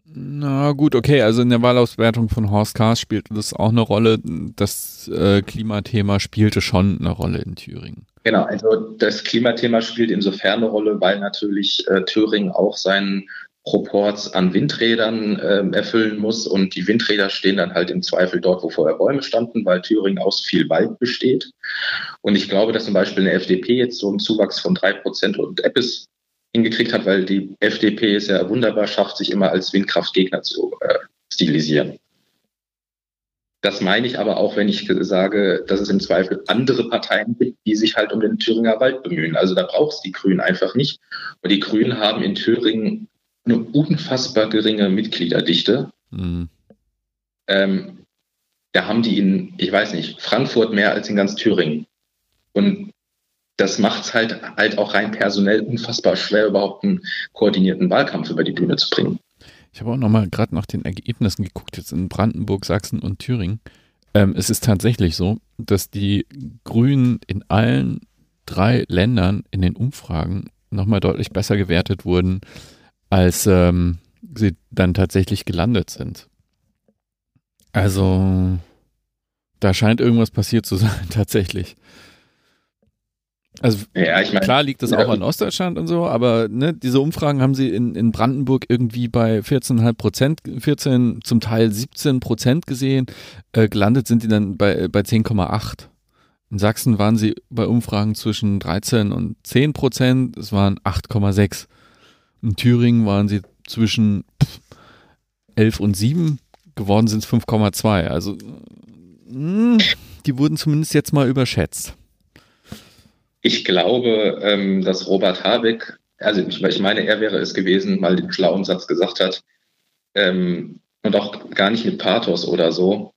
Na gut, okay, also in der Wahlauswertung von Horst Kahrs spielte das auch eine Rolle. Das äh, Klimathema spielte schon eine Rolle in Thüringen. Genau, also das Klimathema spielt insofern eine Rolle, weil natürlich äh, Thüringen auch seinen Proports an Windrädern äh, erfüllen muss und die Windräder stehen dann halt im Zweifel dort, wo vorher Bäume standen, weil Thüringen aus viel Wald besteht. Und ich glaube, dass zum Beispiel eine FDP jetzt so einen Zuwachs von drei Prozent und Eppes hingekriegt hat, weil die FDP es ja wunderbar schafft, sich immer als Windkraftgegner zu äh, stilisieren. Das meine ich aber auch, wenn ich sage, dass es im Zweifel andere Parteien gibt, die sich halt um den Thüringer Wald bemühen. Also da braucht es die Grünen einfach nicht. Und die Grünen haben in Thüringen eine unfassbar geringe Mitgliederdichte. Mhm. Ähm, da haben die in, ich weiß nicht, Frankfurt mehr als in ganz Thüringen. Und das macht es halt, halt auch rein personell unfassbar schwer, überhaupt einen koordinierten Wahlkampf über die Bühne zu bringen. Ich habe auch nochmal gerade nach den Ergebnissen geguckt, jetzt in Brandenburg, Sachsen und Thüringen. Ähm, es ist tatsächlich so, dass die Grünen in allen drei Ländern in den Umfragen nochmal deutlich besser gewertet wurden, als ähm, sie dann tatsächlich gelandet sind. Also, da scheint irgendwas passiert zu sein, tatsächlich. Also ja, ich mein, klar liegt das ja, auch an Ostdeutschland und so, aber ne, diese Umfragen haben sie in, in Brandenburg irgendwie bei 14,5 Prozent, 14, zum Teil 17 Prozent gesehen. Äh, gelandet sind die dann bei, bei 10,8. In Sachsen waren sie bei Umfragen zwischen 13 und 10 Prozent, es waren 8,6. In Thüringen waren sie zwischen 11 und 7, geworden sind es 5,2. Also hm, die wurden zumindest jetzt mal überschätzt. Ich glaube, ähm, dass Robert Habeck, also ich, ich, meine, er wäre es gewesen, mal den schlauen Satz gesagt hat, ähm, und auch gar nicht mit Pathos oder so,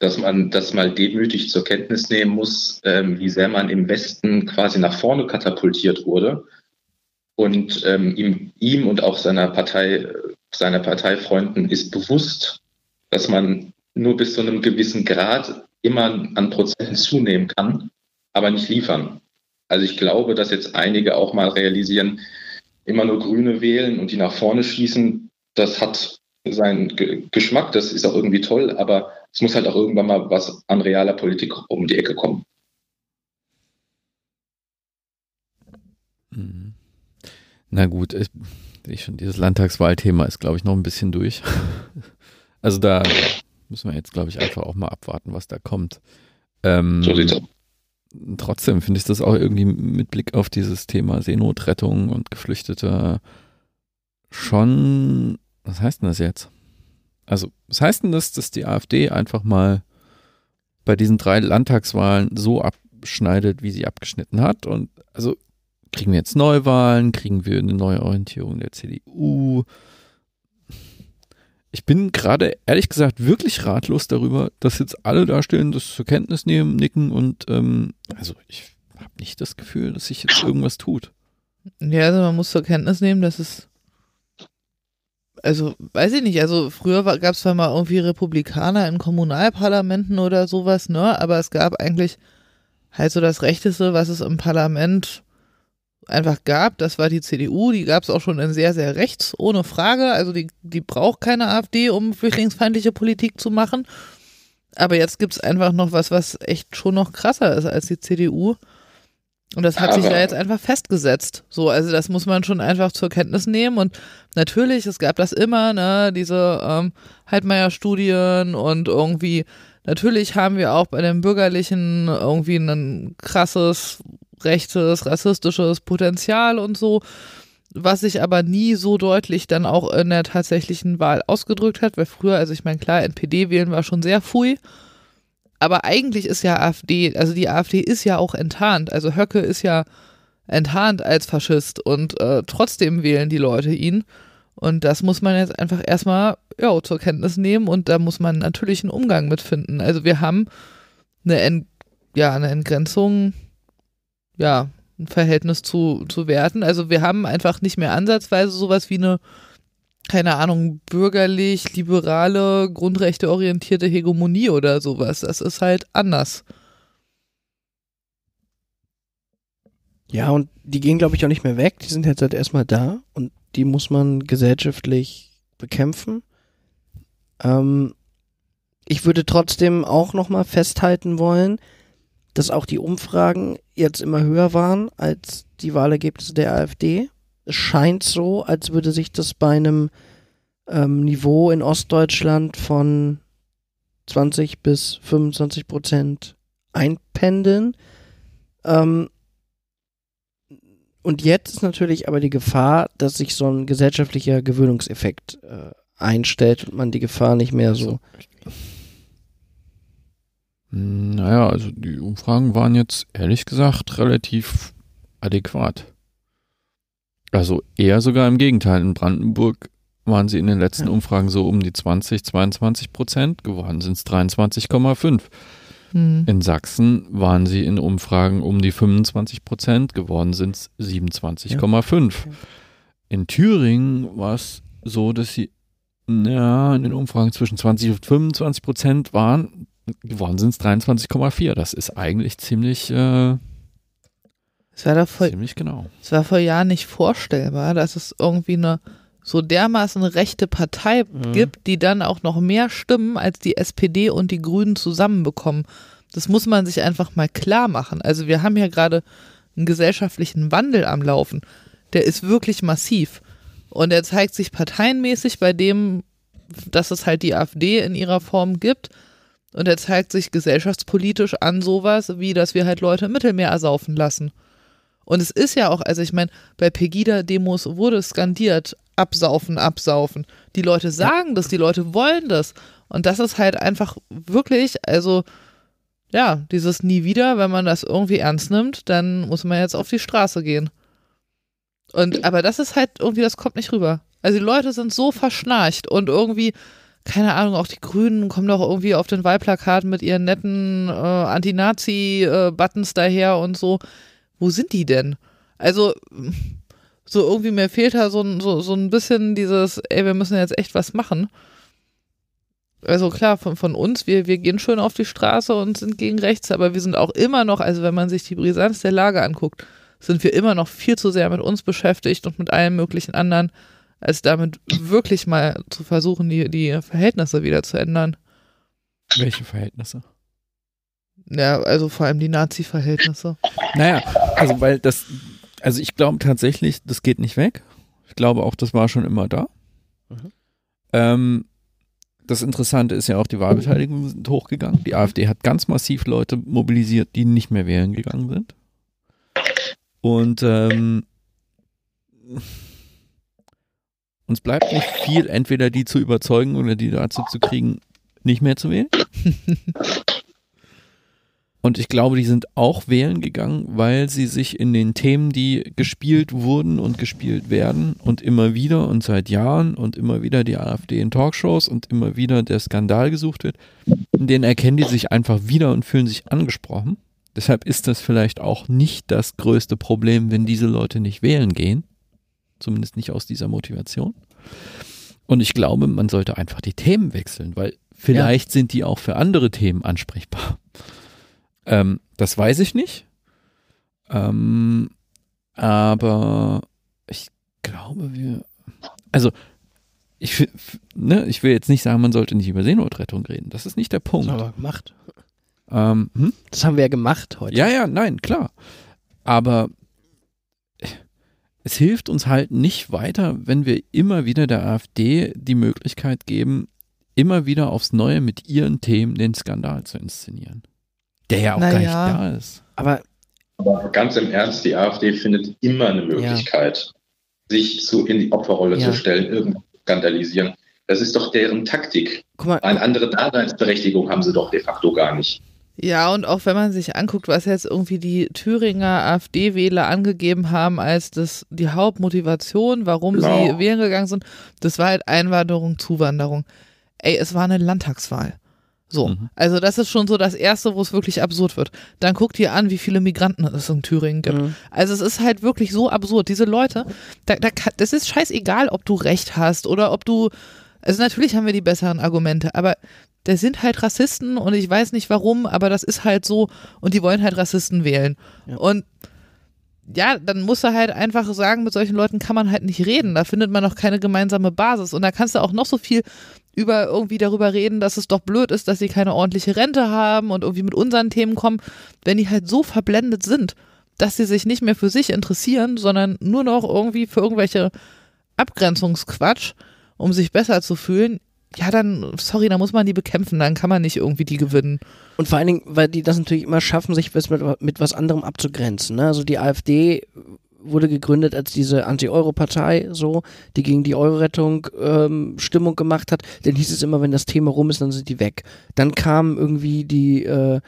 dass man das mal demütig zur Kenntnis nehmen muss, ähm, wie sehr man im Westen quasi nach vorne katapultiert wurde und ähm, ihm, ihm und auch seiner Partei, seiner Parteifreunden ist bewusst, dass man nur bis zu einem gewissen Grad immer an Prozenten zunehmen kann, aber nicht liefern. Also ich glaube, dass jetzt einige auch mal realisieren, immer nur Grüne wählen und die nach vorne schießen, das hat seinen G Geschmack, das ist auch irgendwie toll, aber es muss halt auch irgendwann mal was an realer Politik um die Ecke kommen. Mhm. Na gut, ich, ich schon, dieses Landtagswahlthema ist, glaube ich, noch ein bisschen durch. Also da müssen wir jetzt, glaube ich, einfach auch mal abwarten, was da kommt. Ähm, so sieht's aus trotzdem finde ich das auch irgendwie mit Blick auf dieses Thema Seenotrettung und Geflüchtete schon, was heißt denn das jetzt? Also, was heißt denn das, dass die AfD einfach mal bei diesen drei Landtagswahlen so abschneidet, wie sie abgeschnitten hat? Und also kriegen wir jetzt Neuwahlen, kriegen wir eine neue Orientierung der CDU? ich bin gerade ehrlich gesagt wirklich ratlos darüber, dass jetzt alle dastehen, das zur Kenntnis nehmen, nicken und ähm, also ich habe nicht das Gefühl, dass sich jetzt irgendwas tut. Ja, also man muss zur Kenntnis nehmen, dass es also weiß ich nicht, also früher gab es zwar mal irgendwie Republikaner in Kommunalparlamenten oder sowas, ne, aber es gab eigentlich halt so das Rechteste, was es im Parlament einfach gab. Das war die CDU, die gab es auch schon in sehr, sehr rechts, ohne Frage. Also die, die braucht keine AfD, um flüchtlingsfeindliche Politik zu machen. Aber jetzt gibt es einfach noch was, was echt schon noch krasser ist als die CDU. Und das hat sich Aber- ja jetzt einfach festgesetzt. So, also das muss man schon einfach zur Kenntnis nehmen. Und natürlich, es gab das immer, ne, diese ähm, Heidmeier-Studien und irgendwie, natürlich haben wir auch bei den Bürgerlichen irgendwie ein krasses, rechtes, rassistisches Potenzial und so, was sich aber nie so deutlich dann auch in der tatsächlichen Wahl ausgedrückt hat, weil früher, also ich meine, klar, NPD wählen war schon sehr fui. Aber eigentlich ist ja AfD, also die AfD ist ja auch enttarnt. Also Höcke ist ja enttarnt als Faschist und äh, trotzdem wählen die Leute ihn. Und das muss man jetzt einfach erstmal ja, zur Kenntnis nehmen und da muss man natürlich einen Umgang mit finden. Also wir haben eine, Ent, ja, eine Entgrenzung, ja, ein Verhältnis zu, zu Werten. Also wir haben einfach nicht mehr ansatzweise sowas wie eine, keine Ahnung, bürgerlich, liberale, grundrechteorientierte Hegemonie oder sowas. Das ist halt anders. Ja, und die gehen, glaube ich, auch nicht mehr weg. Die sind jetzt halt erstmal da und die muss man gesellschaftlich bekämpfen. Ähm, ich würde trotzdem auch nochmal festhalten wollen, dass auch die Umfragen jetzt immer höher waren als die Wahlergebnisse der AfD. Es scheint so, als würde sich das bei einem ähm, Niveau in Ostdeutschland von 20 bis 25 Prozent einpendeln. Ähm, und jetzt ist natürlich aber die Gefahr, dass sich so ein gesellschaftlicher Gewöhnungseffekt äh, einstellt und man die Gefahr nicht mehr so. Hm, Naja, also die Umfragen waren jetzt ehrlich gesagt relativ adäquat. Also eher sogar im Gegenteil. In Brandenburg waren sie in den letzten Ja. Umfragen so um die 20, 22 Prozent. Geworden sind es 23,5. Hm. In Sachsen waren sie in Umfragen um die 25 Prozent. Geworden sind es 27,5. Ja. In Thüringen war es so, dass sie ja, in den Umfragen zwischen 20 und 25 Prozent waren. Geworden sind es 23,4. Das ist eigentlich ziemlich, äh, Es war doch vor, ziemlich genau. es war vor Jahren nicht vorstellbar, dass es irgendwie eine so dermaßen rechte Partei Mhm. gibt, die dann auch noch mehr Stimmen als die SPD und die Grünen zusammenbekommen. Das muss man sich einfach mal klar machen. Also wir haben ja gerade einen gesellschaftlichen Wandel am Laufen. Der ist wirklich massiv. Und er zeigt sich parteienmäßig bei dem, dass es halt die AfD in ihrer Form gibt. Und er zeigt sich gesellschaftspolitisch an sowas, wie dass wir halt Leute im Mittelmeer ersaufen lassen. Und es ist ja auch, also ich meine, bei Pegida-Demos wurde skandiert, absaufen, absaufen. Die Leute sagen das, die Leute wollen das. Und das ist halt einfach wirklich, also ja, dieses nie wieder, wenn man das irgendwie ernst nimmt, dann muss man jetzt auf die Straße gehen. Und aber das ist halt irgendwie, das kommt nicht rüber. Also die Leute sind so verschnarcht und irgendwie, keine Ahnung, auch die Grünen kommen doch irgendwie auf den Wahlplakaten mit ihren netten äh, Anti-Nazi-Buttons daher und so. Wo sind die denn? Also, so irgendwie mir fehlt da so, so, so ein bisschen dieses, ey, wir müssen jetzt echt was machen. Also klar, von, von uns, wir, wir gehen schön auf die Straße und sind gegen rechts, aber wir sind auch immer noch, also wenn man sich die Brisanz der Lage anguckt, sind wir immer noch viel zu sehr mit uns beschäftigt und mit allen möglichen anderen, als damit wirklich mal zu versuchen, die, die Verhältnisse wieder zu ändern. Welche Verhältnisse? Ja, also vor allem die Nazi-Verhältnisse. Naja, also weil das, also ich glaube tatsächlich, das geht nicht weg. Ich glaube auch, das war schon immer da. Mhm. Ähm, das Interessante ist ja auch, die Wahlbeteiligung sind hochgegangen. Die AfD hat ganz massiv Leute mobilisiert, die nicht mehr wählen gegangen sind. Und ähm, uns bleibt nicht viel, entweder die zu überzeugen oder die dazu zu kriegen, nicht mehr zu wählen. Und ich glaube, die sind auch wählen gegangen, weil sie sich in den Themen, die gespielt wurden und gespielt werden und immer wieder und seit Jahren und immer wieder die AfD in Talkshows und immer wieder der Skandal gesucht wird, in denen erkennen die sich einfach wieder und fühlen sich angesprochen. Deshalb ist das vielleicht auch nicht das größte Problem, wenn diese Leute nicht wählen gehen. Zumindest nicht aus dieser Motivation. Und ich glaube, man sollte einfach die Themen wechseln, weil vielleicht sind die auch für andere Themen ansprechbar. Ähm, das weiß ich nicht. Ähm, aber ich glaube, wir. Also, ich, ne, ich will jetzt nicht sagen, man sollte nicht über Seenotrettung reden. Das ist nicht der Das Punkt. haben wir gemacht. Ähm, hm? Das haben wir ja gemacht heute. Ja, ja, nein, klar. aber es hilft uns halt nicht weiter, wenn wir immer wieder der AfD die Möglichkeit geben, immer wieder aufs Neue mit ihren Themen den Skandal zu inszenieren. Der ja auch Naja. gar nicht da ist. Aber Aber ganz im Ernst, die AfD findet immer eine Möglichkeit, sich zu, in die Opferrolle Ja. zu stellen, irgendwas zu skandalisieren. Das ist doch deren Taktik. guck mal, Eine andere Daseinsberechtigung haben sie doch de facto gar nicht. Ja, und auch wenn man sich anguckt, was jetzt irgendwie die Thüringer AfD-Wähler angegeben haben als das, die Hauptmotivation, warum Genau. sie wählen gegangen sind, das war halt Einwanderung, Zuwanderung. Ey, es war eine Landtagswahl. So, Mhm. also das ist schon so das Erste, wo es wirklich absurd wird. Dann guckt ihr an, wie viele Migranten es in Thüringen gibt. Mhm. Also es ist halt wirklich so absurd. Diese Leute, da, da, das ist scheißegal, ob du recht hast oder ob du, also natürlich haben wir die besseren Argumente, aber das sind halt Rassisten und ich weiß nicht warum, aber das ist halt so und die wollen halt Rassisten wählen. Ja. Und ja, dann musst du halt einfach sagen, mit solchen Leuten kann man halt nicht reden. Da findet man noch keine gemeinsame Basis. Und da kannst du auch noch so viel über irgendwie darüber reden, dass es doch blöd ist, dass sie keine ordentliche Rente haben und irgendwie mit unseren Themen kommen, wenn die halt so verblendet sind, dass sie sich nicht mehr für sich interessieren, sondern nur noch irgendwie für irgendwelche Abgrenzungsquatsch, um sich besser zu fühlen. Ja, dann, sorry, da muss man die bekämpfen, dann kann man nicht irgendwie die gewinnen. Und vor allen Dingen, weil die das natürlich immer schaffen, sich mit, mit was anderem abzugrenzen. Ne? Also die AfD wurde gegründet als diese Anti-Euro-Partei, so, die gegen die Euro-Rettung ähm, Stimmung gemacht hat. Dann hieß es immer, wenn das Thema rum ist, dann sind die weg. Dann kam irgendwie die, äh,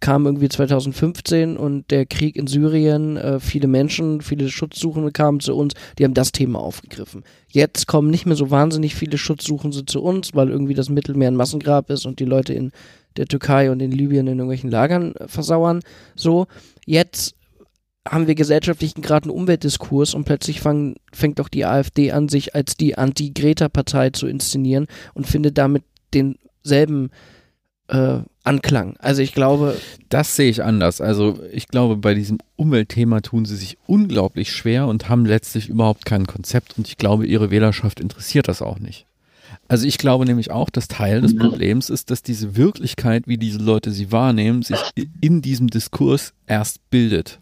kam irgendwie 2015 und der Krieg in Syrien, äh, viele Menschen, viele Schutzsuchende kamen zu uns, die haben das Thema aufgegriffen. Jetzt kommen nicht mehr so wahnsinnig viele Schutzsuchende zu uns, weil irgendwie das Mittelmeer ein Massengrab ist und die Leute in der Türkei und in Libyen in irgendwelchen Lagern äh, versauern. So, jetzt haben wir gesellschaftlichen gerade einen Umweltdiskurs und plötzlich fang, fängt doch die AfD an, sich als die Anti-Greta-Partei zu inszenieren und findet damit denselben äh, Anklang. Also ich glaube, Das sehe ich anders. Also ich glaube, bei diesem Umweltthema tun sie sich unglaublich schwer und haben letztlich überhaupt kein Konzept und ich glaube, ihre Wählerschaft interessiert das auch nicht. Also ich glaube nämlich auch, dass Teil des Problems ist, dass diese Wirklichkeit, wie diese Leute sie wahrnehmen, sich in diesem Diskurs erst bildet.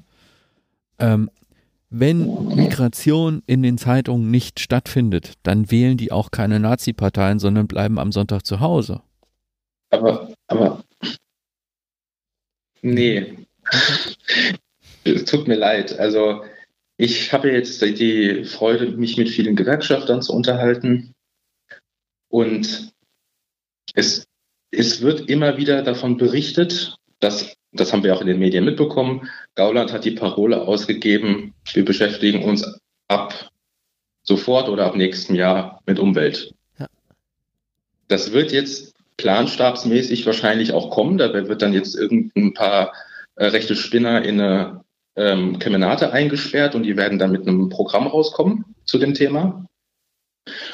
Ähm, wenn Migration in den Zeitungen nicht stattfindet, dann wählen die auch keine Nazi-Parteien, sondern bleiben am Sonntag zu Hause. Aber, aber, nee. Es tut mir leid. Also, ich habe jetzt die Freude, mich mit vielen Gewerkschaftern zu unterhalten. Und es, es wird immer wieder davon berichtet, dass, das haben wir auch in den Medien mitbekommen, Gauland hat die Parole ausgegeben, wir beschäftigen uns ab sofort oder ab nächstem Jahr mit Umwelt. Ja. Das wird jetzt planstabsmäßig wahrscheinlich auch kommen. Da wird dann jetzt irgendein paar äh, rechte Spinner in eine ähm, Kemenate eingesperrt und die werden dann mit einem Programm rauskommen zu dem Thema.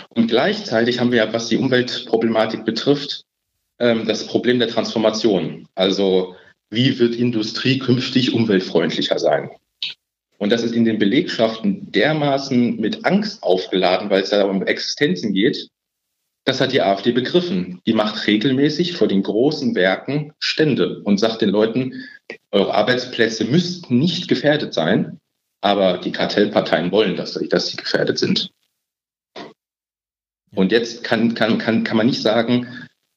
Und gleichzeitig haben wir ja, was die Umweltproblematik betrifft, ähm, das Problem der Transformation. Also wie wird Industrie künftig umweltfreundlicher sein? Und das ist in den Belegschaften dermaßen mit Angst aufgeladen, weil es da um Existenzen geht. Das hat die AfD begriffen. Die macht regelmäßig vor den großen Werken Stände und sagt den Leuten, eure Arbeitsplätze müssten nicht gefährdet sein, aber die Kartellparteien wollen, dass, dass sie gefährdet sind. Und jetzt kann, kann, kann, kann man nicht sagen,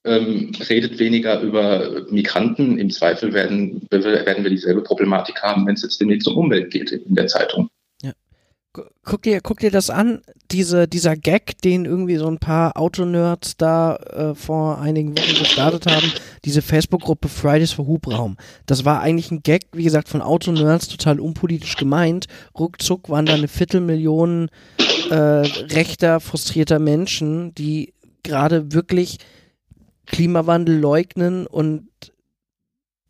ähm, redet weniger über Migranten. Im Zweifel werden, werden wir dieselbe Problematik haben, wenn es jetzt demnächst um Umwelt geht in der Zeitung. Gu- guck dir, guck dir das an, diese, dieser Gag, den irgendwie so ein paar Autonerds da äh, vor einigen Wochen gestartet haben, diese Facebook-Gruppe Fridays for Hubraum. Das war eigentlich ein Gag, wie gesagt, von Autonerds, total unpolitisch gemeint. Ruckzuck waren da eine Viertelmillion äh, rechter, frustrierter Menschen, die gerade wirklich Klimawandel leugnen und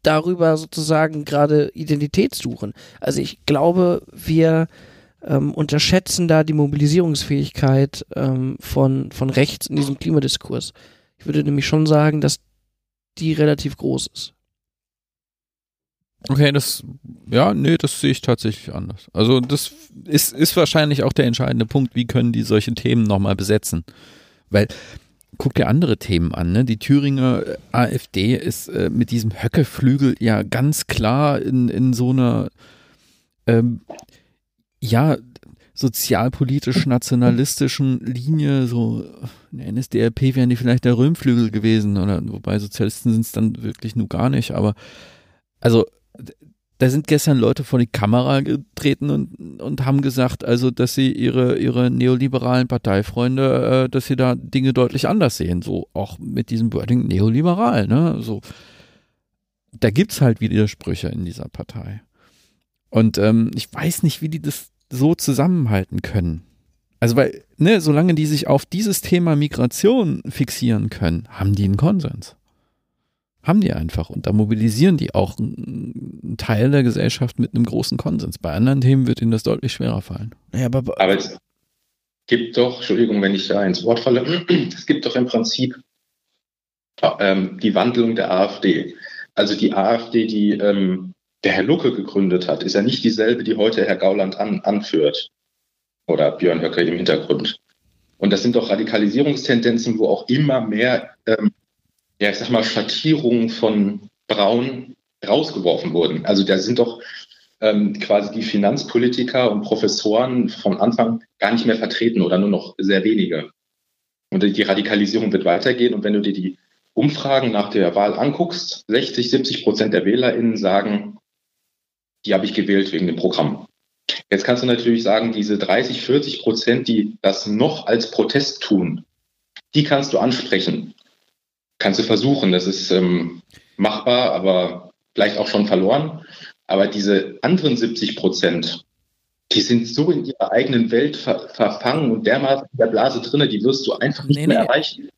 darüber sozusagen gerade Identität suchen. Also ich glaube, wir ähm, unterschätzen da die Mobilisierungsfähigkeit ähm, von, von rechts in diesem Klimadiskurs. Ich würde nämlich schon sagen, dass die relativ groß ist. Okay, das, ja, nee, das sehe ich tatsächlich anders. Also das ist, ist wahrscheinlich auch der entscheidende Punkt, wie können die solche Themen nochmal besetzen? Weil, guck dir andere Themen an, ne? Die Thüringer äh, AfD ist äh, mit diesem Höckeflügel ja ganz klar in, in so einer ähm, ja, sozialpolitisch-nationalistischen Linie, so in der NSDAP wären die vielleicht der Röhmflügel gewesen, oder wobei Sozialisten sind es dann wirklich nur gar nicht, aber also da sind gestern Leute vor die Kamera getreten und, und haben gesagt, also, dass sie ihre, ihre neoliberalen Parteifreunde, äh, dass sie da Dinge deutlich anders sehen. So auch mit diesem Wording neoliberal, ne? So. Da gibt's halt Widersprüche in dieser Partei. Und ähm, ich weiß nicht, wie die das so zusammenhalten können. Also, weil, ne, solange die sich auf dieses Thema Migration fixieren können, haben die einen Konsens. Haben die einfach. Und da mobilisieren die auch einen Teil der Gesellschaft mit einem großen Konsens. Bei anderen Themen wird ihnen das deutlich schwerer fallen. Ja, aber, Aber es gibt doch, Entschuldigung, wenn ich da ins Wort falle, es gibt doch im Prinzip ähm, die Wandlung der AfD. Also die AfD, die ähm, der Herr Lucke gegründet hat, ist ja nicht dieselbe, die heute Herr Gauland an, anführt. Oder Björn Höcke im Hintergrund. Und das sind doch Radikalisierungstendenzen, wo auch immer mehr ähm, ja, ich sag mal, Schattierungen von Braun rausgeworfen wurden. Also da sind doch ähm, quasi die Finanzpolitiker und Professoren von Anfang gar nicht mehr vertreten oder nur noch sehr wenige. Und die Radikalisierung wird weitergehen. Und wenn du dir die Umfragen nach der Wahl anguckst, 60, 70 Prozent der WählerInnen sagen, die habe ich gewählt wegen dem Programm. Jetzt kannst du natürlich sagen, diese 30, 40 Prozent, die das noch als Protest tun, die kannst du ansprechen kannst du versuchen. Das ist ähm, machbar, aber vielleicht auch schon verloren. Aber diese anderen 70 Prozent, die sind so in ihrer eigenen Welt ver verfangen und dermaßen in der Blase drinne, die wirst du einfach nicht nee, mehr nee. erreichen.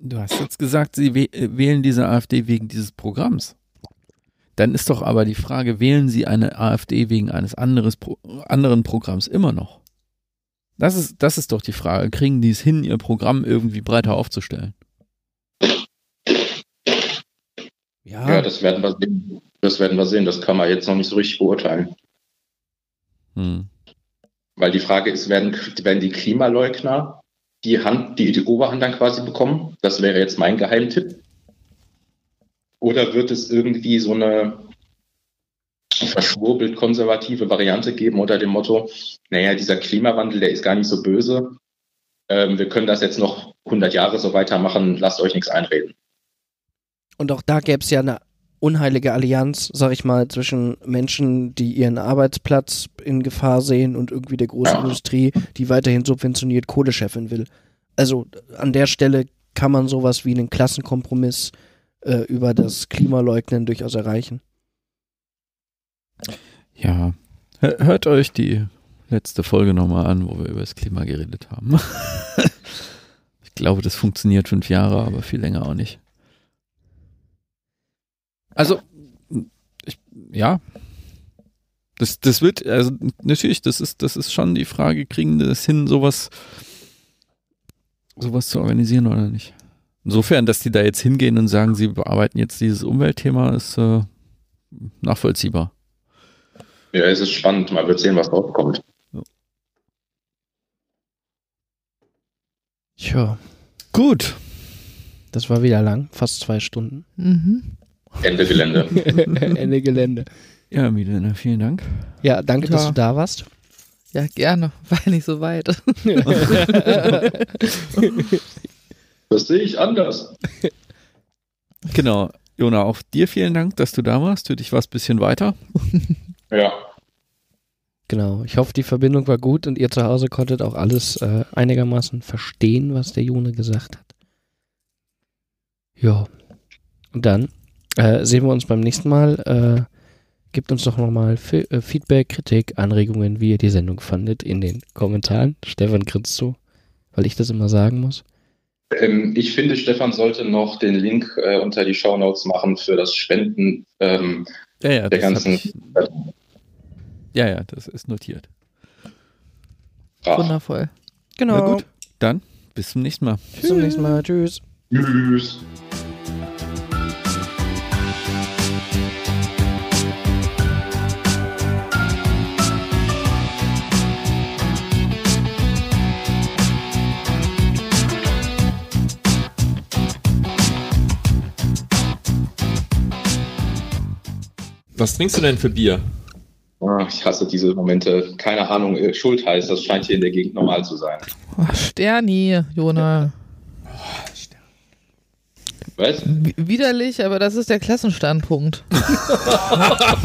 Du hast jetzt gesagt, sie wählen diese AfD wegen dieses Programms. Dann ist doch aber die Frage, wählen sie eine AfD wegen eines anderes, anderen Programms immer noch? Das ist, das ist doch die Frage. Kriegen die es hin, ihr Programm irgendwie breiter aufzustellen? Ja. ja, das werden wir sehen. Das werden wir sehen. Das kann man jetzt noch nicht so richtig beurteilen. Hm. Weil die Frage ist, werden, werden die Klimaleugner die Hand, die, die Oberhand dann quasi bekommen? Das wäre jetzt mein Geheimtipp. Oder wird es irgendwie so eine verschwurbelt konservative Variante geben unter dem Motto, naja, dieser Klimawandel, der ist gar nicht so böse. Ähm, wir können das jetzt noch 100 Jahre so weitermachen, lasst euch nichts einreden. Und auch da gäbe es ja eine unheilige Allianz, sag ich mal, zwischen Menschen, die ihren Arbeitsplatz in Gefahr sehen und irgendwie der großen Industrie, die weiterhin subventioniert Kohlechefin will. Also an der Stelle kann man sowas wie einen Klassenkompromiss äh, über das Klimaleugnen durchaus erreichen. Ja, hört euch die letzte Folge nochmal an, wo wir über das Klima geredet haben. ich glaube, das funktioniert fünf Jahre, aber viel länger auch nicht. Also, ich, ja. Das, das wird, also natürlich, das ist, das ist schon die Frage, kriegen wir das hin, sowas, sowas zu organisieren oder nicht? Insofern, dass die da jetzt hingehen und sagen, sie bearbeiten jetzt dieses Umweltthema, ist äh, nachvollziehbar. Ja, es ist spannend. Mal wird sehen, was drauf kommt. Tja. Gut. Das war wieder lang, fast zwei Stunden. Mhm. Ende Gelände. Ende Gelände. Ja, Milena, vielen Dank. Ja, danke, ja. dass du da warst. Ja, gerne. War nicht so weit. das sehe ich anders. Genau. Jona, auch dir vielen Dank, dass du da warst. Für dich war es ein bisschen weiter. Ja. Genau. Ich hoffe, die Verbindung war gut und ihr zu Hause konntet auch alles äh, einigermaßen verstehen, was der Jone gesagt hat. Ja. Und dann äh, sehen wir uns beim nächsten Mal. Äh, gebt uns doch nochmal äh, Feedback, Kritik, Anregungen, wie ihr die Sendung fandet in den Kommentaren. Stefan grinst so, weil ich das immer sagen muss. Ähm, ich finde, Stefan sollte noch den Link äh, unter die Show Notes machen für das Spenden ähm, ja, ja, der ganzen. Ich, ja, ja, das ist notiert. Ach. Wundervoll. Genau. Na gut, dann bis zum nächsten Mal. Bis zum nächsten Mal. Tschüss. Tschüss. Was trinkst du denn für Bier? Ah, ich hasse diese Momente. Keine Ahnung, äh, Schuld heißt, das scheint hier in der Gegend normal zu sein. Oh, Sterni, Jona. Was? W- Widerlich, aber das ist der Klassenstandpunkt.